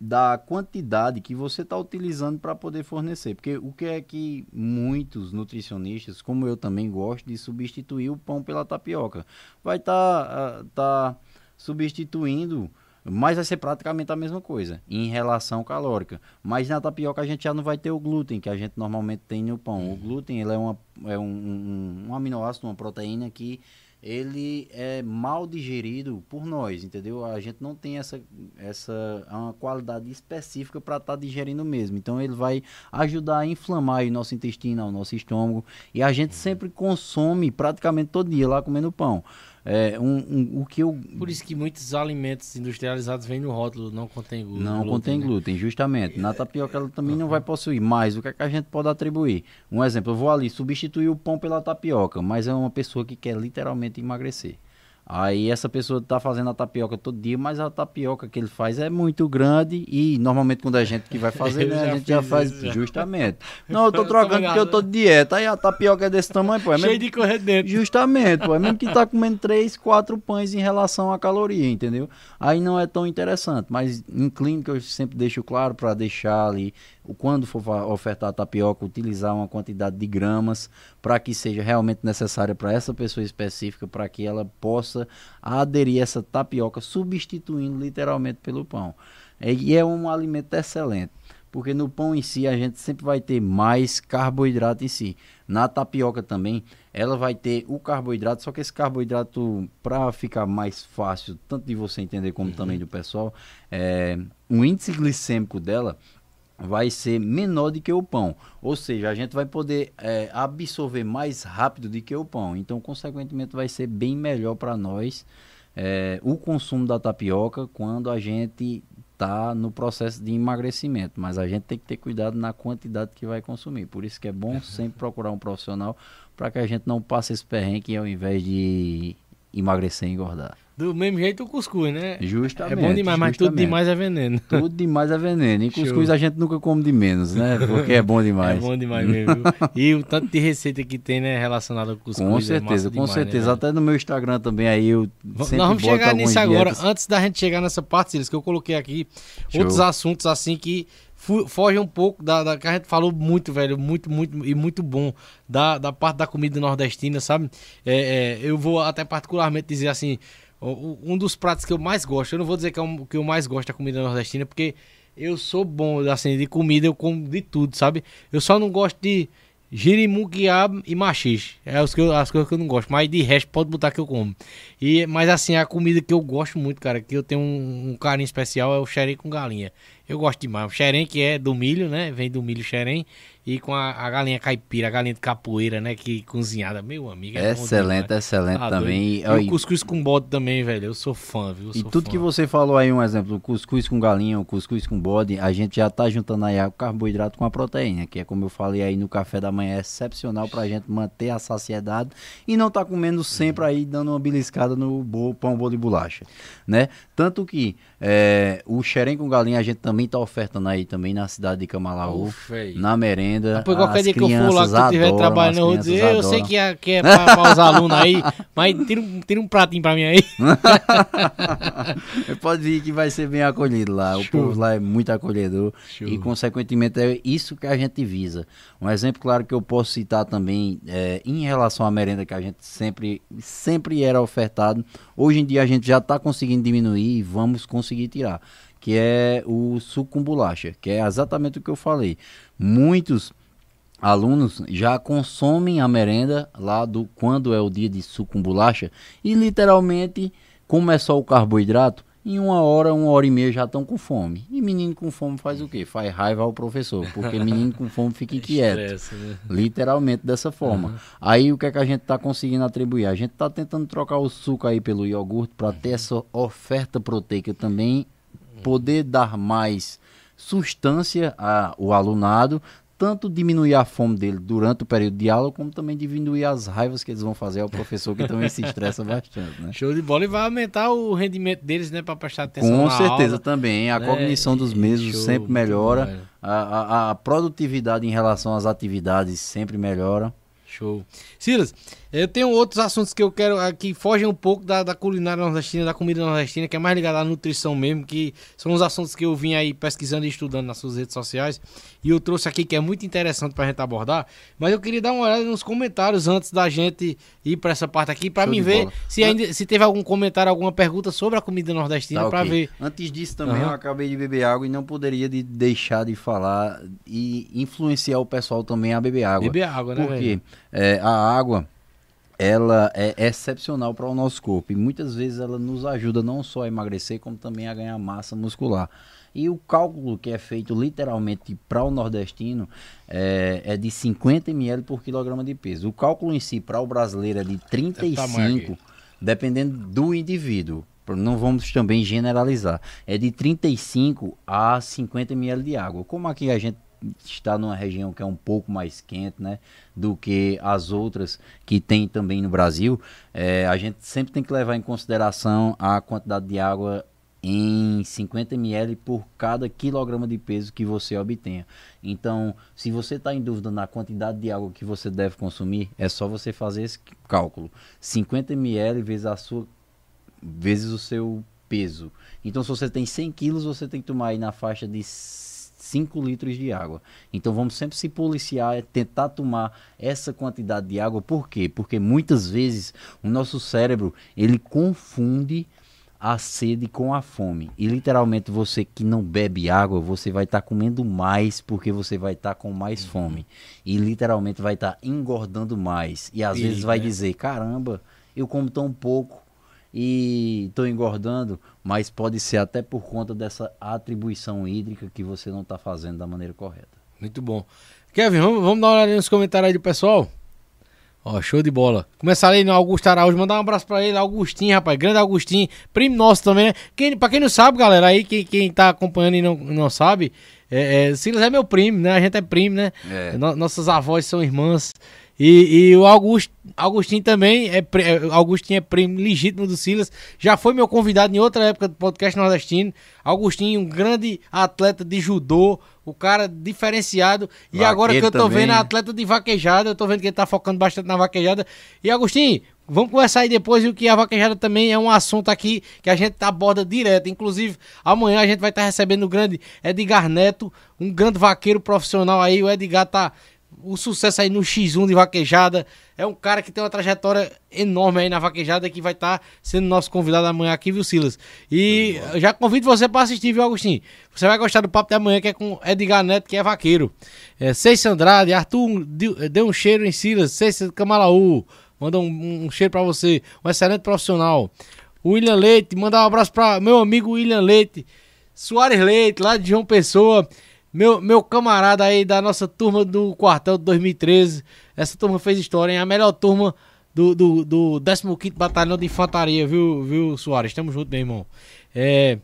da quantidade que você está utilizando para poder fornecer. Porque o que é que muitos nutricionistas, como eu também gosto, de substituir o pão pela tapioca. Vai estar tá substituindo, mas vai ser praticamente a mesma coisa em relação calórica. Mas na tapioca a gente já não vai ter o glúten que a gente normalmente tem no pão. O glúten ele é, uma, é um, um, um aminoácido, uma proteína que ele é mal digerido por nós, entendeu? A gente não tem essa, essa uma qualidade específica para estar digerindo mesmo. Então ele vai ajudar a inflamar o nosso intestino, o nosso estômago. E a gente sempre consome praticamente todo dia lá comendo pão. É, um, um- o que eu Por isso que muitos alimentos industrializados vêm no rótulo, não contém glúten. não contém né? glúten, justamente. Na tapioca ela também não vai possuir. Mas o que, é que a gente pode atribuir? Um exemplo, eu vou ali substituir o pão pela tapioca, mas é uma pessoa que quer literalmente emagrecer. Aí essa pessoa está fazendo a tapioca todo dia, mas a tapioca que ele faz é muito grande e normalmente quando a gente que vai fazer, né, já a gente já faz isso, já. justamente. Não, eu tô Eu tô trocando porque eu tô de dieta. Aí a tapioca é desse tamanho, pô. É Cheio mesmo- de correr dentro. Justamente, pô. É mesmo que tá comendo três, quatro pães em relação à caloria, entendeu? Aí não é tão interessante. Mas em clínica eu sempre deixo claro para deixar ali, quando for ofertar a tapioca, utilizar uma quantidade de gramas para que seja realmente necessária para essa pessoa específica, para que ela possa aderir a essa tapioca, substituindo literalmente pelo pão. É- E é um alimento excelente. Porque no pão em si a gente sempre vai ter mais carboidrato em si. Na tapioca também, ela vai ter o carboidrato, só que esse carboidrato, para ficar mais fácil, tanto de você entender como também do pessoal, é, o índice glicêmico dela vai ser menor do que o pão. Ou seja, a gente vai poder é, absorver mais rápido do que o pão. Então, consequentemente, vai ser bem melhor para nós é, o consumo da tapioca quando a gente está no processo de emagrecimento. Mas a gente tem que ter cuidado na quantidade que vai consumir. Por isso que é bom sempre procurar um profissional para que a gente não passe esse perrengue ao invés de emagrecer e engordar. Do mesmo jeito o cuscuz, né? Justamente. É bom demais, mas tudo demais é veneno. Tudo demais é veneno. E Show. cuscuz a gente nunca come de menos, né? Porque é bom demais. É bom demais mesmo. E o tanto de receita que tem, né, relacionada com cuscuz. Com é certeza, com demais, né, certeza. velho? Até no meu Instagram também aí eu Nós vamos boto chegar nisso agora. dietas. Antes da gente chegar nessa parte, Silas, que eu coloquei aqui Show. outros assuntos assim que fogem um pouco da, da que a gente falou muito, velho, muito, muito e muito bom da, da parte da comida nordestina, sabe? É, é, eu vou até particularmente dizer assim, um dos pratos que eu mais gosto, eu não vou dizer que é o que eu mais gosto da comida nordestina, porque eu sou bom, assim, de comida, eu como de tudo, sabe? Eu só não gosto de Jirimu, quiabo e machixe. É as, que coisas que eu não gosto. Mas de resto, pode botar que eu como. E, mas assim, a comida que eu gosto muito, cara, que eu tenho um, um carinho especial é o xerém com galinha. Eu gosto demais. O xerém que é do milho, né? Vem do milho xerém. E com a, a galinha caipira, a galinha de capoeira, né? Que cozinhada. Meu amigo, é Excelente, demais. excelente Tá também. doido. E, o cuscuz com bode também, velho. Eu sou fã, viu? Eu e tudo fã. que você falou aí, um exemplo, o cuscuz com galinha, o cuscuz com bode, a gente já tá juntando aí o carboidrato com a proteína, que é como eu falei aí no café da manhã, é excepcional pra gente manter a saciedade e não tá comendo sempre aí dando uma beliscada no bolo, pão, bolo e bolacha, né? Tanto que é, o xerém com galinha a gente também tá ofertando aí também na cidade de Camalaú. Na merenda. Depois qualquer dia que eu for lá, que tu estiver trabalhando, eu vou dizer, eu sei que é, que é pra os alunos aí, mas tira um, tira um pratinho pra mim aí. Pode vir que vai ser bem acolhido lá. O Show. povo lá é muito acolhedor Show. e, consequentemente, é isso que a gente visa. Um exemplo claro que eu posso citar também é, em relação à merenda que a gente sempre, sempre era ofertado. Hoje em dia a gente já está conseguindo diminuir e vamos conseguir tirar. Que é o suco com bolacha, que é exatamente o que eu falei. Muitos alunos já consomem a merenda lá do quando é o dia de suco com bolacha e literalmente, como é só o carboidrato, em uma hora, uma hora e meia já estão com fome. E menino com fome faz o quê? Faz raiva ao professor, porque menino com fome fica inquieto. Estresse, né? Literalmente dessa forma. Aí o que é que a gente está conseguindo atribuir? A gente está tentando trocar o suco aí pelo iogurte para ter essa oferta proteica também, poder dar mais substância ao alunado, tanto diminuir a fome dele durante o período de aula, como também diminuir as raivas que eles vão fazer ao professor, que também se estressa bastante, né? Show de bola e vai aumentar o rendimento deles, né, pra prestar atenção Com certeza aula. também. A né? cognição dos mesmos Show, sempre melhora. a, a, a produtividade em relação às atividades sempre melhora. Show. Silas, eu tenho outros assuntos que eu quero ah, que fogem um pouco da, da culinária nordestina, da comida nordestina, que é mais ligada à nutrição mesmo, que são os assuntos que eu vim aí pesquisando e estudando nas suas redes sociais. E eu trouxe aqui que é muito interessante pra gente abordar. Mas eu queria dar uma olhada nos comentários antes da gente ir pra essa parte aqui, pra Show mim ver bola. se ainda se teve algum comentário, alguma pergunta sobre a comida nordestina, Tá, pra ok. ver. Antes disso também Aham. eu acabei de beber água e não poderia de deixar de falar e influenciar o pessoal também a beber água. Beber água, né, Porque é, a água ela é excepcional para o nosso corpo e muitas vezes ela nos ajuda não só a emagrecer como também a ganhar massa muscular. E o cálculo que é feito literalmente para o nordestino é, é de 50 ml por quilograma de peso. O cálculo em si para o brasileiro é de tamanho 35, aqui. dependendo do indivíduo. Não vamos também generalizar. É de 35 a 50 ml de água. Como aqui a gente está numa região que é um pouco mais quente, né, do que as outras que tem também no Brasil, é, a gente sempre tem que levar em consideração a quantidade de água em 50 ml por cada quilograma de peso que você obtenha. Então, se você está em dúvida na quantidade de água que você deve consumir, é só você fazer esse cálculo. 50 ml vezes a sua vezes o seu peso. Então, se você tem 100 quilos, você tem que tomar aí na faixa de 5 litros de água. Então, vamos sempre se policiar, é tentar tomar essa quantidade de água. Por quê? Porque muitas vezes o nosso cérebro, ele confunde a sede com a fome. E literalmente você que não bebe água, você vai estar comendo mais porque você vai estar com mais fome. E literalmente vai estar engordando mais. E às vezes vai né? dizer, caramba, eu como tão pouco e estou engordando, mas pode ser até por conta dessa atribuição hídrica que você não está fazendo da maneira correta. Muito bom. Kevin, vamos, vamos dar uma olhada nos comentários aí do pessoal? Ó, show de bola. Começar ali no Augusto Araújo, mandar um abraço pra ele, Augustinho, rapaz, grande Augustinho, primo nosso também, né? Quem, pra quem não sabe, galera, aí, quem, quem tá acompanhando e não, não sabe, é, é, Silas é meu primo, né? A gente é primo, né? É. No- nossas avós são irmãs. E, e o Augusto, Augustinho também, é, é, Augustinho é primo legítimo do Silas, já foi meu convidado em outra época do podcast nordestino. Augustinho, um grande atleta de judô, o cara diferenciado. E agora que eu tô também. vendo atleta de vaquejada, eu tô vendo que ele tá focando bastante na vaquejada. E Agostinho, vamos conversar aí depois, viu, que a vaquejada também é um assunto aqui que a gente aborda direto. Inclusive, amanhã a gente vai estar recebendo o grande Edgar Neto, um grande vaqueiro profissional aí. O Edgar tá o sucesso aí no X1 de vaquejada. É um cara que tem uma trajetória enorme aí na vaquejada que vai estar sendo nosso convidado amanhã aqui, viu, Silas? E já convido você para assistir, viu, Agostinho? Você vai gostar do papo de amanhã, que é com Edgar Neto, que é vaqueiro. É, Ceice Andrade, Arthur deu, um cheiro em Silas, Ceice Camalaú, manda um, um cheiro para você, um excelente profissional. William Leite, mandar um abraço para meu amigo William Leite, Soares Leite, lá de João Pessoa. Meu, meu camarada aí da nossa turma do quartel de 2013. Essa turma fez história, hein? A melhor turma do, do, do 15 Batalhão de Infantaria, viu, viu, Soares? Tamo junto, meu irmão. É,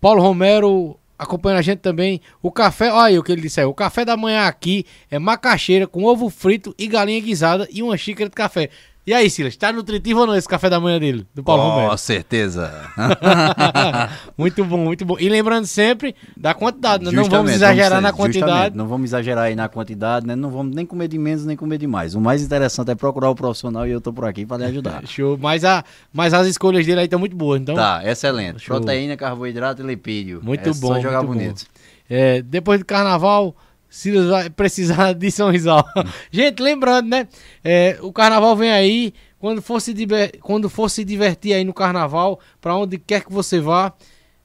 Paulo Romero acompanhando a gente também. O café, olha aí o que ele disse aí. O café da manhã aqui é macaxeira com ovo frito e galinha guisada e uma xícara de café. E aí, Silas, tá nutritivo ou não esse café da manhã dele, do Paulo Com Romero? certeza. muito bom, muito bom. E lembrando sempre da quantidade, né? não vamos exagerar vamos- na quantidade. Não vamos exagerar aí na quantidade, né? Não vamos nem comer de menos, nem comer de mais. O mais interessante é procurar o profissional e eu tô por aqui para lhe ajudar. Show. Mas, a, mas as escolhas dele aí estão muito boas, então. Tá, excelente. Show. Proteína, carboidrato e lipídio. Muito é bom. Só jogar bonito. bom. É, depois do carnaval, Silas vai precisar de São Rizal. Gente, lembrando, né? é, o carnaval vem aí. Quando for, se diver- quando for se divertir aí no carnaval, pra onde quer que você vá,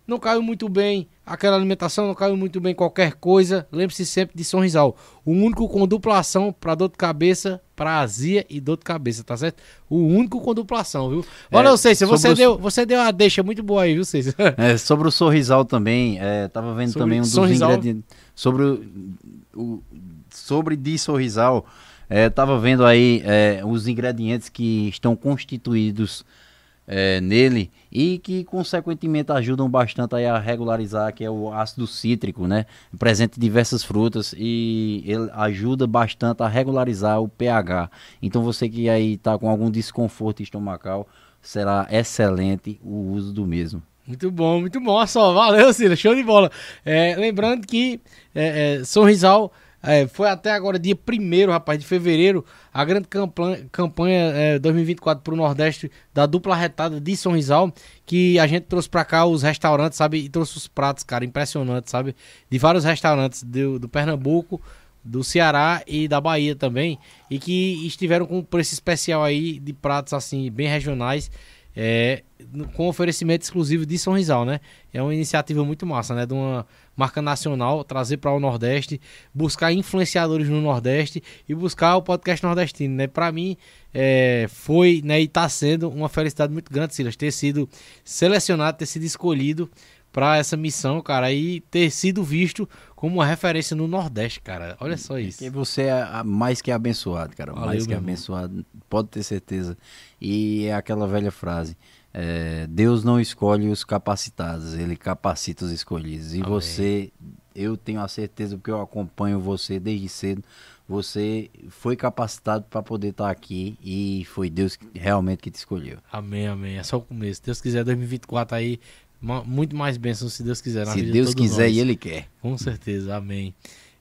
não caiu muito bem aquela alimentação, não caiu muito bem qualquer coisa. Lembre-se sempre de São Rizal. O único com dupla ação pra dor de cabeça, pra azia e dor de cabeça, tá certo? O único com dupla ação, viu? Olha, É, sobre você deu, você deu uma deixa muito boa aí, viu, Cês? É, sobre o sorrisal também, é, tava vendo Sobre também um dos sorrisal. ingredientes. Sobre o, sobre de sorrisal, é, tava vendo aí é, os ingredientes que estão constituídos é, nele e que consequentemente ajudam bastante a regularizar, que é o ácido cítrico, né? Presente em diversas frutas e ele ajuda bastante a regularizar o pH. Então você que aí tá com algum desconforto estomacal, será excelente o uso do mesmo. Muito bom, muito bom. Olha só, valeu, Silas, show de bola. É, lembrando que é, é, é, foi até agora, dia 1 rapaz, de fevereiro, a grande campanha, campanha é, 2024 para o Nordeste da dupla retada de Sorrisal, que a gente trouxe para cá os restaurantes, sabe? E trouxe os pratos, cara, impressionantes, sabe? De vários restaurantes do, do Pernambuco, do Ceará e da Bahia também, e que estiveram com um preço especial aí de pratos assim bem regionais, é, com oferecimento exclusivo de São Rizal, né? É uma iniciativa muito massa, né? De uma marca nacional, trazer para o Nordeste, buscar influenciadores no Nordeste e buscar o podcast nordestino, né? Para mim, é, foi né, e está sendo uma felicidade muito grande, Silas, ter sido selecionado, ter sido escolhido para essa missão, cara, e ter sido visto como uma referência no Nordeste, cara. Olha só isso. Porque você é mais que abençoado, cara. Valeu, mais que irmão. abençoado, pode ter certeza. E é aquela velha frase: é, Deus não escolhe os capacitados, ele capacita os escolhidos. E Amém. você, eu tenho a certeza, porque eu acompanho você desde cedo. Você foi capacitado para poder estar aqui e foi Deus que- realmente que te escolheu. Amém, amém. É só o começo. Se Deus quiser, 2024 aí, muito mais bênçãos, se Deus quiser. Se de Deus todos quiser nós. e Ele quer. Com certeza, amém.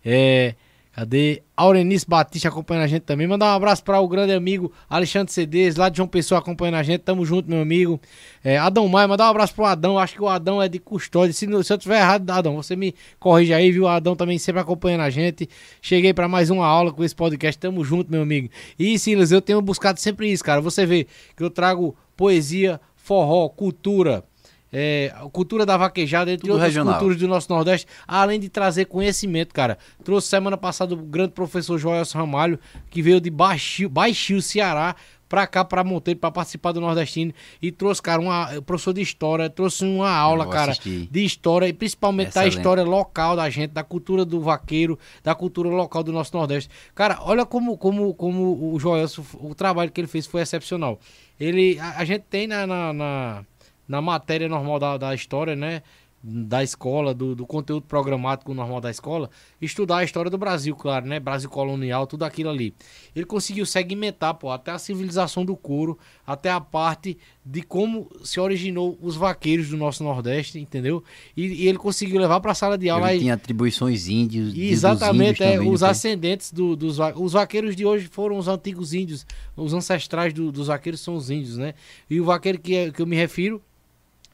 É, cadê? Aurenice Batista acompanhando a gente também. Mandar um abraço para o grande amigo Alexandre Cedês, lá de João Pessoa acompanhando a gente. Tamo junto, meu amigo. É, Adão Maia, mandar um abraço pro Adão. Acho que o Adão é de custódia. Se, se eu tiver errado, Adão, você me corrige aí, viu? O Adão também sempre acompanhando a gente. Cheguei para mais uma aula com esse podcast. Tamo junto, meu amigo. E Silas, eu tenho buscado sempre isso, cara. Você vê que eu trago poesia, forró, cultura. É, a cultura da vaquejada, entre Tudo outras regional. culturas do nosso Nordeste, além de trazer conhecimento, cara. Trouxe semana passada o grande professor Joelson Ramalho, que veio de Baixio, Baixio Ceará, pra cá, pra Monteiro, pra participar do Nordestino. E trouxe, cara, uma, professor de história, trouxe uma aula, cara, assisti. de história, e principalmente da Excelente. história local da gente, da cultura do vaqueiro, da cultura local do nosso Nordeste. Cara, olha como, como, como o Joelson, o trabalho que ele fez foi excepcional. Ele, a, a gente tem na, na, na, na matéria normal da, da história, né? Da escola, do, do conteúdo programático normal da escola, estudar a história do Brasil, claro, né? Brasil colonial, tudo aquilo ali. Ele conseguiu segmentar, pô, até a civilização do couro, até a parte de como se originou os vaqueiros do nosso Nordeste, entendeu? E, e ele conseguiu levar para a sala de aula Ele e- tinha atribuições índios. dos Exatamente, índios é, também, os ascendentes do- dos va- os vaqueiros de hoje foram os antigos índios, os ancestrais do- dos vaqueiros são os índios, né? E o vaqueiro que, é- que eu me refiro,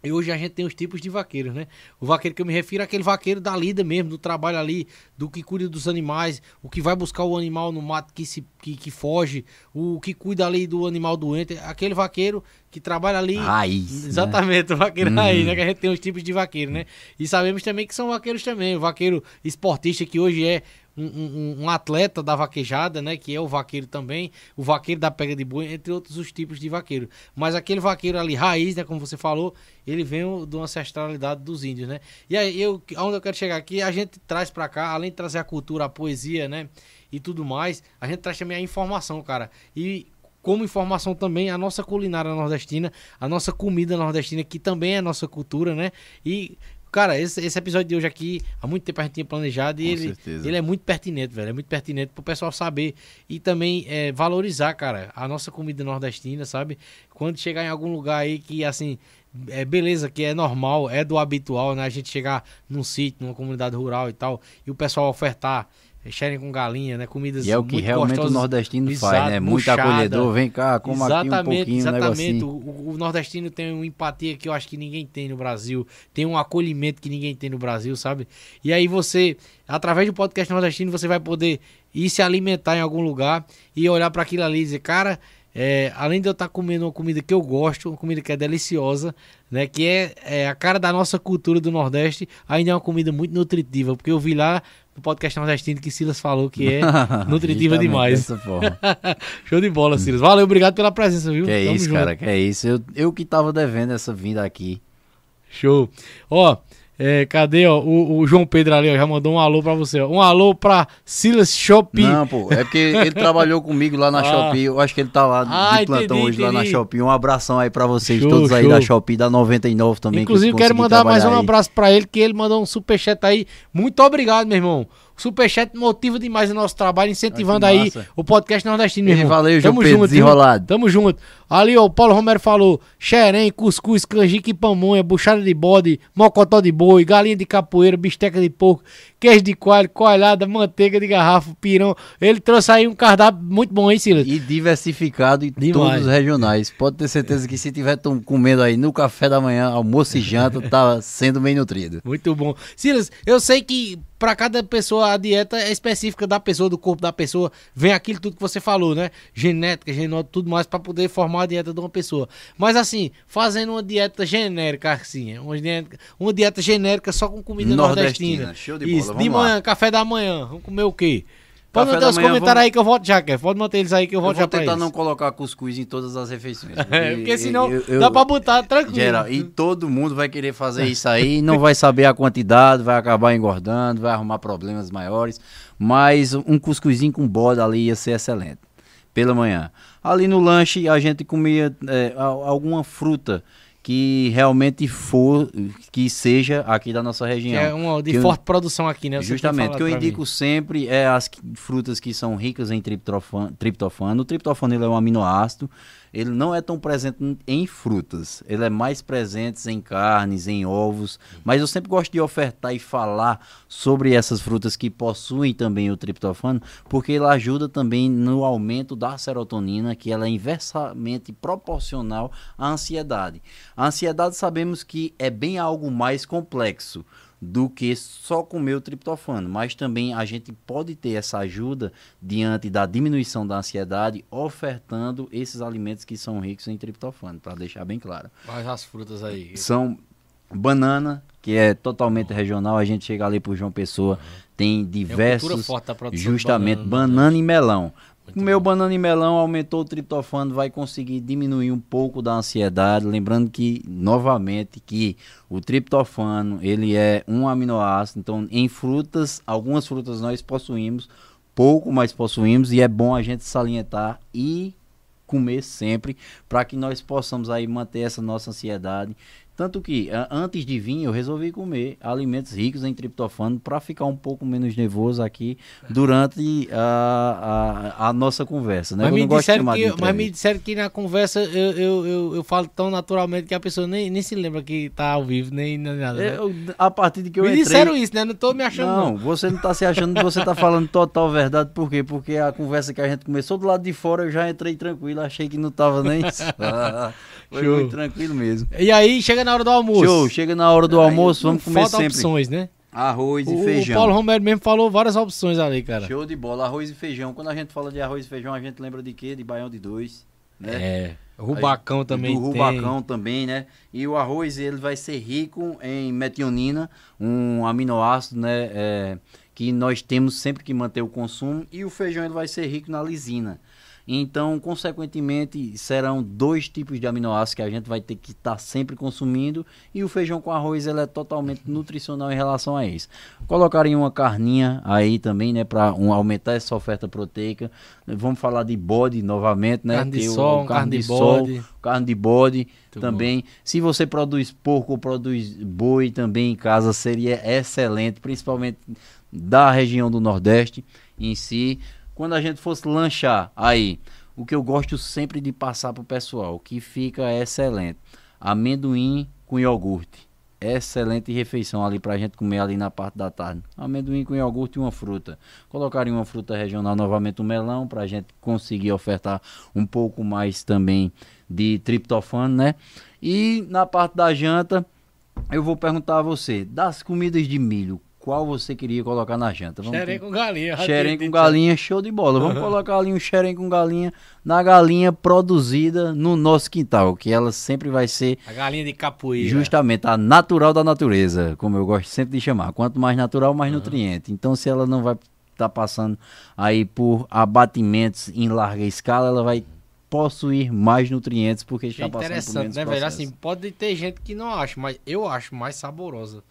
e hoje a gente tem os tipos de vaqueiros, né? O vaqueiro que eu me refiro é aquele vaqueiro da lida mesmo, do trabalho ali, do que cuida dos animais, o que vai buscar o animal no mato que, se, que, que foge, o que cuida ali do animal doente, aquele vaqueiro que trabalha ali. Raiz, né? Exatamente, o vaqueiro Uhum. raiz, né? Que a gente tem os tipos de vaqueiro, né? E sabemos também que são vaqueiros também. O vaqueiro esportista que hoje é um, um- atleta da vaquejada, né? Que é o vaqueiro também, o vaqueiro da pega de boi, entre outros os tipos de vaqueiro. Mas aquele vaqueiro ali, raiz, né? Como você falou, ele vem de uma ancestralidade dos índios, né? E aí, eu, onde eu quero chegar aqui, a gente traz pra cá, além de trazer a cultura, a poesia, né? E tudo mais, a gente traz também a informação, cara. E como informação também a nossa culinária nordestina, a nossa comida nordestina, que também é nossa cultura, né? E cara, esse, esse episódio de hoje aqui, há muito tempo a gente tinha planejado e Com ele, certeza. ele é muito pertinente, velho. É muito pertinente pro pessoal saber e também é, valorizar, cara, a nossa comida nordestina, sabe? Quando chegar em algum lugar aí que, assim, é beleza, que é normal, é do habitual, né? A gente chegar num sítio, numa comunidade rural e tal, e o pessoal ofertar xerém com galinha, né? Comidas E é o que realmente gostosas. o nordestino Exato, faz, né? Muito acolhedor. Vem cá, coma aqui um exatamente, pouquinho, um exatamente. negocinho. O, o nordestino tem uma empatia que eu acho que ninguém tem no Brasil. Tem um acolhimento que ninguém tem no Brasil, sabe? E aí você, através do podcast nordestino, você vai poder ir se alimentar em algum lugar e olhar para aquilo ali e dizer, cara, é, além de eu estar comendo uma comida que eu gosto, uma comida que é deliciosa, né? Que é, é a cara da nossa cultura do Nordeste, ainda é uma comida muito nutritiva, porque eu vi lá no podcast nordestino que Silas falou que é nutritiva demais. Show de bola, Silas. Valeu, obrigado pela presença, viu? Que é Tamo isso, junto. cara, que é isso. Eu, eu que tava devendo essa vinda aqui. Show. Ó, é, cadê, ó? O, o João Pedro ali, ó, já mandou um alô pra você, ó. Um alô pra Silas Shopping. Não, pô, é porque ele trabalhou comigo lá na Ah. Shopee. Eu acho que ele tá lá Ah, de plantão entendi, hoje lá na entendi. Shopee. Um abração aí pra vocês, Show, todos aí show. da Shopee, da 99 também. Inclusive, que quero mandar mais um aí. abraço pra ele, que ele mandou um superchat aí. Muito obrigado, meu irmão. O superchat motiva demais o nosso trabalho, incentivando aí o podcast nordestino, meu irmão. valeu, Tamo Pedro, junto, desenrolado. Tamo junto. Ali, ó, o Paulo Romero falou: xerém, cuscuz, canjica e pamonha, buchada de bode, mocotó de boi, galinha de capoeira, bisteca de porco, queijo de coalho, coalhada, manteiga de garrafa, pirão. Ele trouxe aí um cardápio muito bom, hein, Silas? E diversificado em Demais. todos os regionais. Pode ter certeza que se tiver comendo aí no café da manhã, almoço e janta, tá sendo bem nutrido. Muito bom. Silas, eu sei que pra cada pessoa a dieta é específica da pessoa, do corpo da pessoa. Vem aquilo tudo que você falou, né? Genética, genótipo, tudo mais pra poder formar a dieta de uma pessoa. Mas assim, fazendo uma dieta genérica, assim, uma dieta, uma dieta genérica só com comida Nordestina, nordestina. show de bola, Isso, de lá. manhã, café da manhã. Vamos comer o quê? Pode da os comentários vamos- aí que eu volto já, Kev. Pode manter eles aí que eu Eu volto vou já pra tentar não colocar cuscuz em todas as refeições. É, porque senão eu- eu- dá pra botar tranquilo. Geral, e todo mundo vai querer fazer isso aí, não vai saber a quantidade, vai acabar engordando, vai arrumar problemas maiores. Mas um cuscuzinho com bode ali ia ser excelente. Pela manhã. Ali no lanche a gente comia é, alguma fruta que realmente for, que seja aqui da nossa Que região. é uma de Que eu- forte produção aqui, né? Você Justamente, que eu pra mim. indico sempre é as que- frutas que são ricas em triptofano. triptofano. O triptofano ele é um aminoácido, ele não é tão presente em- frutas, ele é mais presente em carnes, em ovos, mas eu sempre gosto de ofertar e falar sobre essas frutas que possuem também o triptofano, porque ele ajuda também no aumento da serotonina, que ela é inversamente proporcional à ansiedade. A ansiedade sabemos que é bem algo mais complexo do que só comer o triptofano, mas também a gente pode ter essa ajuda diante da diminuição da ansiedade, ofertando esses alimentos que são ricos em triptofano, para deixar bem claro. Mas as frutas aí. São banana, que é totalmente regional, a gente chega ali por João Pessoa, tem cultura diversos, forte da produção de justamente banana no banana, e melão. Muito Comeu bom. banana e melão, aumentou o triptofano, vai conseguir diminuir um pouco da ansiedade, lembrando que novamente que o triptofano, ele é um aminoácido, então em frutas, algumas frutas nós possuímos, pouco mais possuímos e é bom a gente salientar e comer sempre para que nós possamos aí manter essa nossa ansiedade. Tanto que antes de vir eu resolvi comer alimentos ricos em triptofano para ficar um pouco menos nervoso aqui durante a, a, a nossa conversa, né? Mas Eu me, não gosto de disseram que, mas me disseram que na conversa eu, eu, eu, eu falo tão naturalmente que a pessoa nem, nem se lembra que tá ao vivo, nem nem nada. né? Eu- a partir de que eu me entrei, disseram isso, né? Não tô me achando, não. Não, você não tá se achando, você tá falando total verdade, por quê? Porque a conversa que a gente começou do lado de fora, eu já entrei tranquilo, achei que não tava nem. Foi Show. muito tranquilo mesmo. E aí chega na hora do almoço. Show, chega na hora do Aí almoço, vamos comer falta sempre opções, né? arroz O, e o feijão. Paulo Romero mesmo falou várias opções ali, cara. Show de bola, arroz e feijão. Quando a gente fala de arroz e feijão, a gente lembra de quê? De baião de dois, né? É. Rubacão Aí, também do tem. rubacão também, né? E o arroz ele vai ser rico em metionina, um aminoácido, né? é, que nós temos sempre que manter o consumo. E o feijão ele vai ser rico na lisina. Então, consequentemente, serão dois tipos de aminoácidos que a gente vai ter que estar sempre consumindo. E o feijão com arroz ele é totalmente nutricional em relação a isso. Colocarem uma carninha aí também, né, para um, aumentar essa oferta proteica. Vamos falar de bode novamente, né? Carne de que o- sol, o carne de sol, carne de bode Muito também. Se você produz porco ou produz boi também em casa, seria excelente, principalmente da região do Nordeste em si. Quando a gente fosse lanchar, aí, o que eu gosto sempre de passar pro pessoal, que fica excelente. Amendoim com iogurte. Excelente refeição ali pra gente comer ali na parte da tarde. Amendoim com iogurte e uma fruta. Colocarem uma fruta regional novamente, um melão, pra gente conseguir ofertar um pouco mais também de triptofano, né? E na parte da janta, eu vou perguntar a você, das comidas de milho, qual você queria colocar na janta? Vamos Xerém com galinha. Xerém com dito. galinha, show de bola. Vamos colocar ali um xerém com galinha na galinha produzida no nosso quintal, que ela sempre vai ser A galinha de capoeira. justamente a natural da natureza, como eu gosto sempre de chamar. Quanto mais natural, mais nutriente. Então, se ela não vai estar passando aí por abatimentos em larga escala, ela vai possuir mais nutrientes porque Que está é passando por interessante, menos né, velho? processo. Assim, pode ter gente que não acha, mas eu acho mais saborosa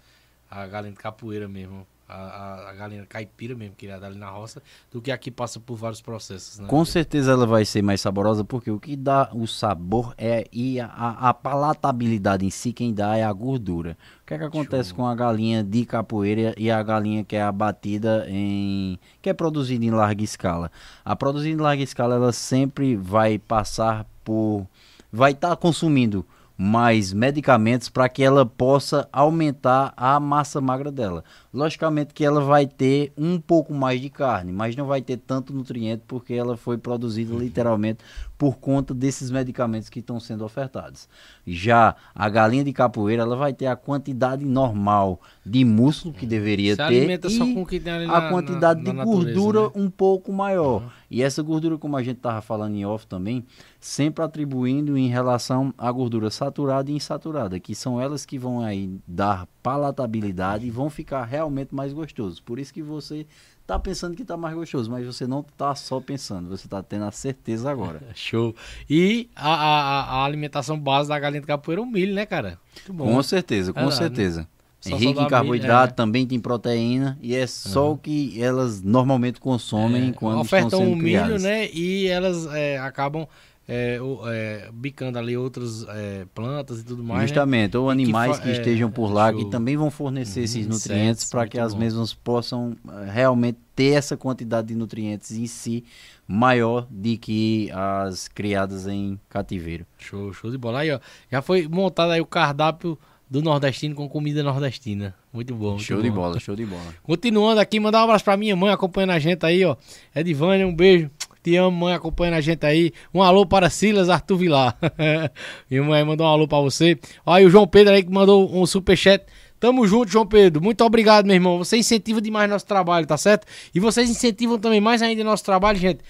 a galinha de capoeira mesmo. A, a, a galinha caipira mesmo, que é dali na roça, do que aqui passa por vários processos, né? Com certeza ela vai ser mais saborosa, porque o que dá o sabor é e a, a- palatabilidade em si, quem dá é a gordura. O que é que acontece com a galinha de capoeira e a galinha que é abatida em. que é produzida em larga escala? A produzida em larga escala ela sempre vai passar por. vai estar consumindo mais medicamentos para que ela possa aumentar a massa magra dela. Logicamente que ela vai ter um pouco mais de carne, mas não vai ter tanto nutriente porque ela foi produzida literalmente por conta desses medicamentos que estão sendo ofertados. Já a galinha de capoeira, ela vai ter a quantidade normal de músculo que deveria Se ter alimenta só e com que tem ali a na- quantidade na- de na natureza, gordura né? um pouco maior. E essa gordura, como a gente estava falando em off também, sempre atribuindo em relação à gordura saturada e insaturada, que são elas que vão aí dar palatabilidade e vão ficar realmente mais gostosos. Por isso que você tá pensando que tá mais gostoso, mas você não tá só pensando, você tá tendo a certeza agora. Show. E a, a, a- alimentação base da galinha de capoeira é o milho, né, cara? Com certeza, com Verdade, né? certeza. Só Rico em carboidrato, é. também tem proteína e é só o que elas normalmente consomem quando estão ofertam sendo o milho, criadas. né? E elas é, acabam é, é, bicando ali outras é, plantas e tudo mais. né? Justamente, ou E que animais fa- que, é, estejam por lá que também vão fornecer esses Uhum, nutrientes insetos, para que as bom. mesmas possam eh, realmente ter essa quantidade de nutrientes em si maior de que as criadas em cativeiro. Show, show de bola. Aí, ó, já foi montado aí o cardápio do nordestino com comida nordestina. Muito bom. muito show de bom. bola, show de bola. Continuando aqui, mandar um abraço pra minha mãe acompanhando a gente aí, ó. Edivânia, um beijo. Te amo, mãe, acompanhando a gente aí. Um alô para Silas Arthur Vilar. minha mãe mandou um alô pra você. E o João Pedro aí que mandou um superchat. Tamo junto, João Pedro. Muito obrigado, meu irmão. Você incentiva demais nosso trabalho, tá certo? E vocês incentivam também mais ainda nosso trabalho, gente.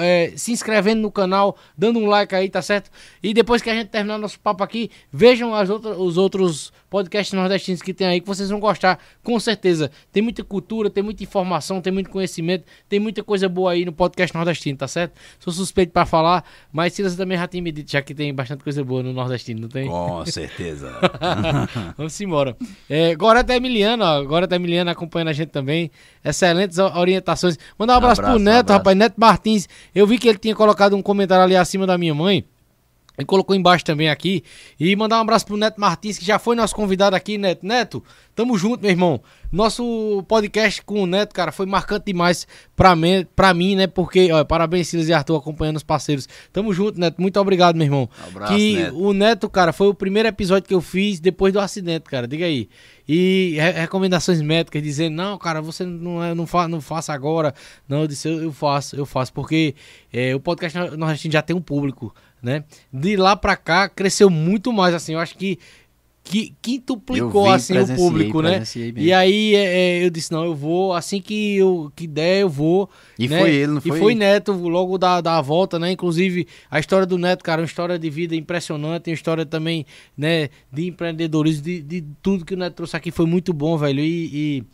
é, se inscrevendo no canal, dando um like aí, tá certo? E depois que a gente terminar nosso papo aqui, vejam as outras, os outros podcasts nordestinos que tem aí, que vocês vão gostar, com certeza. Tem muita cultura, tem muita informação, tem muito conhecimento, tem muita coisa boa aí no podcast nordestino, tá certo? Sou suspeito pra falar, mas Silas também já tinha me dito, já que tem bastante coisa boa no nordestino, não tem? Com certeza. Vamos embora. É, Goreta Emiliano, ó. Goreta Emiliano acompanhando a gente também. Excelentes orientações. Mandar um abraço, Abraço, pro Neto, abraço. rapaz. Neto Martins. Eu vi que ele tinha colocado um comentário ali acima da minha mãe. Ele colocou embaixo também aqui. E mandar um abraço pro Neto Martins, que já foi nosso convidado aqui, Neto. Neto, tamo junto, meu irmão. Nosso podcast com o Neto, cara, foi marcante demais pra mim, pra mim né? Porque, ó, parabéns, Silas e Arthur, acompanhando os parceiros. Tamo junto, Neto. Muito obrigado, meu irmão. Abraço, que Neto. o Neto, cara, foi o primeiro episódio que eu fiz depois do acidente, cara. Diga aí. E re- recomendações médicas dizendo, não, cara, você não, é, não, fa não faça agora. Não, eu disse, eu, eu faço, eu faço, porque é, o podcast nordestino já tem um público, né? De lá pra cá, cresceu muito mais, assim, eu acho que que quintuplicou vi, assim o público, né? mesmo. E aí é, é, eu disse, não, eu vou, assim que eu que der, eu vou. E né? foi ele, não E foi? foi Neto logo da, da volta, né? Inclusive, a história do Neto, cara, uma história de vida impressionante, uma história também, né, de empreendedorismo, de, de tudo que o Neto trouxe aqui foi muito bom, velho. E, e,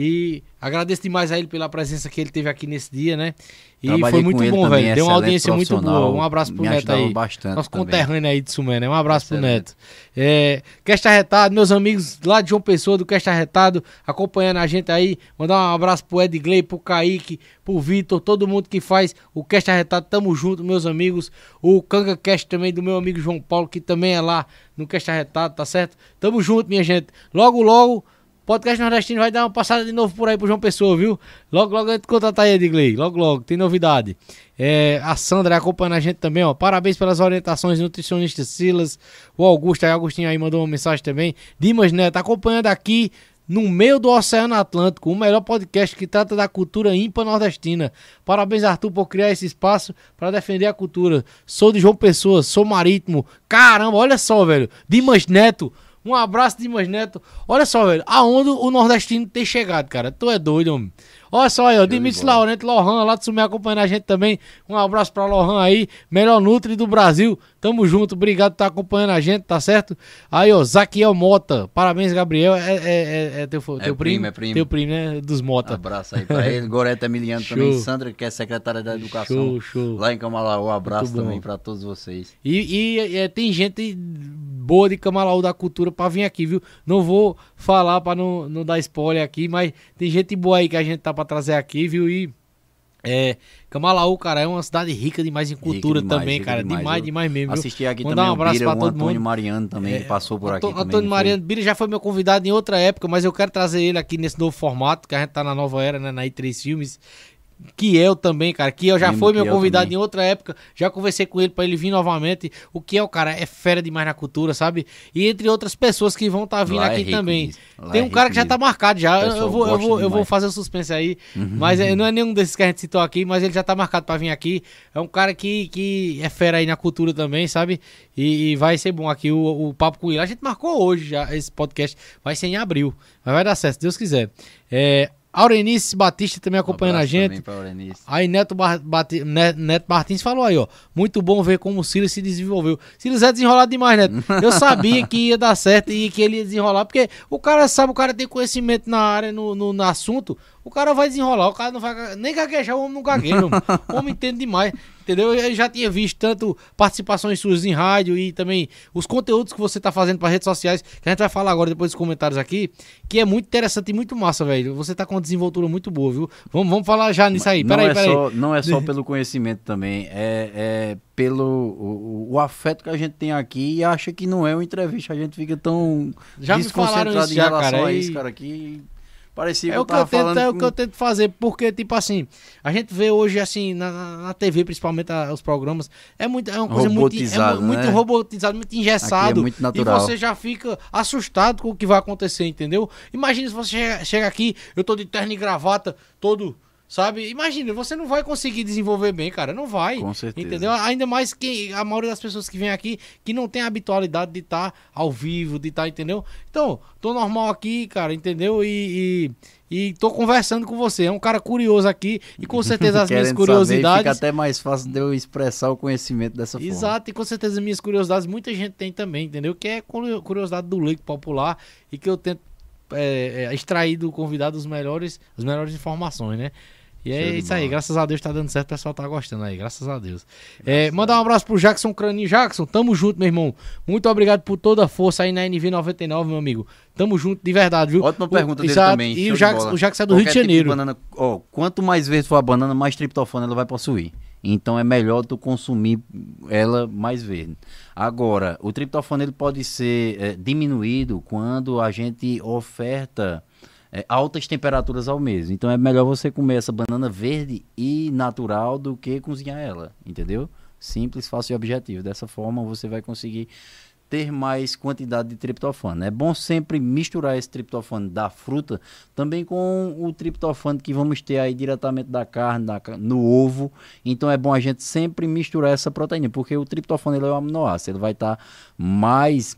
E agradeço demais a ele pela presença que ele teve aqui nesse dia, né? E Trabalhei foi muito bom, velho. Deu uma audiência muito boa. Um abraço pro me Neto aí. bastante Nosso também. conterrâneo aí de Sumé, né? Um abraço pro Excelente. Neto. É, Cast Arretado, meus amigos lá de João Pessoa, do Cast Arretado, acompanhando a gente aí. Mandar um abraço pro Edgley, pro Kaique, pro Vitor, todo mundo que faz o Cast Arretado. Tamo junto, meus amigos. O Kanga Cast também, do meu amigo João Paulo, que também é lá no Cast Arretado, tá certo? Tamo junto, minha gente. Logo, logo. Podcast Nordestino vai dar uma passada de novo por aí pro João Pessoa, viu? Logo, logo a gente contrata aí, Edgley. Logo, logo, tem novidade. É, a Sandra acompanhando a gente também, ó. Parabéns pelas orientações, nutricionista Silas. O Augusto aí, Agostinho aí mandou uma mensagem também. Dimas Neto acompanhando aqui no meio do Oceano Atlântico, o melhor podcast que trata da cultura ímpar nordestina. Parabéns, Arthur, por criar esse espaço para defender a cultura. Sou de João Pessoa, sou marítimo. Caramba, olha só, velho. Dimas Neto. Um abraço, Dimas Neto. Olha só, velho, aonde o nordestino tem chegado, cara. Tu é doido, homem. Olha só aí, ó, Dimitri bola. Laurento Lohan, lá de Sumé acompanhando a gente também. Um abraço pra Lohan aí, melhor Nutri do Brasil. Tamo junto, obrigado por estar acompanhando a gente, tá certo? Aí, ó, Zaquiel Mota, parabéns, Gabriel. É, é, é, é teu, teu primo, primo, é primo. Teu primo, né? Dos Mota. Abraço aí pra ele. Goreta Emiliano Show. também. Sandra, que é secretária da Educação. Show, show. Lá em Camalaú. Abraço Muito bom. também pra todos vocês. E, e, é, tem gente boa de Camalaú da Cultura pra vir aqui, viu? Não vou falar pra não, não dar spoiler aqui, mas tem gente boa aí que a gente tá pra trazer aqui, viu? E é, Camalaú, cara, é uma cidade rica demais em cultura demais, também, cara. demais. Demais, demais mesmo. Assisti aqui Mandar também um o abraço Bira, pra o todo Antônio mundo. Mariano também, É, passou por Antô- aqui também. Antônio foi? Mariano Bira já foi meu convidado em outra época, mas eu quero trazer ele aqui nesse novo formato, que a gente tá na nova era, né? Na I3 Filmes. Kiel também, cara. Kiel já Lembro foi meu Kiel convidado também. em outra época. Já conversei com ele pra ele vir novamente. O Kiel, cara, é fera demais na cultura, sabe? E entre outras pessoas que vão estar vindo Lá é aqui rico também. Tem é um cara rico que já tá marcado já. O Eu, vou, eu, vou, eu vou. Uhum. fazer o suspense aí. Mas é, não é nenhum desses que a gente citou aqui, mas ele já tá marcado pra vir aqui. É um cara que, que é fera aí na cultura também, sabe? E, e vai ser bom aqui o, o papo com ele. A gente marcou hoje já esse podcast. Vai ser em abril. Mas vai dar certo, se Deus quiser. É, Aurenice Batista também acompanhando a Um Abraço gente. também pra Aurenice. Aí Neto, Bar- Bati- Ne- Neto Martins falou aí, ó. Muito bom ver como o Silas se desenvolveu. Silas é desenrolado demais, Neto. Eu sabia que ia dar certo e que ele ia desenrolar, porque o cara sabe, o cara tem conhecimento na área, no, no, no assunto, o cara vai desenrolar, o cara não vai nem gaguejar, o homem não gagueja, meu irmão. o homem entende demais. Entendeu? Eu já tinha visto tanto participações suas em rádio e também os conteúdos que você tá fazendo para redes sociais, que a gente vai falar agora depois dos comentários aqui, que é muito interessante e muito massa, velho. Você tá com uma desenvoltura muito boa, viu? Vamos, vamos falar já nisso aí. Peraí, é peraí. só, não é só pelo conhecimento também, é, é pelo o, o- afeto que a gente tem aqui e acha que não é uma entrevista. A gente fica tão Já me falaram desconcentrado isso em já, relação cara, a isso, cara, que parecia É que o eu que eu tava tento, falando é o que com- eu tento fazer, porque, tipo assim, a gente vê hoje, assim, na, na- TV, principalmente a- os programas, é, muito, é uma coisa muito, é mu- muito né? robotizado, muito engessado. É muito natural. E você já fica assustado com o que vai acontecer, entendeu? Imagina se você chega, chega aqui, eu tô de terno e gravata, todo. Sabe? Imagina, você não vai conseguir desenvolver bem, cara. Não vai. Com certeza. Entendeu? Ainda mais que a maioria das pessoas que vem aqui que não tem a habitualidade de estar ao vivo, de estar, entendeu? Então, tô normal aqui, cara, entendeu? E, e, e tô conversando com você. É um cara curioso aqui e com certeza as minhas curiosidades. Saber, fica até mais fácil de eu expressar o conhecimento dessa forma. Exato, e com certeza as minhas curiosidades muita gente tem também, entendeu? Que é curio- curiosidade do leigo popular e que eu tento é, é, extrair do convidado os melhores, as melhores informações, né? E é de isso aí, graças a Deus tá dando certo, o pessoal tá gostando aí, graças a Deus. É, mandar um abraço pro Jackson Craninho. Jackson, tamo junto, meu irmão. Muito obrigado por toda a força aí na NV99, meu amigo. Tamo junto de verdade, viu? Ótima O- pergunta dele exato, também. E o de Jackson, o Jackson é do Qualquer Rio de tipo Janeiro. banana, ó, quanto mais vezes for a banana, mais triptofano ela vai possuir. Então é melhor tu consumir ela mais verde. Agora, o triptofano ele pode ser é, diminuído quando a gente oferta é, altas temperaturas ao mês. Então é melhor você comer essa banana verde e natural do que cozinhar ela, entendeu? Simples, fácil e objetivo. Dessa forma você vai conseguir ter mais quantidade de triptofano. É bom sempre misturar esse triptofano da fruta também com o triptofano que vamos ter aí diretamente da carne, da no ovo. Então é bom a gente sempre misturar essa proteína, porque o triptofano ele é um aminoácido, ele vai estar mais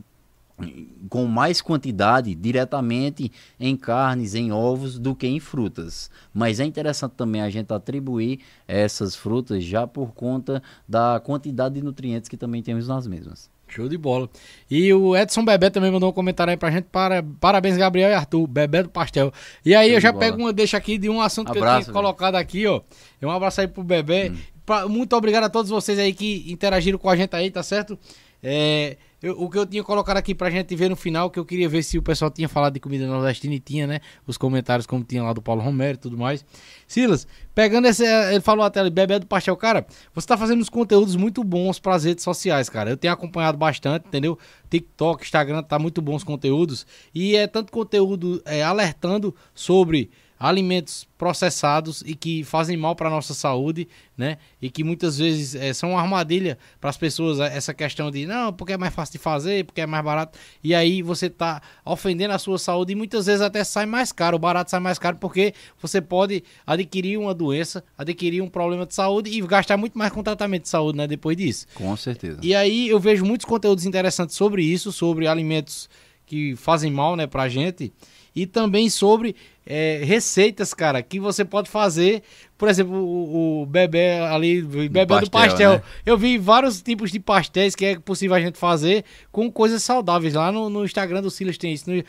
com mais quantidade diretamente em carnes, em ovos, do que em frutas. Mas é interessante também a gente atribuir essas frutas já por conta da quantidade de nutrientes que também temos nas mesmas. Show de bola. E o Edson Bebé também mandou um comentário aí pra gente. Para, parabéns, Gabriel e Arthur. Bebé do Pastel. E aí Show eu já bola. pego uma deixa aqui de um assunto que eu Abraço, tinha velho. colocado aqui, ó. E Um abraço aí pro Bebé. Hum. Pra- muito obrigado a todos vocês aí que interagiram com a gente aí, tá certo? É, eu- o que eu tinha colocado aqui pra gente ver no final, que eu queria ver se o pessoal tinha falado de comida nordestina e tinha, né? Os comentários como tinha lá do Paulo Romero e tudo mais. Silas, pegando esse. Ele falou até ali, Bebé do Pastel, cara, você tá fazendo uns conteúdos muito bons pras redes sociais, cara. Eu tenho acompanhado bastante, entendeu? TikTok, Instagram, tá muito bons os conteúdos. E é tanto conteúdo é, alertando sobre alimentos processados e que fazem mal para nossa saúde, né? E que muitas vezes eh, são uma armadilha para as pessoas eh, essa questão de não, porque é mais fácil de fazer, porque é mais barato. E aí você tá ofendendo a sua saúde e muitas vezes até sai mais caro, o barato sai mais caro porque você pode adquirir uma doença, adquirir um problema de saúde e gastar muito mais com tratamento de saúde, né, depois disso. Com certeza. E aí eu vejo muitos conteúdos interessantes sobre isso, sobre alimentos que fazem mal, né, pra gente. E também sobre é, receitas, cara, que você pode fazer. Por exemplo, o, o bebê ali, o bebê do pastel, pastel. né? Eu vi vários tipos de pastéis que é possível a gente fazer com coisas saudáveis. Lá no, no Instagram do Silas tem isso. No-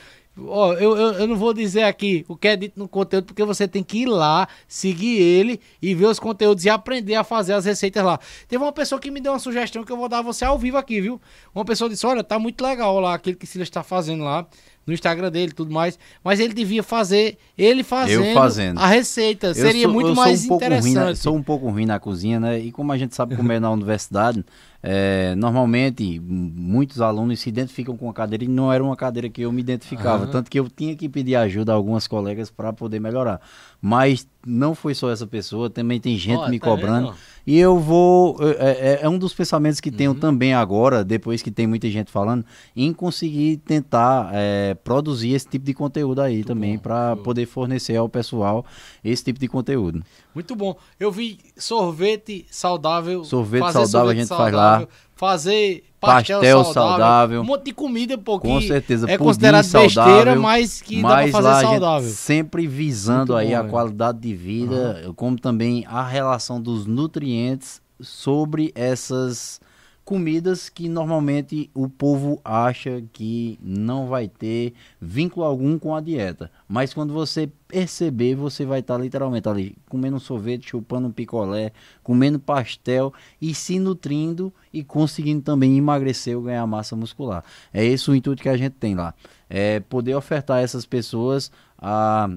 Ó, eu, eu, eu não vou dizer aqui o que é dito no conteúdo, porque você tem que ir lá, seguir ele e ver os conteúdos e aprender a fazer as receitas lá. Teve uma pessoa que me deu uma sugestão que eu vou dar a você ao vivo aqui, viu? Uma pessoa disse: Olha, tá muito legal lá aquele que Silas está fazendo lá. No Instagram dele tudo mais. Mas ele devia fazer, ele fazendo, fazendo. a receita. Eu Seria sou- muito eu mais um ruim na- interessante. sou um pouco ruim na cozinha, né? E como a gente sabe comer na universidade, é, normalmente muitos alunos se identificam com a cadeira e não era uma cadeira que eu me identificava. Tanto que eu tinha que pedir ajuda a algumas colegas para poder melhorar. Mas não foi só essa pessoa, também tem gente Ó, me tá cobrando. vendo? E eu vou. É, é- é um dos pensamentos que Uhum. tenho também agora, depois que tem muita gente falando, em conseguir tentar é, produzir esse tipo de conteúdo aí também, para poder fornecer ao pessoal esse tipo de conteúdo. Muito bom. Eu vi sorvete saudável. Sorvete fazer saudável a gente faz lá. Fazer pastel, Pastel saudável, saudável. Um monte de comida, pô, Com certeza, é considerado besteira, saudável, mas que dá mas pra fazer saudável. sempre visando Muito aí bom, a qualidade de vida, como também a relação dos nutrientes sobre essas comidas que normalmente o povo acha que não vai ter vínculo algum com a dieta. Mas quando você perceber, você vai estar literalmente ali comendo um sorvete, chupando um picolé, comendo pastel e se nutrindo e conseguindo também emagrecer ou ganhar massa muscular. É esse o intuito que a gente tem lá. É poder ofertar a essas pessoas a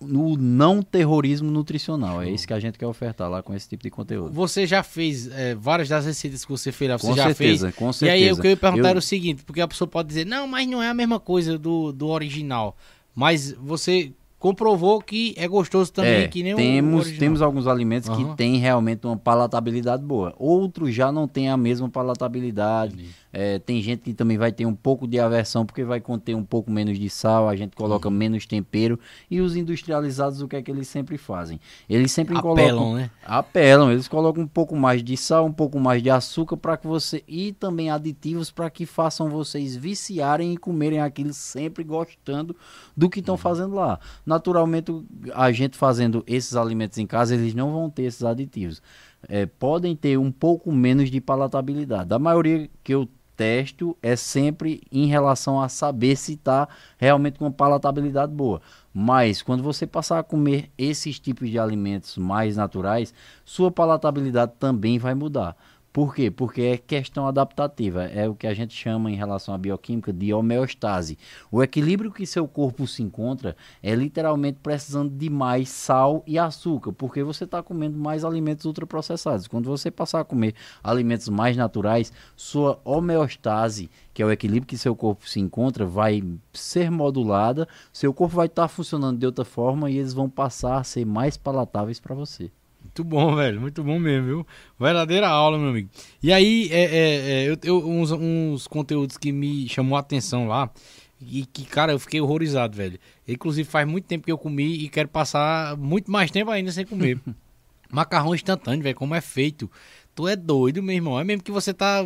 no não terrorismo nutricional. É isso que a gente quer ofertar lá com esse tipo de conteúdo. Você já fez é, várias das receitas que você fez lá, você Com já certeza, fez. com E aí o certeza. que eu ia perguntar Eu- era o seguinte, porque a pessoa pode dizer, não, mas não é a mesma coisa do, do original. Mas você comprovou que é gostoso também, É, que nem o temos, original. temos alguns alimentos Aham. que têm realmente uma palatabilidade boa. Outros já não têm a mesma palatabilidade. É, tem gente que também vai ter um pouco de aversão porque vai conter um pouco menos de sal, a gente coloca Uhum. menos tempero. E os industrializados, o que é que eles sempre fazem? Eles sempre Apelam, colocam. né? Apelam, eles colocam um pouco mais de sal, um pouco mais de açúcar para que você. E também aditivos para que façam vocês viciarem e comerem aquilo sempre gostando do que Uhum. estão fazendo lá. Naturalmente, a gente fazendo esses alimentos em casa, eles não vão ter esses aditivos. É, podem ter um pouco menos de palatabilidade. Da maioria que eu testo é sempre em relação a saber se está realmente com palatabilidade boa. Mas quando você passar a comer esses tipos de alimentos mais naturais, sua palatabilidade também vai mudar. Por quê? Porque é questão adaptativa, é o que a gente chama em relação à bioquímica de homeostase. O equilíbrio que seu corpo se encontra é literalmente precisando de mais sal e açúcar, porque você está comendo mais alimentos ultraprocessados. Quando você passar a comer alimentos mais naturais, sua homeostase, que é o equilíbrio que seu corpo se encontra, vai ser modulada, seu corpo vai estar funcionando de outra forma e eles vão passar a ser mais palatáveis para você. Muito bom, velho. Muito bom mesmo, viu? Verdadeira aula, meu amigo. E aí, é, é, é, eu, eu- uns, uns conteúdos que me chamou a atenção lá. E que, cara, eu fiquei horrorizado, velho. Inclusive, faz muito tempo que eu comi e quero passar muito mais tempo ainda sem comer. Macarrão instantâneo, velho, como é feito. Tu é doido, meu irmão. É mesmo que você tá.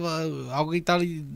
Alguém tá ali.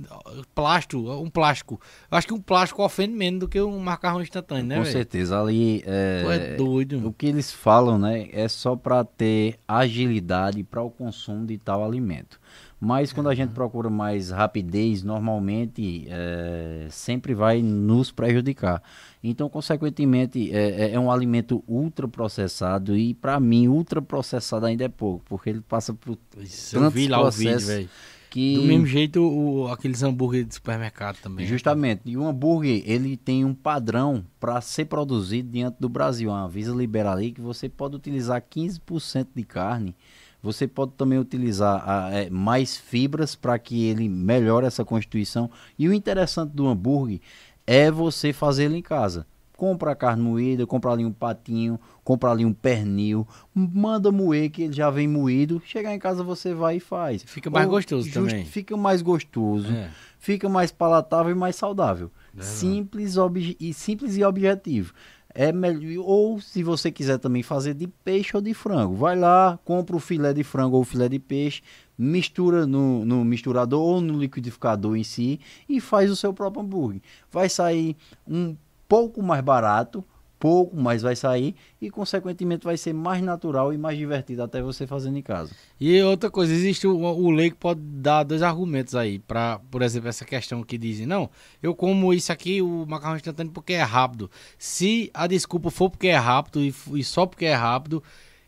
Plástico, um plástico. Eu acho que um plástico ofende menos do que um macarrão instantâneo, né, Com velho? certeza, ali é, Tu é doido. o que eles falam, né, é só para ter agilidade para o consumo de tal alimento. Mas quando a gente procura mais rapidez, normalmente é, sempre vai nos prejudicar. Então, consequentemente, é, é- é um alimento ultraprocessado e, para mim, ultraprocessado ainda é pouco, porque ele passa por Isso, eu tantos vi lá o vídeo, processos que... Do mesmo jeito, o, aqueles hambúrguer de supermercado também. Justamente. E o hambúrguer, ele tem um padrão para ser produzido diante do Brasil. A Anvisa libera ali que você pode utilizar 15% de carne. Você pode também utilizar ah, é, mais fibras para que ele melhore essa constituição. E o interessante do hambúrguer é você fazer ele em casa. Compra a carne moída, compra ali um patinho, compra ali um pernil, manda moer que ele já vem moído. Chegar em casa você vai e faz. Fica mais gostoso também. Fica mais gostoso É. fica mais palatável e mais saudável. Simples, obje- e simples e objetivo. É melhor, ou se você quiser também fazer de peixe ou de frango, vai lá, compra o filé de frango ou o filé de peixe, mistura no, no misturador ou no liquidificador em si e faz o seu próprio hambúrguer. Vai sair um pouco mais barato, pouco, mas vai sair e consequentemente vai ser mais natural e mais divertido até você fazendo em casa. E outra coisa, existe o, o lei que pode dar dois argumentos aí, para, por exemplo, essa questão que dizem, não, eu como isso aqui, o macarrão instantâneo, porque é rápido. Se a desculpa for porque é rápido e, e só porque é rápido,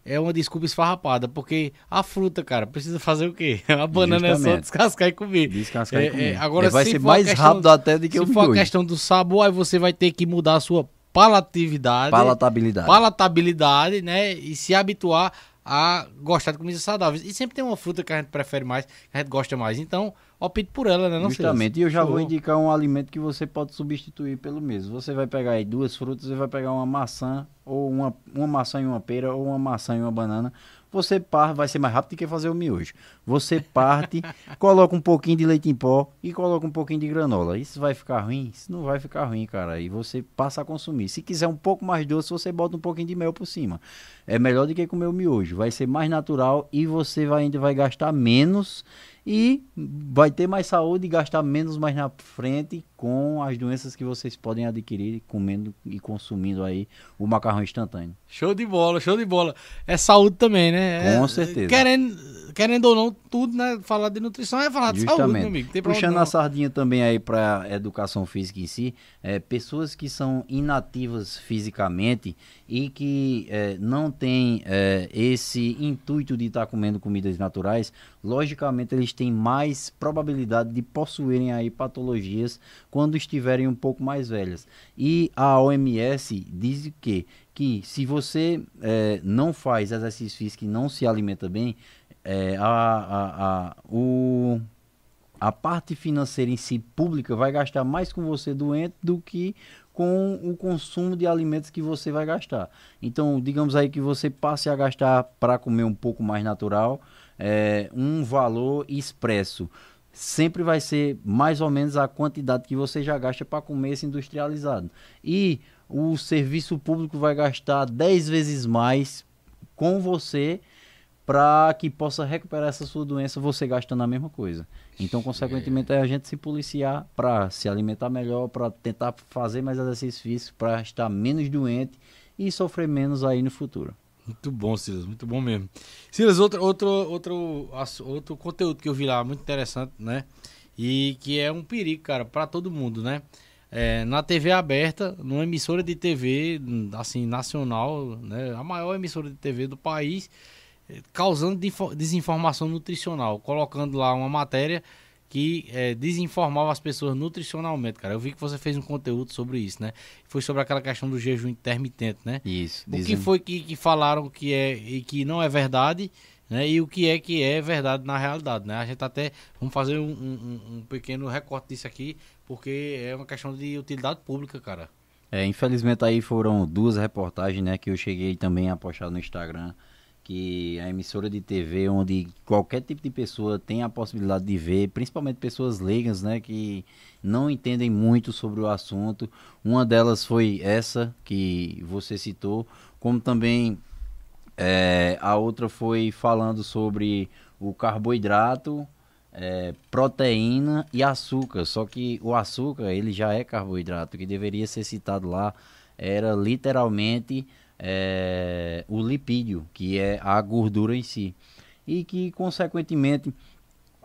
é uma desculpa esfarrapada, porque a fruta, cara, precisa fazer o quê? A banana é só Justamente. descascar e comer. Descascar É, e comer. é, agora, É, vai se ser mais questão- rápido até do que Se o for a questão do sabor, aí você vai ter que mudar a sua palatatividade. Palatabilidade. palatabilidade, né? E se habituar a gostar de comidas saudáveis. E sempre tem uma fruta que a gente prefere mais, que a gente gosta mais. Então, opte por ela, né? Não? Justamente, e eu já vou indicar um alimento que você pode substituir pelo mesmo. Você vai pegar aí duas frutas, você vai pegar uma maçã, ou uma, uma maçã e uma pera, ou uma maçã e uma banana. Você parte, vai ser mais rápido do que fazer o miojo. Você parte, coloca um pouquinho de leite em pó e coloca um pouquinho de granola. Isso vai ficar ruim? Isso não vai ficar ruim, cara. E você passa a consumir. Se quiser um pouco mais doce, você bota um pouquinho de mel por cima. É melhor do que comer o miojo. Vai ser mais natural e você vai, ainda vai gastar menos e vai ter mais saúde e gastar menos mais na frente com as doenças que vocês podem adquirir comendo e consumindo aí o macarrão instantâneo. Show de bola, show de bola. É saúde também, né? Com É- certeza. Querendo, querendo ou não, tudo, né? Falar de nutrição é falar de saúde, meu amigo. Puxando a sardinha também aí para educação física em si, é, pessoas que são inativas fisicamente e que é, não têm é, esse intuito de estar comendo comidas naturais, logicamente eles têm mais probabilidade de possuírem aí patologias quando estiverem um pouco mais velhas. E a OMS diz o quê? Que se você é, não faz exercício físico e não se alimenta bem, é, a, a, a, o, a parte financeira em si pública vai gastar mais com você doente do que com o consumo de alimentos que você vai gastar. Então, digamos aí que você passe a gastar para comer um pouco mais natural, é, um valor expresso. Sempre vai ser mais ou menos a quantidade que você já gasta para comer esse industrializado. E o serviço público vai gastar 10 vezes mais com você para que possa recuperar essa sua doença você gastando a mesma coisa. Então, consequentemente, é a gente se policiar para se alimentar melhor, para tentar fazer mais exercício físico, para estar menos doente e sofrer menos aí no futuro. Muito bom, Silas, muito bom mesmo. Silas, outro, outro, outro, outro conteúdo que eu vi lá, muito interessante, né? E que é um perigo, cara, para todo mundo, né? É, na TV aberta, numa emissora de TV, assim, nacional, né? A maior emissora de TV do país, causando desinformação nutricional, colocando lá uma matéria que eh, desinformava as pessoas nutricionalmente, cara. Eu vi que você fez um conteúdo sobre isso, né? Foi sobre aquela questão do jejum intermitente, né? Isso. O que foi que, que falaram que é e que não é verdade, né? E o que é que é verdade na realidade, né? A gente até vamos fazer um, um- um pequeno recorte disso aqui, porque é uma questão de utilidade pública, cara. É, infelizmente aí foram duas reportagens, né, que eu cheguei também a postar no Instagram, que a emissora de TV onde qualquer tipo de pessoa tem a possibilidade de ver, principalmente pessoas leigas, né, que não entendem muito sobre o assunto. Uma delas foi essa que você citou, como também é, a outra foi falando sobre o carboidrato, é, proteína e açúcar. Só que o açúcar ele já é carboidrato. Que deveria ser citado lá era literalmente é, o lipídio, que é a gordura em si. E que, consequentemente,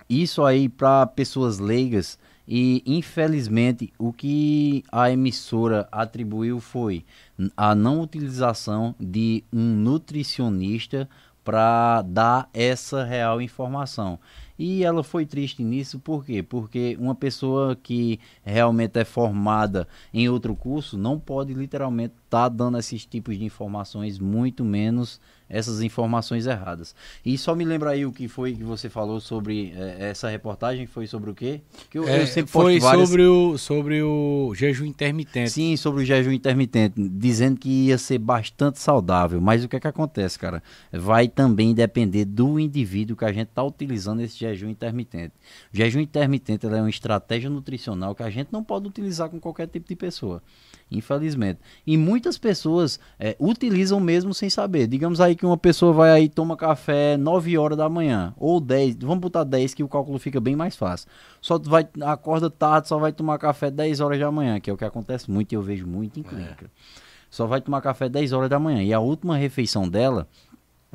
isso aí para pessoas leigas e infelizmente o que a emissora atribuiu foi a não utilização de um nutricionista para dar essa real informação. E ela foi triste nisso, por quê? Porque uma pessoa que realmente é formada em outro curso não pode literalmente estar tá dando esses tipos de informações, muito menos essas informações erradas. E só me lembra aí o que foi que você falou sobre é, essa reportagem, foi sobre o quê? Que eu, é, eu sempre foi várias... sobre, o, sobre o jejum intermitente. Sim, sobre o jejum intermitente, dizendo que ia ser bastante saudável, mas o que é que acontece, cara? Vai também depender do indivíduo que a gente está utilizando esse jejum intermitente. O jejum intermitente é uma estratégia nutricional que a gente não pode utilizar com qualquer tipo de pessoa infelizmente. E muitas pessoas é, utilizam mesmo sem saber. Digamos aí que uma pessoa vai aí toma café 9 horas da manhã ou 10, vamos botar 10 que o cálculo fica bem mais fácil. Só vai acorda tarde, só vai tomar café 10 horas da manhã, que é o que acontece muito e eu vejo muito em é. clínica. É. Só vai tomar café 10 horas da manhã e a última refeição dela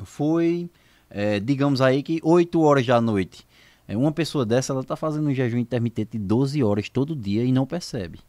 foi, é, digamos aí que 8 horas da noite. É, uma pessoa dessa, ela está fazendo um jejum intermitente de 12 horas todo dia e não percebe.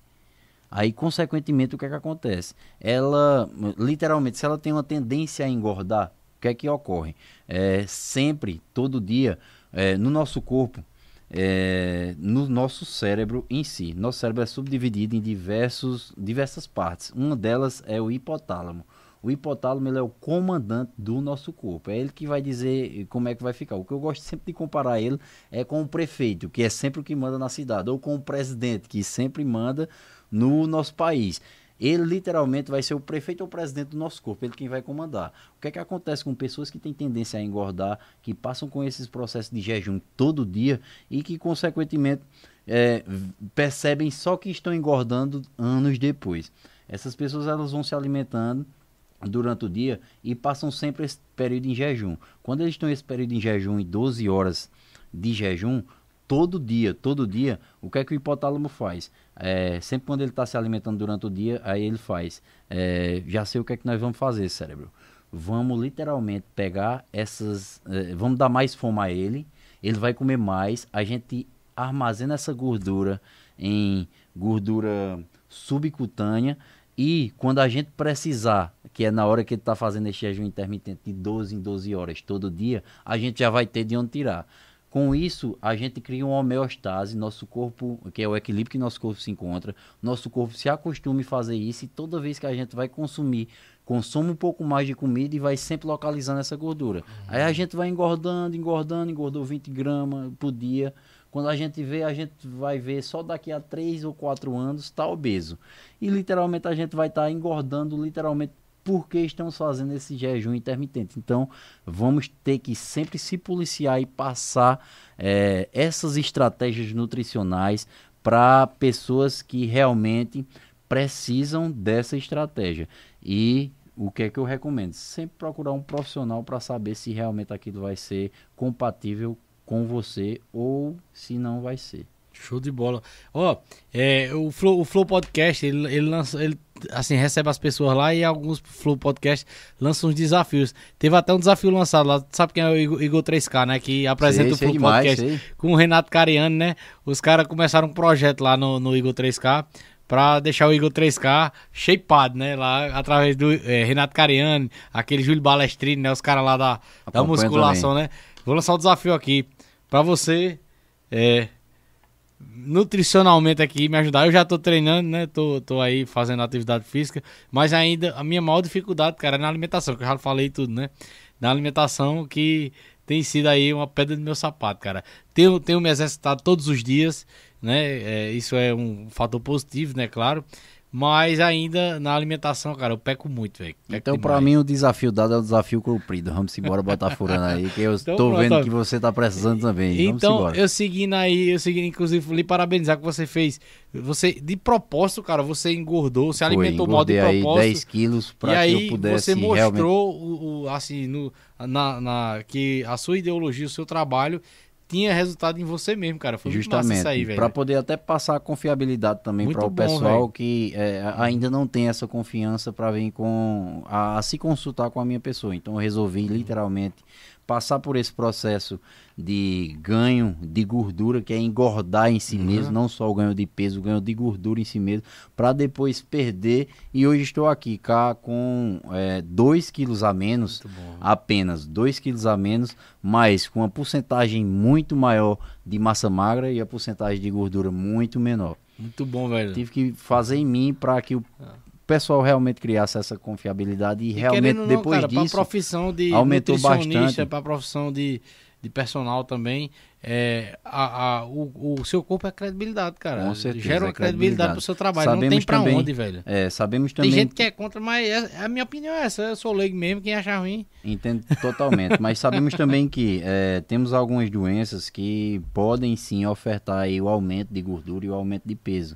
Aí, consequentemente, o que é que acontece? Ela, literalmente, se ela tem uma tendência a engordar, o que é que ocorre? É, sempre, todo dia, é, no nosso corpo, é, no nosso cérebro em si. Nosso cérebro é subdividido em diversos, diversas partes. Uma delas é o hipotálamo. O hipotálamo ele é o comandante do nosso corpo. É ele que vai dizer como é que vai ficar. O que eu gosto sempre de comparar ele é com o prefeito, que é sempre o que manda na cidade, ou com o presidente, que sempre manda no nosso país. Ele literalmente vai ser o prefeito ou o presidente do nosso corpo, ele quem vai comandar. O que é que acontece com pessoas que têm tendência a engordar, que passam com esses processos de jejum todo dia e que, consequentemente, é, percebem só que estão engordando anos depois. Essas pessoas elas vão se alimentando durante o dia e passam sempre esse período em jejum. Quando eles estão esse período em jejum em 12 horas de jejum, todo dia, todo dia, o que é que o hipotálamo faz? É, sempre quando ele está se alimentando durante o dia, aí ele faz. É, já sei o que é que nós vamos fazer, cérebro. Vamos literalmente pegar essas. É, vamos dar mais fome a ele. Ele vai comer mais. A gente armazena essa gordura em gordura subcutânea. E quando a gente precisar, que é na hora que ele está fazendo esse jejum intermitente de 12 em 12 horas todo dia, a gente já vai ter de onde tirar. Com isso, a gente cria uma homeostase, nosso corpo, que é o equilíbrio que nosso corpo se encontra, nosso corpo se acostuma a fazer isso e toda vez que a gente vai consumir, consome um pouco mais de comida e vai sempre localizando essa gordura. Aí a gente vai engordando, engordando, engordou 20 gramas por dia. Quando a gente vê, a gente vai ver só daqui a 3 ou 4 anos está obeso. E literalmente a gente vai estar tá engordando literalmente porque estamos fazendo esse jejum intermitente. Então, vamos ter que sempre se policiar e passar é, essas estratégias nutricionais para pessoas que realmente precisam dessa estratégia. E o que é que eu recomendo? Sempre procurar um profissional para saber se realmente aquilo vai ser compatível com você ou se não vai ser. Show de bola. Ó, oh, é, o, Flow, o Flow Podcast, ele, ele lança, ele assim, recebe as pessoas lá e alguns Flow Podcast lançam uns desafios. Teve até um desafio lançado lá, sabe quem é o Igor, Igor 3K, né? Que apresenta sei, o Flow demais, Podcast sei. com o Renato Cariani, né? Os caras começaram um projeto lá no, no Igor 3K pra deixar o Igor 3K shapeado, né? Lá através do é, Renato Cariani, aquele Júlio Balestrini, né? Os caras lá da, da musculação, também. né? Vou lançar o um desafio aqui pra você. É, nutricionalmente aqui me ajudar. Eu já tô treinando, né? Tô, tô aí fazendo atividade física, mas ainda a minha maior dificuldade, cara, é na alimentação, que eu já falei tudo, né? Na alimentação que tem sido aí uma pedra do meu sapato, cara. Tenho, tenho me exercitado todos os dias, né? É, isso é um fator positivo, né? Claro. Mas ainda na alimentação, cara, eu peco muito, velho. Então, para mim, o desafio dado é o desafio cumprido. Vamos embora botar furando aí, que eu então, tô pronto, vendo que você tá precisando também. Então, eu seguindo aí, eu seguindo, inclusive, lhe parabenizar que você fez. Você, de propósito, cara, você engordou, você Foi, alimentou mal de propósito. aí 10 quilos pra e que aí eu pudesse você mostrou, realmente... o, o, assim, no, na, na, que a sua ideologia, o seu trabalho tinha resultado em você mesmo, cara. Foi Justamente, isso aí, velho. Para poder até passar confiabilidade também para o pessoal véio. que é, ainda não tem essa confiança para vir com a, a, se consultar com a minha pessoa. Então eu resolvi literalmente passar por esse processo de ganho de gordura, que é engordar em si mesmo, não só o ganho de peso, o ganho de gordura em si mesmo, para depois perder. E hoje estou aqui cá com 2 quilos a menos, apenas 2 quilos a menos, mas com uma porcentagem muito maior de massa magra e a porcentagem de gordura muito menor. Muito bom, velho. Tive que fazer em mim para que o pessoal realmente criasse essa confiabilidade e, E realmente não, depois cara, disso profissão de aumentou nutricionista, bastante. pra profissão de, de personal também, é, a, a- o, o seu corpo é credibilidade, cara. Com certeza, Gera uma é credibilidade credibilidade. pro seu trabalho. não tem Sabemos também- onde, velho. É, sabemos Tem também, gente que é contra, mas é- a minha opinião é essa. Eu sou leigo mesmo, quem achar ruim. entendo totalmente, mas sabemos também que é, temos algumas doenças que podem sim ofertar o aumento de gordura e o aumento de peso.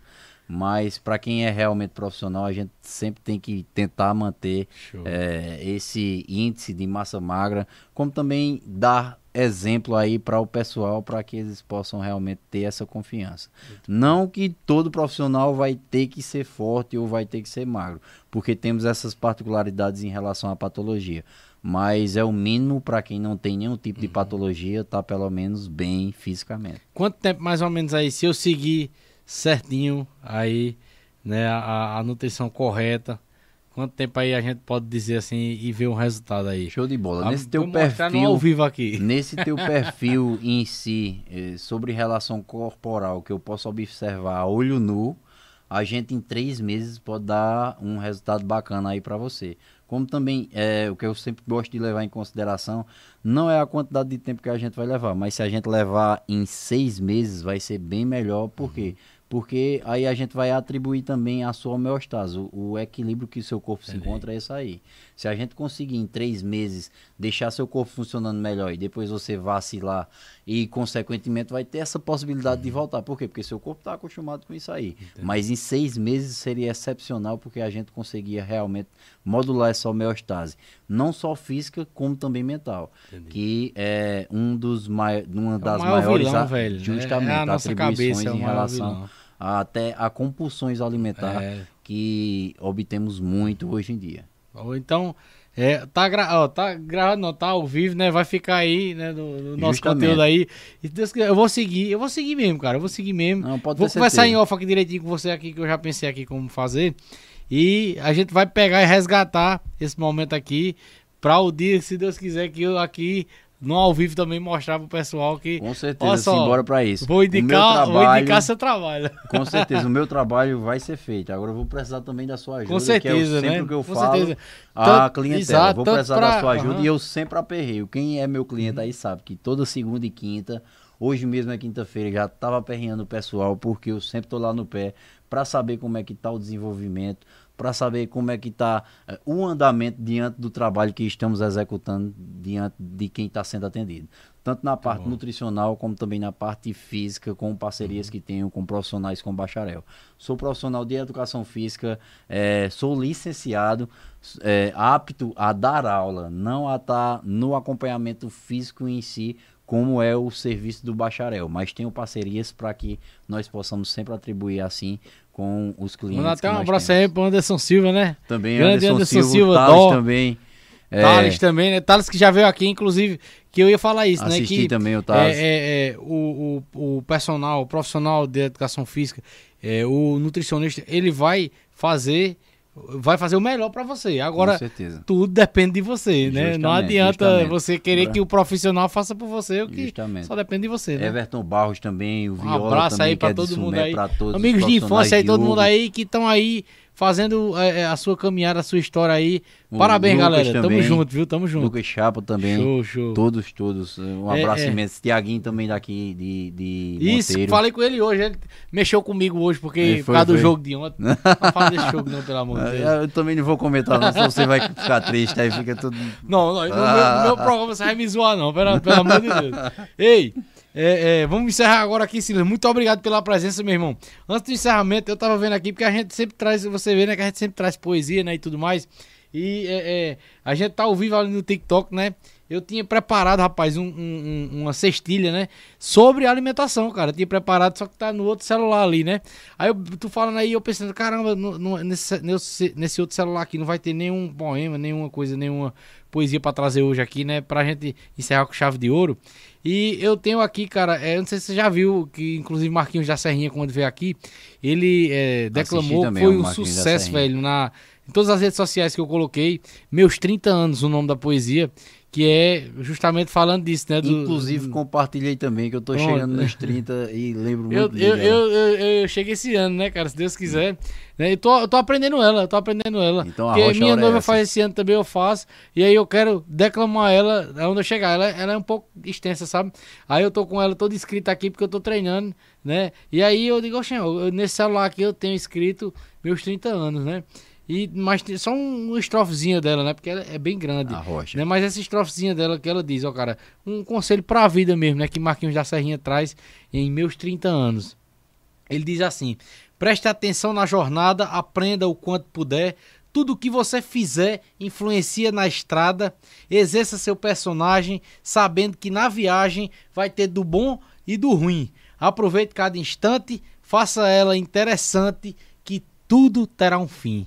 Mas para quem é realmente profissional, a gente sempre tem que tentar manter é, esse índice de massa magra, como também dar exemplo aí para o pessoal para que eles possam realmente ter essa confiança. Não que todo profissional vai ter que ser forte ou vai ter que ser magro, porque temos essas particularidades em relação à patologia. Mas é o mínimo para quem não tem nenhum tipo de patologia, tá pelo menos bem fisicamente. Quanto tempo mais ou menos aí, se eu seguir certinho aí, né, a, a nutrição correta, quanto tempo aí a gente pode dizer assim e ver um resultado aí? Show de bola. Nesse teu perfil, ao vivo aqui. Nesse teu perfil em si, eh, sobre relação corporal, que eu posso observar a olho nu, a gente em três meses pode dar um resultado bacana aí para você. Como também, é, o que eu sempre gosto de levar em consideração, não é a quantidade de tempo que a gente vai levar, mas se a gente levar em seis meses, vai ser bem melhor. Por quê? Porque aí a gente vai atribuir também a sua homeostase, o, o equilíbrio que o seu corpo se encontra é isso aí. Se a gente conseguir em três meses deixar seu corpo funcionando melhor e depois você vacilar e consequentemente vai ter essa possibilidade de voltar. Por quê? Porque seu corpo está acostumado com isso aí. Mas em seis meses seria excepcional porque a gente conseguia realmente modular essa homeostase, não só física como também mental, que é um dos mai uma das maior maiores vilão, a- velho, né? justamente É a nossa atribuições cabeça, é em relação vilão. Até a compulsões alimentares É. que obtemos muito hoje em dia. Ou então, é, tá, gra ó, tá gravado, não, tá ao vivo, né? Vai ficar aí, né, no, no nosso conteúdo aí. E Deus quiser, eu vou seguir, eu vou seguir mesmo, cara. Eu vou seguir mesmo. Não, pode vou conversar certeza. em off aqui direitinho com você aqui, que eu já pensei aqui como fazer. E a gente vai pegar e resgatar esse momento aqui para o dia, se Deus quiser, que eu aqui no ao vivo também mostrar pro pessoal que. Com certeza, só, simbora pra isso. Vou indicar, meu vou trabalho- indicar seu trabalho. Com certeza, o meu trabalho vai ser feito. Agora eu vou precisar também da sua ajuda. Com certeza, que é o- sempre né? que eu Com falo certeza. a clientela. exato, vou precisar pra- da sua ajuda aham. e eu sempre aperreio. Quem é meu cliente aí sabe que toda segunda e quinta, hoje mesmo é quinta-feira, já tava aperreando o pessoal porque eu sempre tô lá no pé para saber como é que tá o desenvolvimento, para saber como é que tá eh, o andamento diante do trabalho que estamos executando diante de quem está sendo atendido. Tanto na parte nutricional como também na parte física, com parcerias que tenho com profissionais com bacharel. Sou profissional de educação física, eh, sou licenciado, eh, apto a dar aula, não a estar no acompanhamento físico em si, como é o serviço do bacharel, mas tenho parcerias para que nós possamos sempre atribuir assim com os clientes. Mandar até um abraço temos. aí pro Anderson Silva, né? Também Grande Anderson, Anderson Silva, Silva, Thales Dó. também. É, Thales também, né? Thales que já veio aqui, inclusive, que eu ia falar isso, né? Assisti também o Thales. É, é, é, o, o, o personal, o profissional de educação física, é, o nutricionista, ele vai fazer, vai fazer o melhor pra você. Agora, tudo depende de você, né? Não Justamente, adianta justamente. você querer que o profissional faça por você o que Justamente. só depende de você, né? Everton Barros também, o Um Viola abraço também, aí que é todo mundo aí. Amigos de infância aí, todo mundo aí que estão aí fazendo é, é, a sua caminhada, a sua história aí. O Parabéns, Lucas galera. Tamo também. junto, viu? Tamo junto. Lucas Chapa também. Show, show. Todos, todos. Um É, abraço é. imenso. Tiaguinho também daqui de, de Isso, Monteiro. falei com ele hoje. Ele mexeu comigo hoje, porque Ele por foi, causa do foi. jogo de ontem. Não fala desse jogo, não, pelo amor de Deus. Ah, Eu também não vou comentar, não, senão você vai ficar triste, aí fica tudo. Não, não, no, meu, Ah. no meu programa você vai me zoar, não, pelo, pelo amor de Deus. Ei, é, é, vamos encerrar agora aqui, Silas. Muito obrigado pela presença, meu irmão. Antes do encerramento, eu tava vendo aqui, porque a gente sempre traz, você vê, né, que a gente sempre traz poesia, né, e tudo mais. E é, é, a gente tá ao vivo ali no TikTok, né? Eu tinha preparado, rapaz, um, um- um- uma cestilha, né? Sobre alimentação, cara. Eu tinha preparado, só que tá no outro celular ali, né? Aí eu, tu falando aí, eu pensando, caramba, no- no- nesse, nesse, outro celular aqui não vai ter nenhum poema, nenhuma coisa, nenhuma poesia pra trazer hoje aqui, né? Pra gente encerrar com chave de ouro. E eu tenho aqui, cara, é, eu não sei se você já viu, que inclusive Marquinhos da Serrinha, quando veio aqui, ele é, declamou, também foi um Marquinhos sucesso, velho, na, em todas as redes sociais que eu coloquei, meus 30 anos, o nome da poesia, que é justamente falando disso, né? do- Inclusive, compartilhei também, que eu tô Pronto. chegando nos 30 e lembro muito eu, eu, eu, eu, eu cheguei esse ano, né, cara? Se Deus quiser. Né? Eu, tô, eu tô aprendendo ela, eu tô aprendendo ela. Então, a Porque minha é noiva essa. faz esse ano também, eu faço. E aí eu quero declamar ela onde eu chegar. Ela, ela é um pouco extensa, sabe? Aí eu tô com ela toda escrita aqui porque eu tô treinando, né? E aí eu digo, oxe, nesse celular aqui eu tenho escrito meus 30 anos, né? E, mas tem só um, uma estrofezinha dela, né? Porque ela é bem grande. A rocha. Né? Mas essa estrofezinha dela que ela diz, ó, cara, um conselho pra vida mesmo, né? Que Marquinhos da Serrinha traz em meus 30 anos. Ele diz assim: preste atenção na jornada, aprenda o quanto puder. Tudo que você fizer influencia na estrada. Exerça seu personagem, sabendo que na viagem vai ter do bom e do ruim. Aproveite cada instante, faça ela interessante, que tudo terá um fim.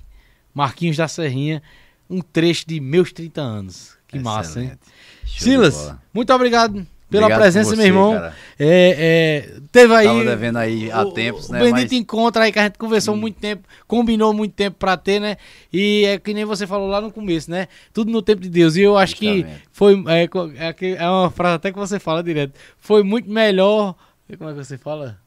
Marquinhos da Serrinha, um trecho de meus 30 anos. Que massa, hein? Excelente. Show Silas, muito obrigado pela Obrigado presença, por meu você, irmão. É, é, teve aí. Tava devendo aí há o- tempos, o né? Bendito Mas- Hum. encontro aí que a gente conversou muito tempo, combinou muito tempo pra ter, né? E é que nem você falou lá no começo, né? Tudo no tempo de Deus. E eu acho que Justamente. foi. É, é que- é uma frase até que você fala direto. Foi muito melhor. Como é que você fala?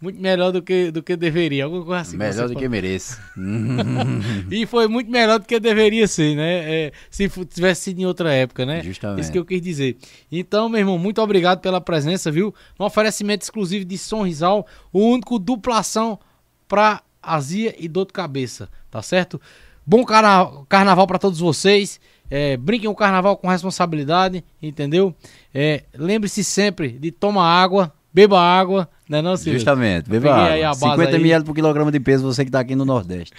Muito melhor do que, do que deveria. Alguma coisa assim. Melhor do que mereço. E foi muito melhor do que deveria ser, né? É, se tivesse sido em outra época, né? Justamente. Isso que eu quis dizer. Então, meu irmão, muito obrigado pela presença, viu? Um oferecimento exclusivo de Sonrisal, o único duplação pra azia e dor de cabeça, tá certo? Bom carna- carnaval pra todos vocês. É, brinquem o carnaval com responsabilidade, entendeu? É, Lembre-se sempre de tomar água, beba água, né não, Silas? Justamente. Beba água. aí a base 50 aí. ml por quilograma de peso, você que tá aqui no Nordeste.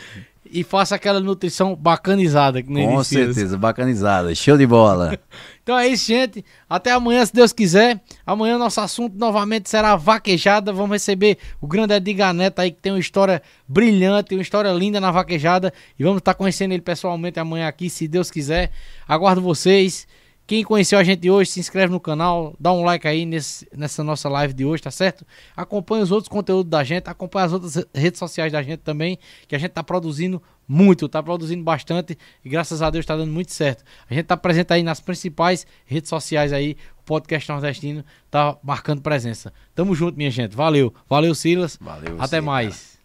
E faça aquela nutrição bacanizada que nem Com certeza, bacanizada. Show de bola. Então é isso, gente. Até amanhã, se Deus quiser. Amanhã nosso assunto novamente será vaquejada. Vamos receber o grande Edgar Neto aí, que tem uma história brilhante, uma história linda na vaquejada. E vamos estar conhecendo ele pessoalmente amanhã aqui, se Deus quiser. Aguardo vocês. Quem conheceu a gente hoje, se inscreve no canal, dá um like aí nesse- nessa nossa live de hoje, tá certo? Acompanhe os outros conteúdos da gente, acompanhe as outras redes sociais da gente também, que a gente tá produzindo muito, tá produzindo bastante e graças a Deus tá dando muito certo. A gente tá presente aí nas principais redes sociais aí, o podcast nordestino tá marcando presença. Tamo junto, minha gente. Valeu. Valeu, Silas. Valeu Até mais.